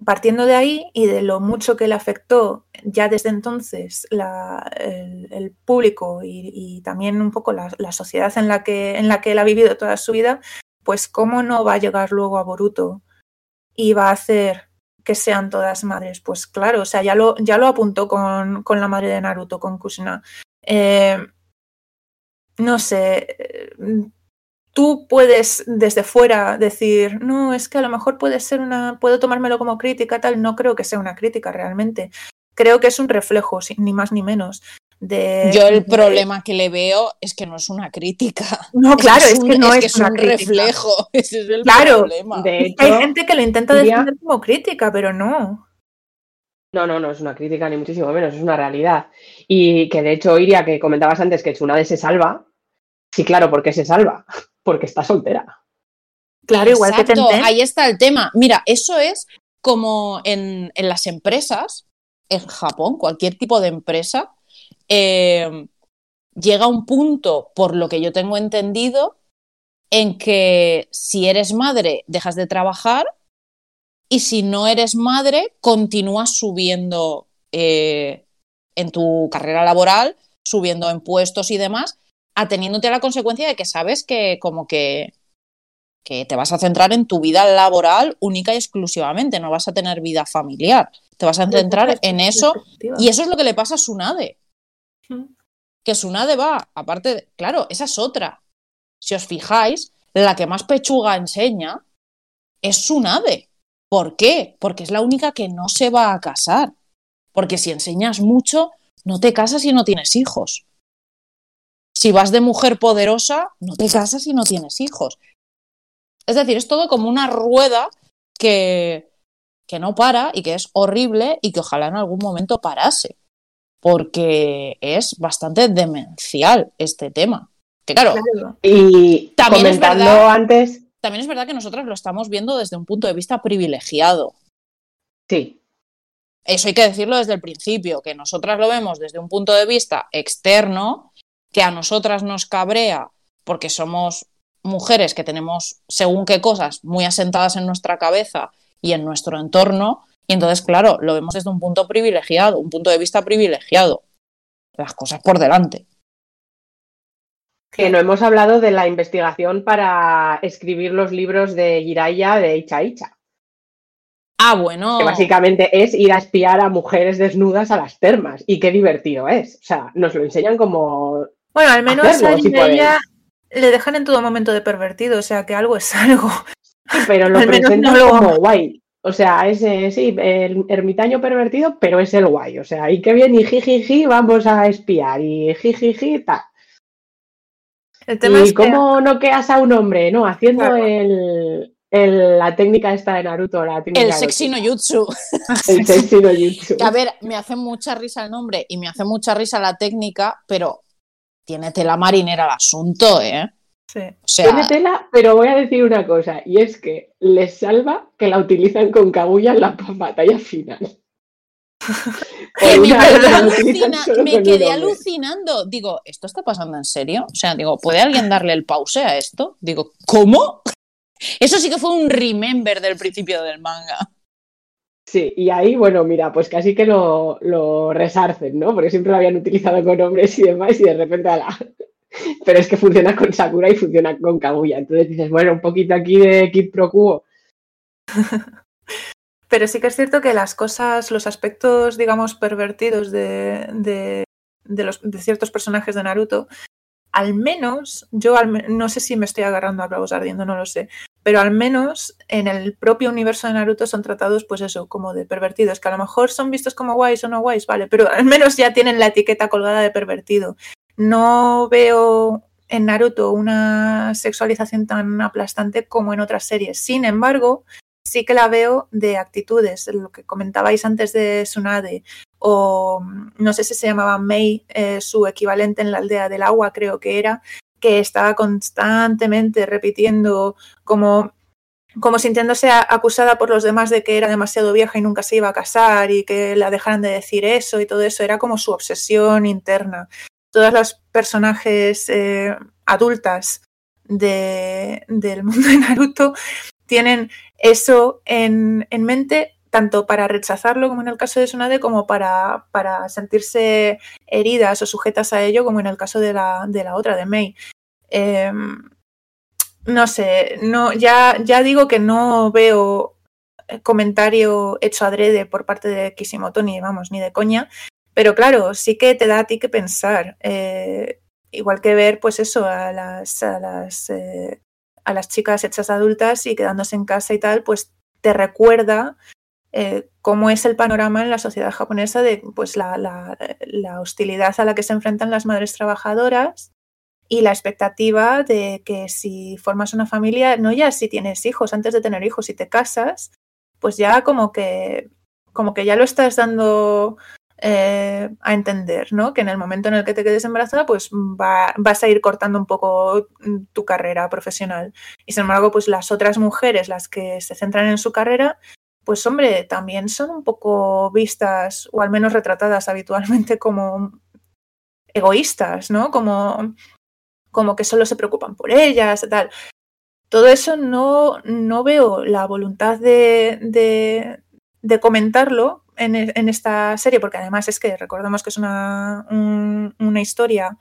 partiendo de ahí y de lo mucho que le afectó ya desde entonces la, el, público y, y, también un poco la, la, sociedad en la, que, en la que él ha vivido toda su vida, pues cómo no va a llegar luego a Boruto y va a hacer que sean todas madres. Pues claro, o sea, ya lo, ya lo apuntó con, con la madre de Naruto, con Kushina. Eh, no sé, tú puedes desde fuera decir, no, es que a lo mejor puede ser una, puedo tomármelo como crítica, tal, no creo que sea una crítica realmente. Creo que es un reflejo, ni más ni menos. De, Yo el de... problema que le veo es que no es una crítica. <laughs> No, claro, es, es un, que no es, es, que es una un crítica. reflejo. <laughs> Ese es el claro, problema. De hecho, hay gente que lo intenta diría... defender como crítica, pero no. No, no, no es una crítica ni muchísimo menos, es una realidad. Y que de hecho, Iria, que comentabas antes que Tsunade se salva, sí, claro, ¿por qué se salva? <laughs> Porque está soltera. Claro, igual Exacto, que Tenten. ahí está el tema. Mira, eso es como en, en las empresas, en Japón, cualquier tipo de empresa, eh, llega un punto, por lo que yo tengo entendido, en que si eres madre, dejas de trabajar y si no eres madre, continúas subiendo eh, en tu carrera laboral, subiendo en puestos y demás, ateniéndote a la consecuencia de que sabes que como que, que te vas a centrar en tu vida laboral única y exclusivamente, no vas a tener vida familiar, te vas a centrar en eso y eso es lo que le pasa a Sunade. Que Sunade va, aparte, de, claro, esa es otra. Si os fijáis, la que más pechuga enseña es Sunade. ¿Por qué? Porque es la única que no se va a casar. Porque si enseñas mucho, no te casas y no tienes hijos. Si vas de mujer poderosa, no te casas y no tienes hijos. Es decir, es todo como una rueda que, que no para y que es horrible y que ojalá en algún momento parase. Porque es bastante demencial este tema. Que claro, claro. y también comentando es verdad, antes. También es verdad que nosotros lo estamos viendo desde un punto de vista privilegiado. Sí. Eso hay que decirlo desde el principio, que nosotras lo vemos desde un punto de vista externo, que a nosotras nos cabrea porque somos mujeres que tenemos según qué cosas muy asentadas en nuestra cabeza y en nuestro entorno, y entonces, claro, lo vemos desde un punto privilegiado, un punto de vista privilegiado. Las cosas por delante. Que no hemos hablado de la investigación para escribir los libros de Jiraiya de Icha Icha. Ah, bueno. Que básicamente es ir a espiar a mujeres desnudas a las termas. Y qué divertido es. O sea, nos lo enseñan como. Bueno, al menos hacerlo, a Jiraiya si le dejan en todo momento de pervertido, o sea que algo es algo. Sí, pero lo <laughs> presentan no lo... como guay. O sea, es eh, sí, el ermitaño pervertido, pero es el guay. O sea, y qué bien, y jijiji, vamos a espiar, y jijiji, tal. El tema y es cómo que... noqueas a un hombre, ¿no? Haciendo claro. el, el, la técnica esta de Naruto, la técnica El sexy no jutsu. <laughs> El sexy no jutsu. A ver, me hace mucha risa el nombre y me hace mucha risa la técnica, pero tiene tela marinera el asunto, ¿eh? Sí. O sea, tiene tela, pero voy a decir una cosa, y es que les salva que la utilizan con Kaguya en la batalla final. <laughs> Que me quedé, alucina, me quedé alucinando. Digo, ¿esto está pasando en serio? O sea, digo, ¿puede alguien darle el pause a esto? Digo, ¿cómo? <laughs> Eso sí que fue un remember del principio del manga. Sí, y ahí, bueno, mira, pues casi que lo, lo resarcen, ¿no? Porque siempre lo habían utilizado con hombres y demás, y de repente a la, <laughs> pero es que funciona con Sakura y funciona con Kaguya. Entonces dices, bueno, un poquito aquí de Kid Pro. <laughs> Pero sí que es cierto que las cosas, los aspectos, digamos, pervertidos de, de, los, de ciertos personajes de Naruto, al menos, yo no sé si me estoy agarrando a clavos ardiendo, no lo sé, pero al menos en el propio universo de Naruto son tratados, pues eso, como de pervertidos, que a lo mejor son vistos como guays o no guays, vale, pero al menos ya tienen la etiqueta colgada de pervertido. No veo en Naruto una sexualización tan aplastante como en otras series. Sin embargo, sí que la veo de actitudes, lo que comentabais antes de Sunade, o no sé si se llamaba Mei, eh, su equivalente en la aldea del agua, creo que era, que estaba constantemente repitiendo como como sintiéndose acusada por los demás de que era demasiado vieja y nunca se iba a casar y que la dejaran de decir eso y todo eso, era como su obsesión interna. Todas las personajes eh, adultas de, del mundo de Naruto tienen eso en, en, mente, tanto para rechazarlo, como en el caso de Tsunade, como para, sentirse heridas o sujetas a ello, como en el caso de la, otra, de Mei. Eh, no sé, no, ya, ya digo que no veo comentario hecho adrede por parte de Kishimoto, ni vamos, ni de coña, pero claro, sí que te da a ti que pensar. Eh, igual que ver, pues eso, a las, a las eh, a las chicas hechas adultas y quedándose en casa y tal, pues te recuerda eh, cómo es el panorama en la sociedad japonesa de pues la, la, hostilidad a la que se enfrentan las madres trabajadoras y la expectativa de que si formas una familia, no ya si tienes hijos, antes de tener hijos, si te casas, pues ya como que como que ya lo estás dando eh, a entender, ¿no? Que en el momento en el que te quedes embarazada, pues va, vas a ir cortando un poco mm, tu carrera profesional. Y sin embargo, pues las otras mujeres, las que se centran en su carrera, pues hombre, también son un poco vistas o al menos retratadas habitualmente <laughs> como egoístas, ¿no? Como, como que solo se preocupan por ellas, tal. Todo eso no, no veo la voluntad de, de, de comentarlo en, en, esta serie, porque además es que recordemos que es una, un, una historia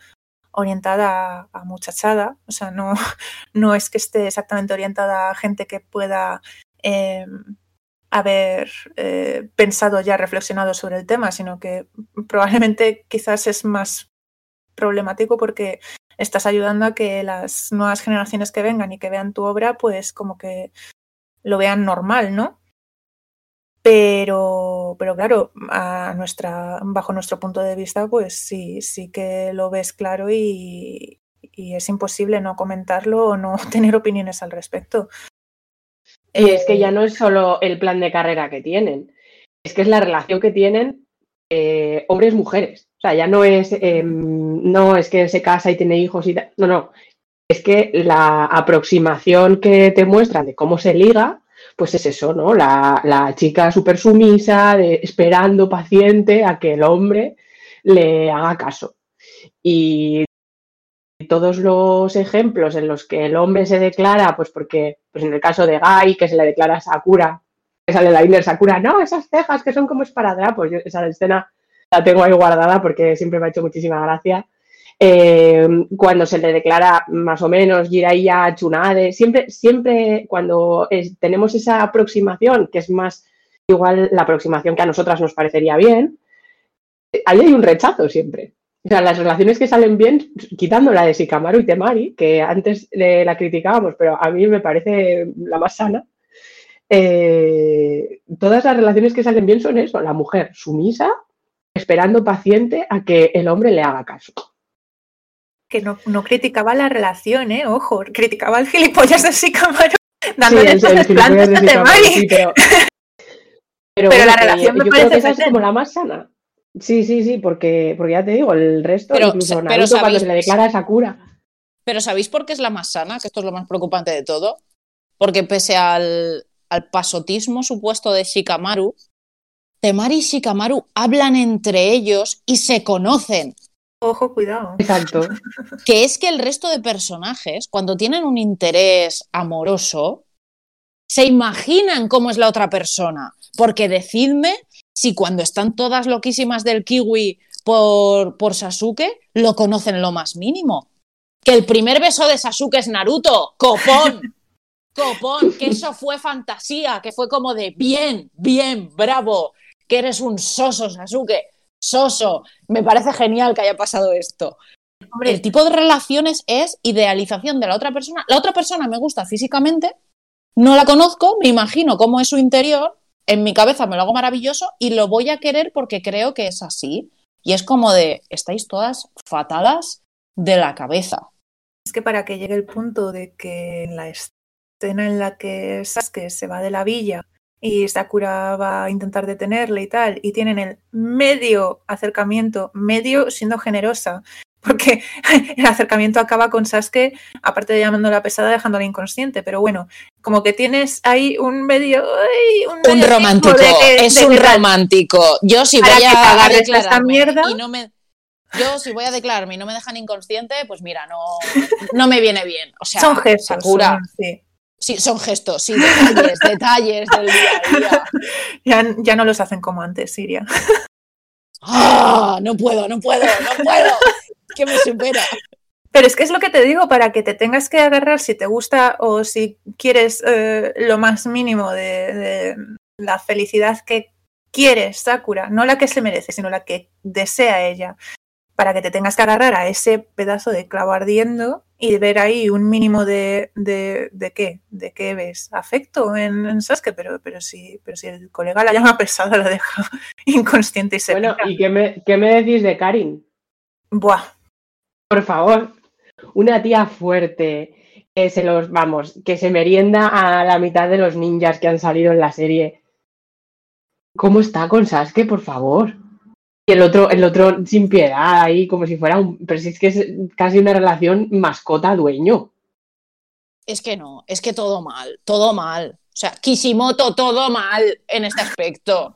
orientada a, muchachada, o sea, no, <laughs> no es que esté exactamente orientada a gente que pueda eh, haber eh, pensado ya, reflexionado sobre el tema, sino que probablemente quizás es más problemático porque estás ayudando a que las nuevas generaciones que vengan y que vean tu obra, pues como que lo vean normal, ¿no? Pero, pero claro, a nuestra, bajo nuestro punto de vista, pues sí, sí que lo ves claro y, es imposible no comentarlo o no <laughs> tener opiniones al respecto. Y es que ya no es solo el plan de carrera que tienen, es que es la relación que tienen eh, hombres-mujeres. O sea, ya no es, eh, no es que se casa y tiene hijos y tal. No, no. Es que la aproximación que te muestran de cómo se liga pues es eso, ¿no? La, chica súper sumisa, esperando paciente a que el hombre le haga caso. Y todos los ejemplos en los que el hombre se declara, pues porque, pues en el caso de Gai, que se le declara Sakura, que sale la Inner Sakura, no, esas cejas que son como esparadrapos, yo esa escena la tengo ahí guardada porque siempre me ha hecho muchísima gracia eh, cuando se le declara más o menos Jiraiya, Chunade, siempre, siempre cuando tenemos esa aproximación, que es más igual la aproximación que a nosotras nos parecería bien, ahí hay un rechazo siempre. O sea, las relaciones que salen bien, quitando la de Shikamaru y Temari, que antes eh, la criticábamos, pero a mí me parece la más sana, eh, todas las relaciones que salen bien son eso, la mujer sumisa, esperando paciente a que el hombre le haga caso que no, no, criticaba la relación, ¿eh? Ojo, criticaba el gilipollas de Sicamaro dándole sí, el, el plantas de Temari. Sí, pero, pero, pero bueno, la relación me yo parece creo que esa es como la más sana. Sí, sí, sí, porque, porque ya te digo, el resto, pero, incluso Naruto, sabéis, cuando se le declara a Sakura. Pero ¿sabéis por qué es la más sana? Que esto es lo más preocupante de todo. Porque pese al, al pasotismo supuesto de Shikamaru, Temari y Shikamaru hablan entre ellos y se conocen. Ojo, cuidado. Exacto. <laughs> Que es que el resto de personajes, cuando tienen un interés amoroso, se imaginan cómo es la otra persona. Porque decidme si cuando están todas loquísimas del kiwi por, por Sasuke, lo conocen lo más mínimo. que el primer beso de Sasuke es Naruto, copón, <laughs> copón, que eso fue fantasía, que fue como de bien, bien, bravo, que eres un soso, Sasuke, soso. Me parece genial que haya pasado esto. Hombre, El tipo de relaciones es idealización de la otra persona. La otra persona me gusta físicamente, no la conozco, me imagino cómo es su interior, en mi cabeza me lo hago maravilloso y lo voy a querer porque creo que es así. Y es como de, estáis todas fatalas de la cabeza. es que para que llegue el punto de que en la escena en la que Sasuke se va de la villa y Sakura va a intentar detenerle y tal, y tienen el medio acercamiento, medio siendo generosa, <laughs> porque el acercamiento acaba con Sasuke, aparte de llamándola pesada, dejándola inconsciente, pero bueno, como que tienes ahí un medio... Un medio romántico, de que- es de un romántico. Yo si voy a de esta mierda. y no me... Yo si voy a declararme y no me dejan inconsciente, pues mira, no, no me viene bien. O sea, son gestos. Sakura, son- sí. Sí, son gestos, sí, detalles, detalles del día a día. <laughs> Ya, ya no los hacen como antes, Siria. ¡Ah! No puedo, no puedo, no puedo. Que me supera. Pero es que es lo que te digo, para que te tengas que agarrar si te gusta o si quieres eh, lo más mínimo de, de la felicidad que quieres, Sakura, no la que se merece, sino la que desea ella, para que te tengas que agarrar a ese pedazo de clavo ardiendo y ver ahí un mínimo de, de, de qué, de qué ves, afecto en, en Sasuke, pero, pero, si, pero si el colega la llama pesada, la deja <laughs> inconsciente y se Bueno. ¿y qué me, qué me decís de Karin? Buah, Por favor, una tía fuerte, que se los, vamos, que se merienda a la mitad de los ninjas que han salido en la serie. ¿Cómo está con Sasuke, por favor? Y el otro, el otro sin piedad ahí, como si fuera un. Pero si es que es casi una relación mascota-dueño. Es que no, es que todo mal, todo mal. O sea, Kishimoto, todo mal en este aspecto.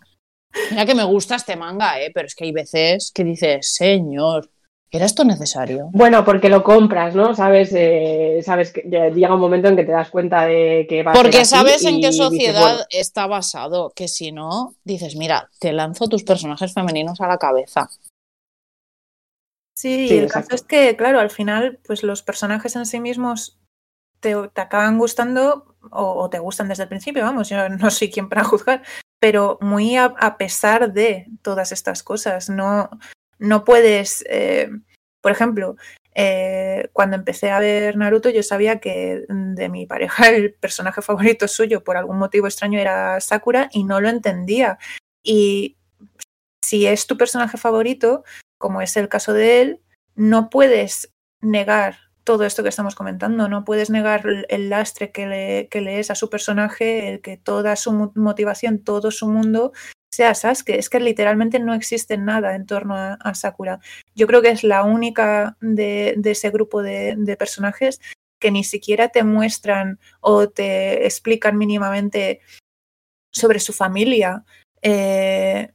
Mira que me gusta este manga, ¿eh? pero es que hay veces que dices, señor, ¿era esto necesario? Bueno, porque lo compras, ¿no? Sabes, eh, sabes que llega un momento en que te das cuenta de que va a ser Porque así sabes en qué dices, sociedad bueno, está basado, que si no, dices, mira, te lanzo tus personajes femeninos a la cabeza. Sí, el exacto. caso es que, claro, al final, pues los personajes en sí mismos te, te acaban gustando o, o te gustan desde el principio, vamos, yo no soy quien para juzgar, pero muy a, a pesar de todas estas cosas. No, no puedes, eh, por ejemplo, eh, cuando empecé a ver Naruto, yo sabía que de mi pareja <laughs> el personaje favorito suyo, por algún motivo extraño, era Sakura y no lo entendía. Y si es tu personaje favorito, como es el caso de él, no puedes negar todo esto que estamos comentando, no puedes negar el- lastre que le, que le es a su personaje, el que toda su mo- motivación, todo su mundo sea Sasuke. Es que literalmente no existe nada en torno a, Sakura. Yo creo que es la única de, ese grupo de, de personajes que ni siquiera te muestran o te explican mínimamente sobre su familia. Eh,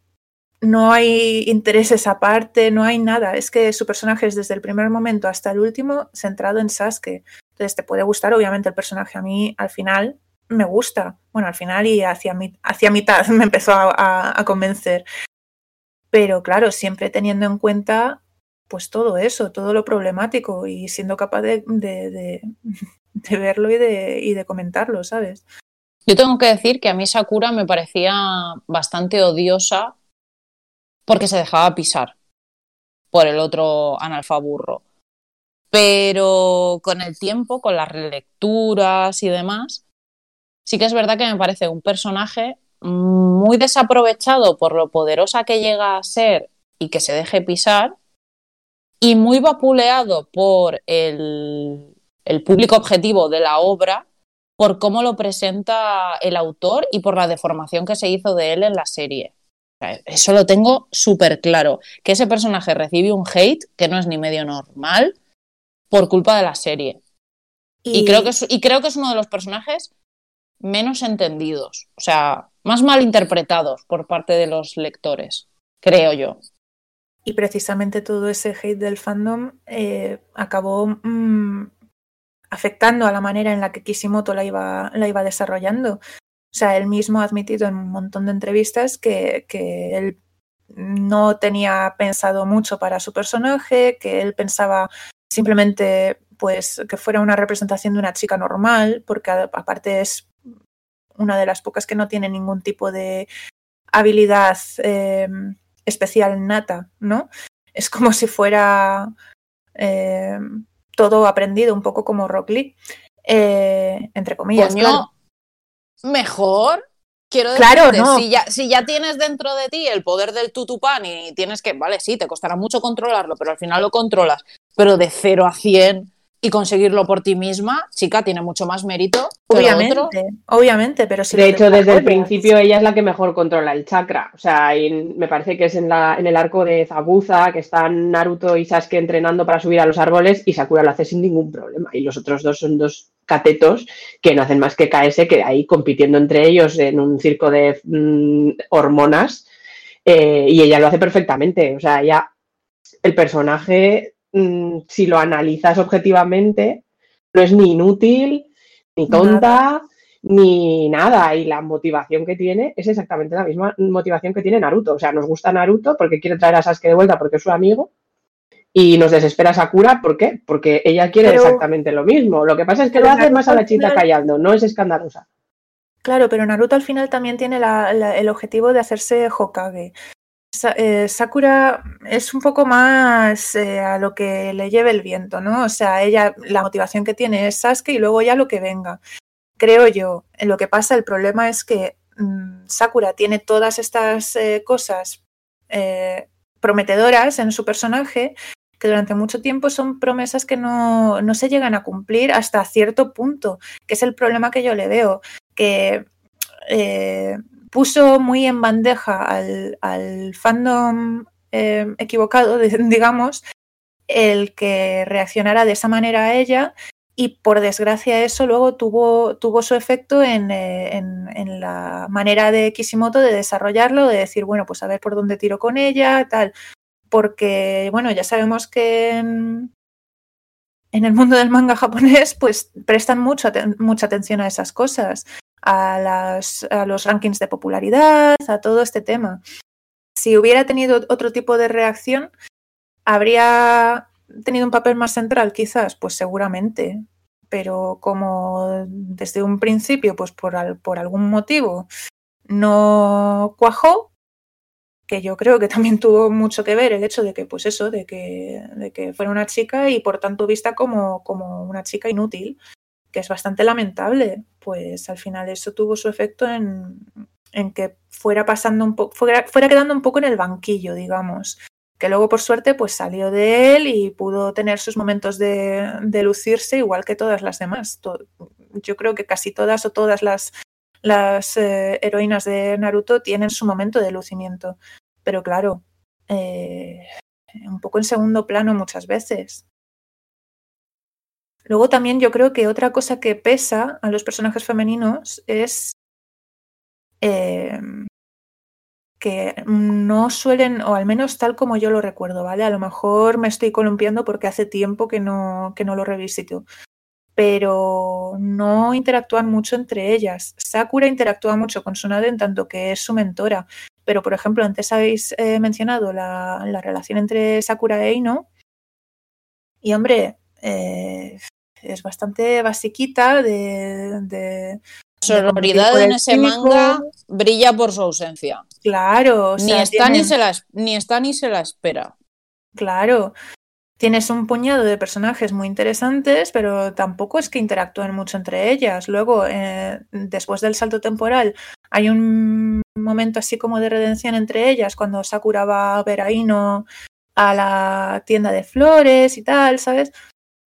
no hay intereses aparte, no hay nada. Es que su personaje es desde el primer momento hasta el último centrado en Sasuke. Entonces te puede gustar, obviamente, el personaje. A mí, al final, me gusta. Bueno, al final y hacia, mi- mitad <laughs> me empezó a, convencer. Pero claro, siempre teniendo en cuenta pues todo eso, todo lo problemático y siendo capaz de, de- de- <laughs> de verlo y de, y de comentarlo, ¿sabes? Yo tengo que decir que a mí Sakura me parecía bastante odiosa porque se dejaba pisar por el otro analfaburro. Pero con el tiempo, con las relecturas y demás, sí que es verdad que me parece un personaje muy desaprovechado por lo poderosa que llega a ser y que se deje pisar, y muy vapuleado por el, el público objetivo de la obra por cómo lo presenta el autor y por la deformación que se hizo de él en la serie. Eso lo tengo súper claro, que ese personaje recibe un hate que no es ni medio normal por culpa de la serie. Y, creo, que es, y creo que es uno de los personajes menos entendidos, o sea, más mal interpretados por parte de los lectores, creo yo. Y precisamente todo ese hate del fandom eh, acabó mm, afectando a la manera en la que Kishimoto la iba, la iba desarrollando. O sea, él mismo ha admitido en un montón de entrevistas que, que él no tenía pensado mucho para su personaje, que él pensaba simplemente pues que fuera una representación de una chica normal, porque aparte es una de las pocas que no tiene ningún tipo de habilidad eh, especial nata, ¿no? Es como si fuera eh, todo aprendido, un poco como Rock Lee, eh, entre comillas. Coño, mejor. Quiero Claro, decirte, no. si, ya, si ya tienes dentro de ti el poder del tutupán y tienes que, vale, sí, te costará mucho controlarlo, pero al final lo controlas, pero de 0 a 100 y conseguirlo por ti misma, chica, tiene mucho más mérito que lo Obviamente, otro. obviamente, pero si De lo hecho, desde el principio ella es la que mejor controla el chakra. O sea, en- me parece que es en, la, en el arco de Zabuza que están Naruto y Sasuke entrenando para subir a los árboles y Sakura lo hace sin ningún problema. Y los otros dos son dos catetos que no hacen más que caerse, que ahí compitiendo entre ellos en un circo de mm, hormonas. eh, y ella lo hace perfectamente. O sea, ella, el personaje, mm, si lo analizas objetivamente, no es ni inútil, ni tonta, ni nada. Y la motivación que tiene es exactamente la misma motivación que tiene Naruto. O sea, nos gusta Naruto porque quiere traer a Sasuke de vuelta porque es su amigo. Y nos desespera Sakura, ¿por qué? Porque ella quiere Pero- exactamente lo mismo. Lo que pasa es que lo hace más a la chita final- callando, no es escandalosa. Claro, pero Naruto al final también tiene la- la- el objetivo de hacerse Hokage. Eh, Sakura es un poco más eh, a lo que le lleve el viento, ¿no? O sea, ella, la motivación que tiene es Sasuke y luego ya lo que venga. Creo yo. En Lo que pasa, el problema es que mm, Sakura tiene todas estas eh, cosas prometedoras en su personaje que durante mucho tiempo son promesas que no, no se llegan a cumplir hasta cierto punto, que es el problema que yo le veo que puso muy en bandeja al, fandom eh, equivocado, <laughs> digamos, el que reaccionara de esa manera a ella y por desgracia eso luego tuvo, su efecto en, eh, en- la manera de Kishimoto de desarrollarlo, de decir, bueno, pues a ver por dónde tiro con ella, tal, porque, bueno, ya sabemos que en, en el mundo del manga japonés pues prestan mucho mucha atención a esas cosas a, las, a los rankings de popularidad, a todo este tema. Si hubiera tenido otro tipo de reacción, habría tenido un papel más central, quizás, pues seguramente. Pero como desde un principio, pues por, al- por algún motivo, no cuajó, que yo creo que también <laughs> tuvo mucho que ver el hecho de que, pues eso, de que, de que fuera una chica y por tanto vista como, como una chica inútil que es bastante lamentable, pues al final eso tuvo su efecto en, en que fuera pasando un poco, fuera, fuera quedando un poco en el banquillo, digamos. Que luego, por suerte, pues salió de él y pudo tener sus momentos de, de lucirse, igual que todas las demás. Yo creo que casi todas o todas las, las eh, heroínas de Naruto tienen su momento de lucimiento. Pero claro, eh, un poco en segundo plano muchas veces. Luego también yo creo que otra cosa que pesa a los personajes femeninos es eh, que no suelen, o al menos tal como yo lo recuerdo, ¿vale? A lo mejor me estoy columpiando porque hace tiempo que no, que no lo revisito, pero no interactúan mucho entre ellas. Sakura interactúa mucho con Tsunade en tanto que es su mentora, pero por ejemplo, antes habéis eh, mencionado la, la relación entre Sakura e Ino, y hombre, eh, es bastante basiquita de, de sororidad en ese manga brilla por su ausencia. claro, o ni, está, ni, se la, ni está ni se la espera. Claro. Tienes un puñado de personajes muy interesantes, pero tampoco es que interactúen mucho entre ellas. Luego, eh, después del salto temporal, hay un momento así como de redención entre ellas, cuando Sakura va a ver a Ino a la tienda de flores y tal, ¿sabes?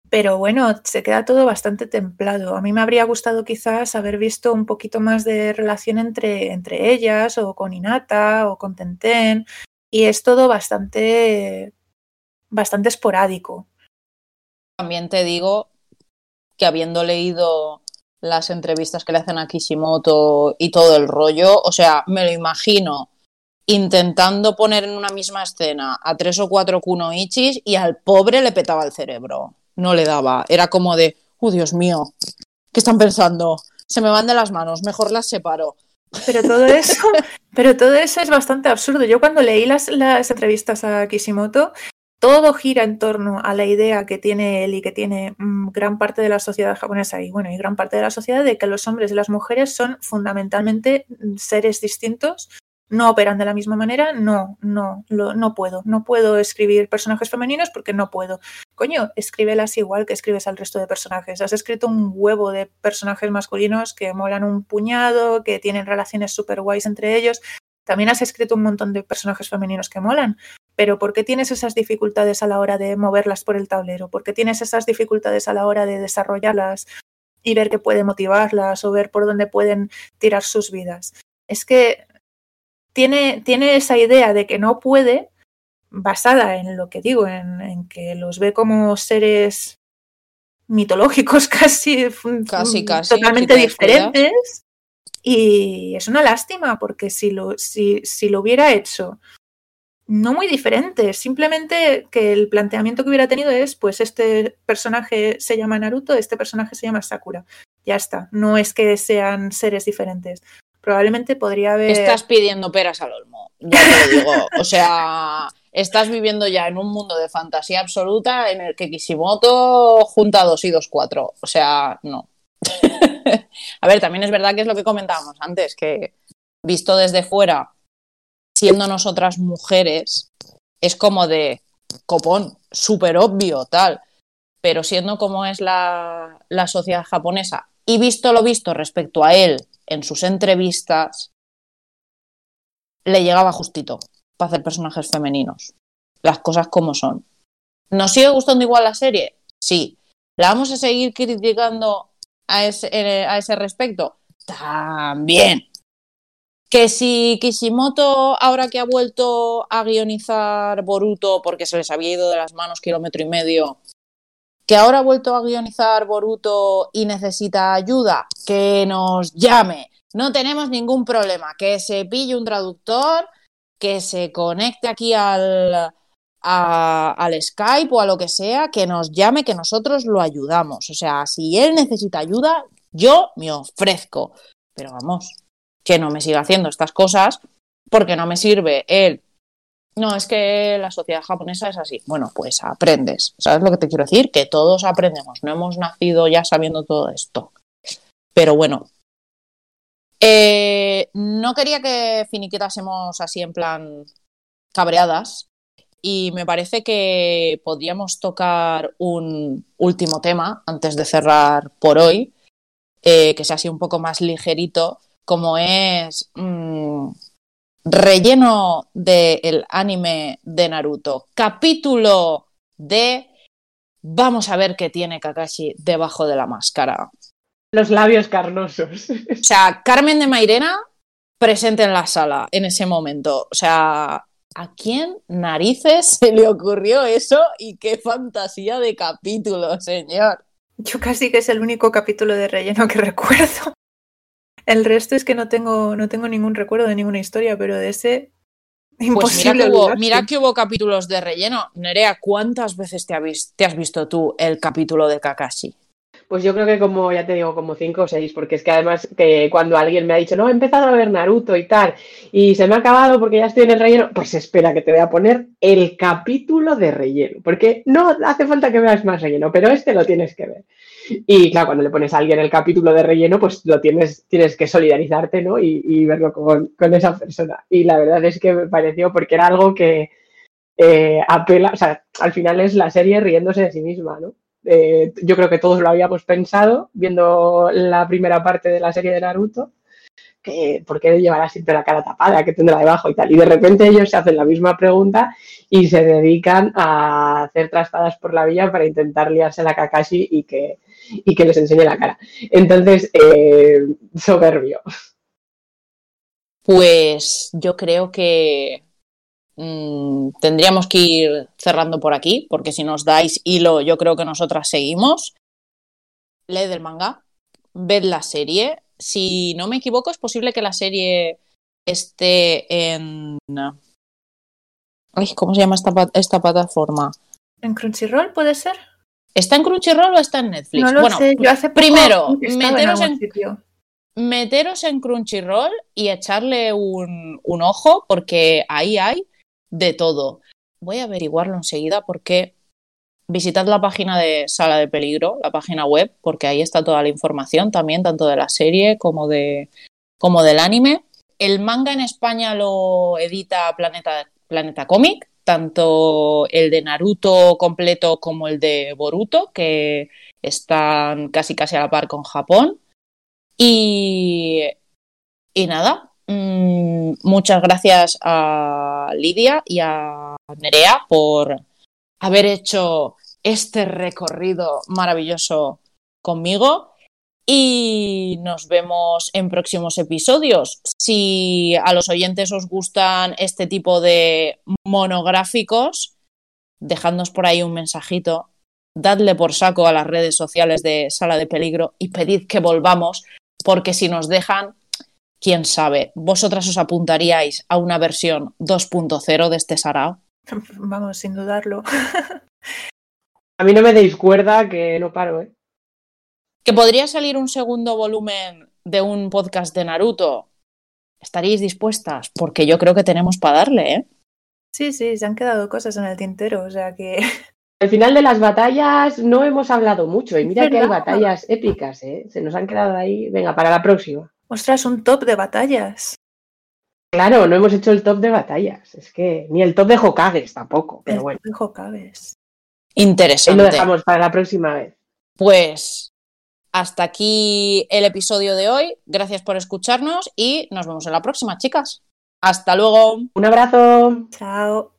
Pero bueno, se queda todo bastante templado. A mí me habría gustado quizás haber visto un poquito más de relación entre, entre ellas, o con Hinata, o con Tenten, y es todo bastante bastante esporádico. También te digo que habiendo leído las entrevistas que le hacen a Kishimoto y todo el rollo, o sea, me lo imagino intentando poner en una misma escena a tres o cuatro kunoichis y al pobre le petaba el cerebro. No le daba. Era como de, oh Dios mío, ¿qué están pensando? Se me van de las manos, mejor las separo. Pero todo <laughs> eso, pero todo eso es bastante absurdo. Yo cuando leí las, las entrevistas a Kishimoto, todo gira en torno a la idea que tiene él y que tiene mm, gran parte de la sociedad japonesa y bueno, y gran parte de la sociedad de que los hombres y las mujeres son fundamentalmente mm, seres distintos, no operan de la misma manera, no, no, no puedo, no puedo escribir personajes femeninos porque no puedo. Coño, escríbelas igual que escribes al resto de personajes. Has escrito un huevo de personajes masculinos que molan un puñado, que tienen relaciones súper guays entre ellos. También has escrito un montón de personajes femeninos que molan, pero ¿por qué tienes esas dificultades a la hora de moverlas por el tablero? ¿Por qué tienes esas dificultades a la hora de desarrollarlas y ver qué puede motivarlas o ver por dónde pueden tirar sus vidas? Es que tiene, tiene esa idea de que no puede, basada en lo que digo, en, que los ve como seres mitológicos <laughs> casi, casi, casi totalmente diferentes. Y es una lástima porque si lo, si, si lo hubiera hecho no muy diferente, simplemente que el planteamiento que hubiera tenido es, pues este personaje se llama Naruto, este personaje se llama Sakura. Ya está, no es que sean seres diferentes. Probablemente podría haber... Estás pidiendo peras al olmo, ya te lo digo. O sea, estás viviendo ya en un mundo de fantasía absoluta en el que Kishimoto junta dos y dos cuatro. O sea, no. <laughs> A ver, también es verdad que es lo que comentábamos antes, que visto desde fuera siendo nosotras mujeres, es como de copón, súper obvio, tal. Pero siendo como es la, la sociedad japonesa y visto lo visto respecto a él en sus entrevistas, le llegaba justito para hacer personajes femeninos. Las cosas como son. ¿Nos sigue gustando igual la serie? Sí. ¿La vamos a seguir criticando a ese, eh, respecto? También. Que si Kishimoto, ahora que ha vuelto a guionizar Boruto, porque se les había ido de las manos kilómetro y medio, que ahora ha vuelto a guionizar Boruto y necesita ayuda, que nos llame. No tenemos ningún problema. Que se pille un traductor, que se conecte aquí al, al Skype o a lo que sea, que nos llame, que nosotros lo ayudamos. O sea, si él necesita ayuda, yo me ofrezco. Pero vamos, que no me siga haciendo estas cosas porque no me sirve el no, es que la sociedad japonesa es así. Bueno, pues aprendes. ¿Sabes lo que te quiero decir? Que todos aprendemos. No hemos nacido ya sabiendo todo esto. Pero bueno. Eh, no quería que finiquitásemos así en plan cabreadas. Y me parece que podríamos tocar un último tema antes de cerrar por hoy, eh, que sea así un poco más ligerito, como es mm, relleno del anime de Naruto, capítulo de vamos a ver qué tiene Kakashi debajo de la máscara. Los labios carnosos. O sea, Carmen de Mairena presente en la sala en ese momento. O sea, ¿a quién narices se le ocurrió eso? Y qué fantasía de capítulo, señor. Yo casi que es el único capítulo de relleno que recuerdo. El resto es que no tengo, no tengo ningún recuerdo de ninguna historia, pero de ese. Imposible pues mira, que hubo, mira que hubo capítulos de relleno. Nerea, ¿cuántas veces te, te has visto tú el capítulo de Kakashi? Pues yo creo que como, ya te digo, como cinco o seis, porque es que además que cuando alguien me ha dicho, no, he empezado a ver Naruto y tal, y se me ha acabado porque ya estoy en el relleno, pues espera que te voy a poner el capítulo de relleno, porque no hace falta que veas más relleno, pero este lo tienes que ver. Y claro, cuando le pones a alguien el capítulo de relleno, pues lo tienes, tienes que solidarizarte, ¿no? Y, verlo con, esa persona. Y la verdad es que me pareció, porque era algo que eh, apela, o sea, al final es la serie riéndose de sí misma, ¿no? Eh, yo creo que todos lo habíamos pensado viendo la primera parte de la serie de Naruto, que por qué llevará siempre la cara tapada, que tendrá debajo y tal. Y de repente ellos se hacen la misma pregunta y se dedican a hacer trastadas por la villa para intentar liarse la Kakashi y que, y que les enseñe la cara. Entonces, eh, soberbio. Pues yo creo que Mm, tendríamos que ir cerrando por aquí, porque si nos dais hilo, yo creo que nosotras seguimos. Leed el manga, ved la serie. Si no me equivoco, es posible que la serie esté en. ¿Cómo se llama esta, esta plataforma? ¿En Crunchyroll puede ser? ¿Está en Crunchyroll o está en Netflix? No lo bueno, sé. Yo hace primero, meteros en, meteros en Crunchyroll y echarle un, un ojo, porque ahí hay de todo. voy a averiguarlo enseguida porque visitad la página de Sala de Peligro, la página web, porque ahí está toda la información también, tanto de la serie como, de, como del anime. El manga en España lo edita Planeta, Planeta Comic, tanto el de Naruto completo como el de Boruto, que están casi casi a la par con Japón. Y, y nada, mmm, muchas gracias a Lidia y a Nerea por haber hecho este recorrido maravilloso conmigo y nos vemos en próximos episodios. Si a los oyentes os gustan este tipo de monográficos, dejadnos por ahí un mensajito, dadle por saco a las redes sociales de Sala de Peligro y pedid que volvamos, porque si nos dejan, quién sabe, vosotras os apuntaríais a una versión 2.0 de este Sarao. <laughs> Vamos, sin dudarlo. <laughs> A mí no me deis cuerda que no paro, ¿eh? Que podría salir un segundo volumen de un podcast de Naruto. ¿Estaríais dispuestas? Porque yo creo que tenemos para darle, ¿eh? Sí, sí, se han quedado cosas en el tintero, o sea que. <laughs> Al final de las batallas no hemos hablado mucho y mira que hay batallas épicas, ¿eh? Se nos han quedado ahí. Venga, para la próxima. Ostras, un top de batallas. Claro, no hemos hecho el top de batallas. Es que ni el top de Hokages tampoco, pero el bueno. top de Hokages. Interesante. Ahí lo dejamos para la próxima vez. Pues hasta aquí el episodio de hoy. Gracias por escucharnos y nos vemos en la próxima, chicas. Hasta luego. Un abrazo. Chao.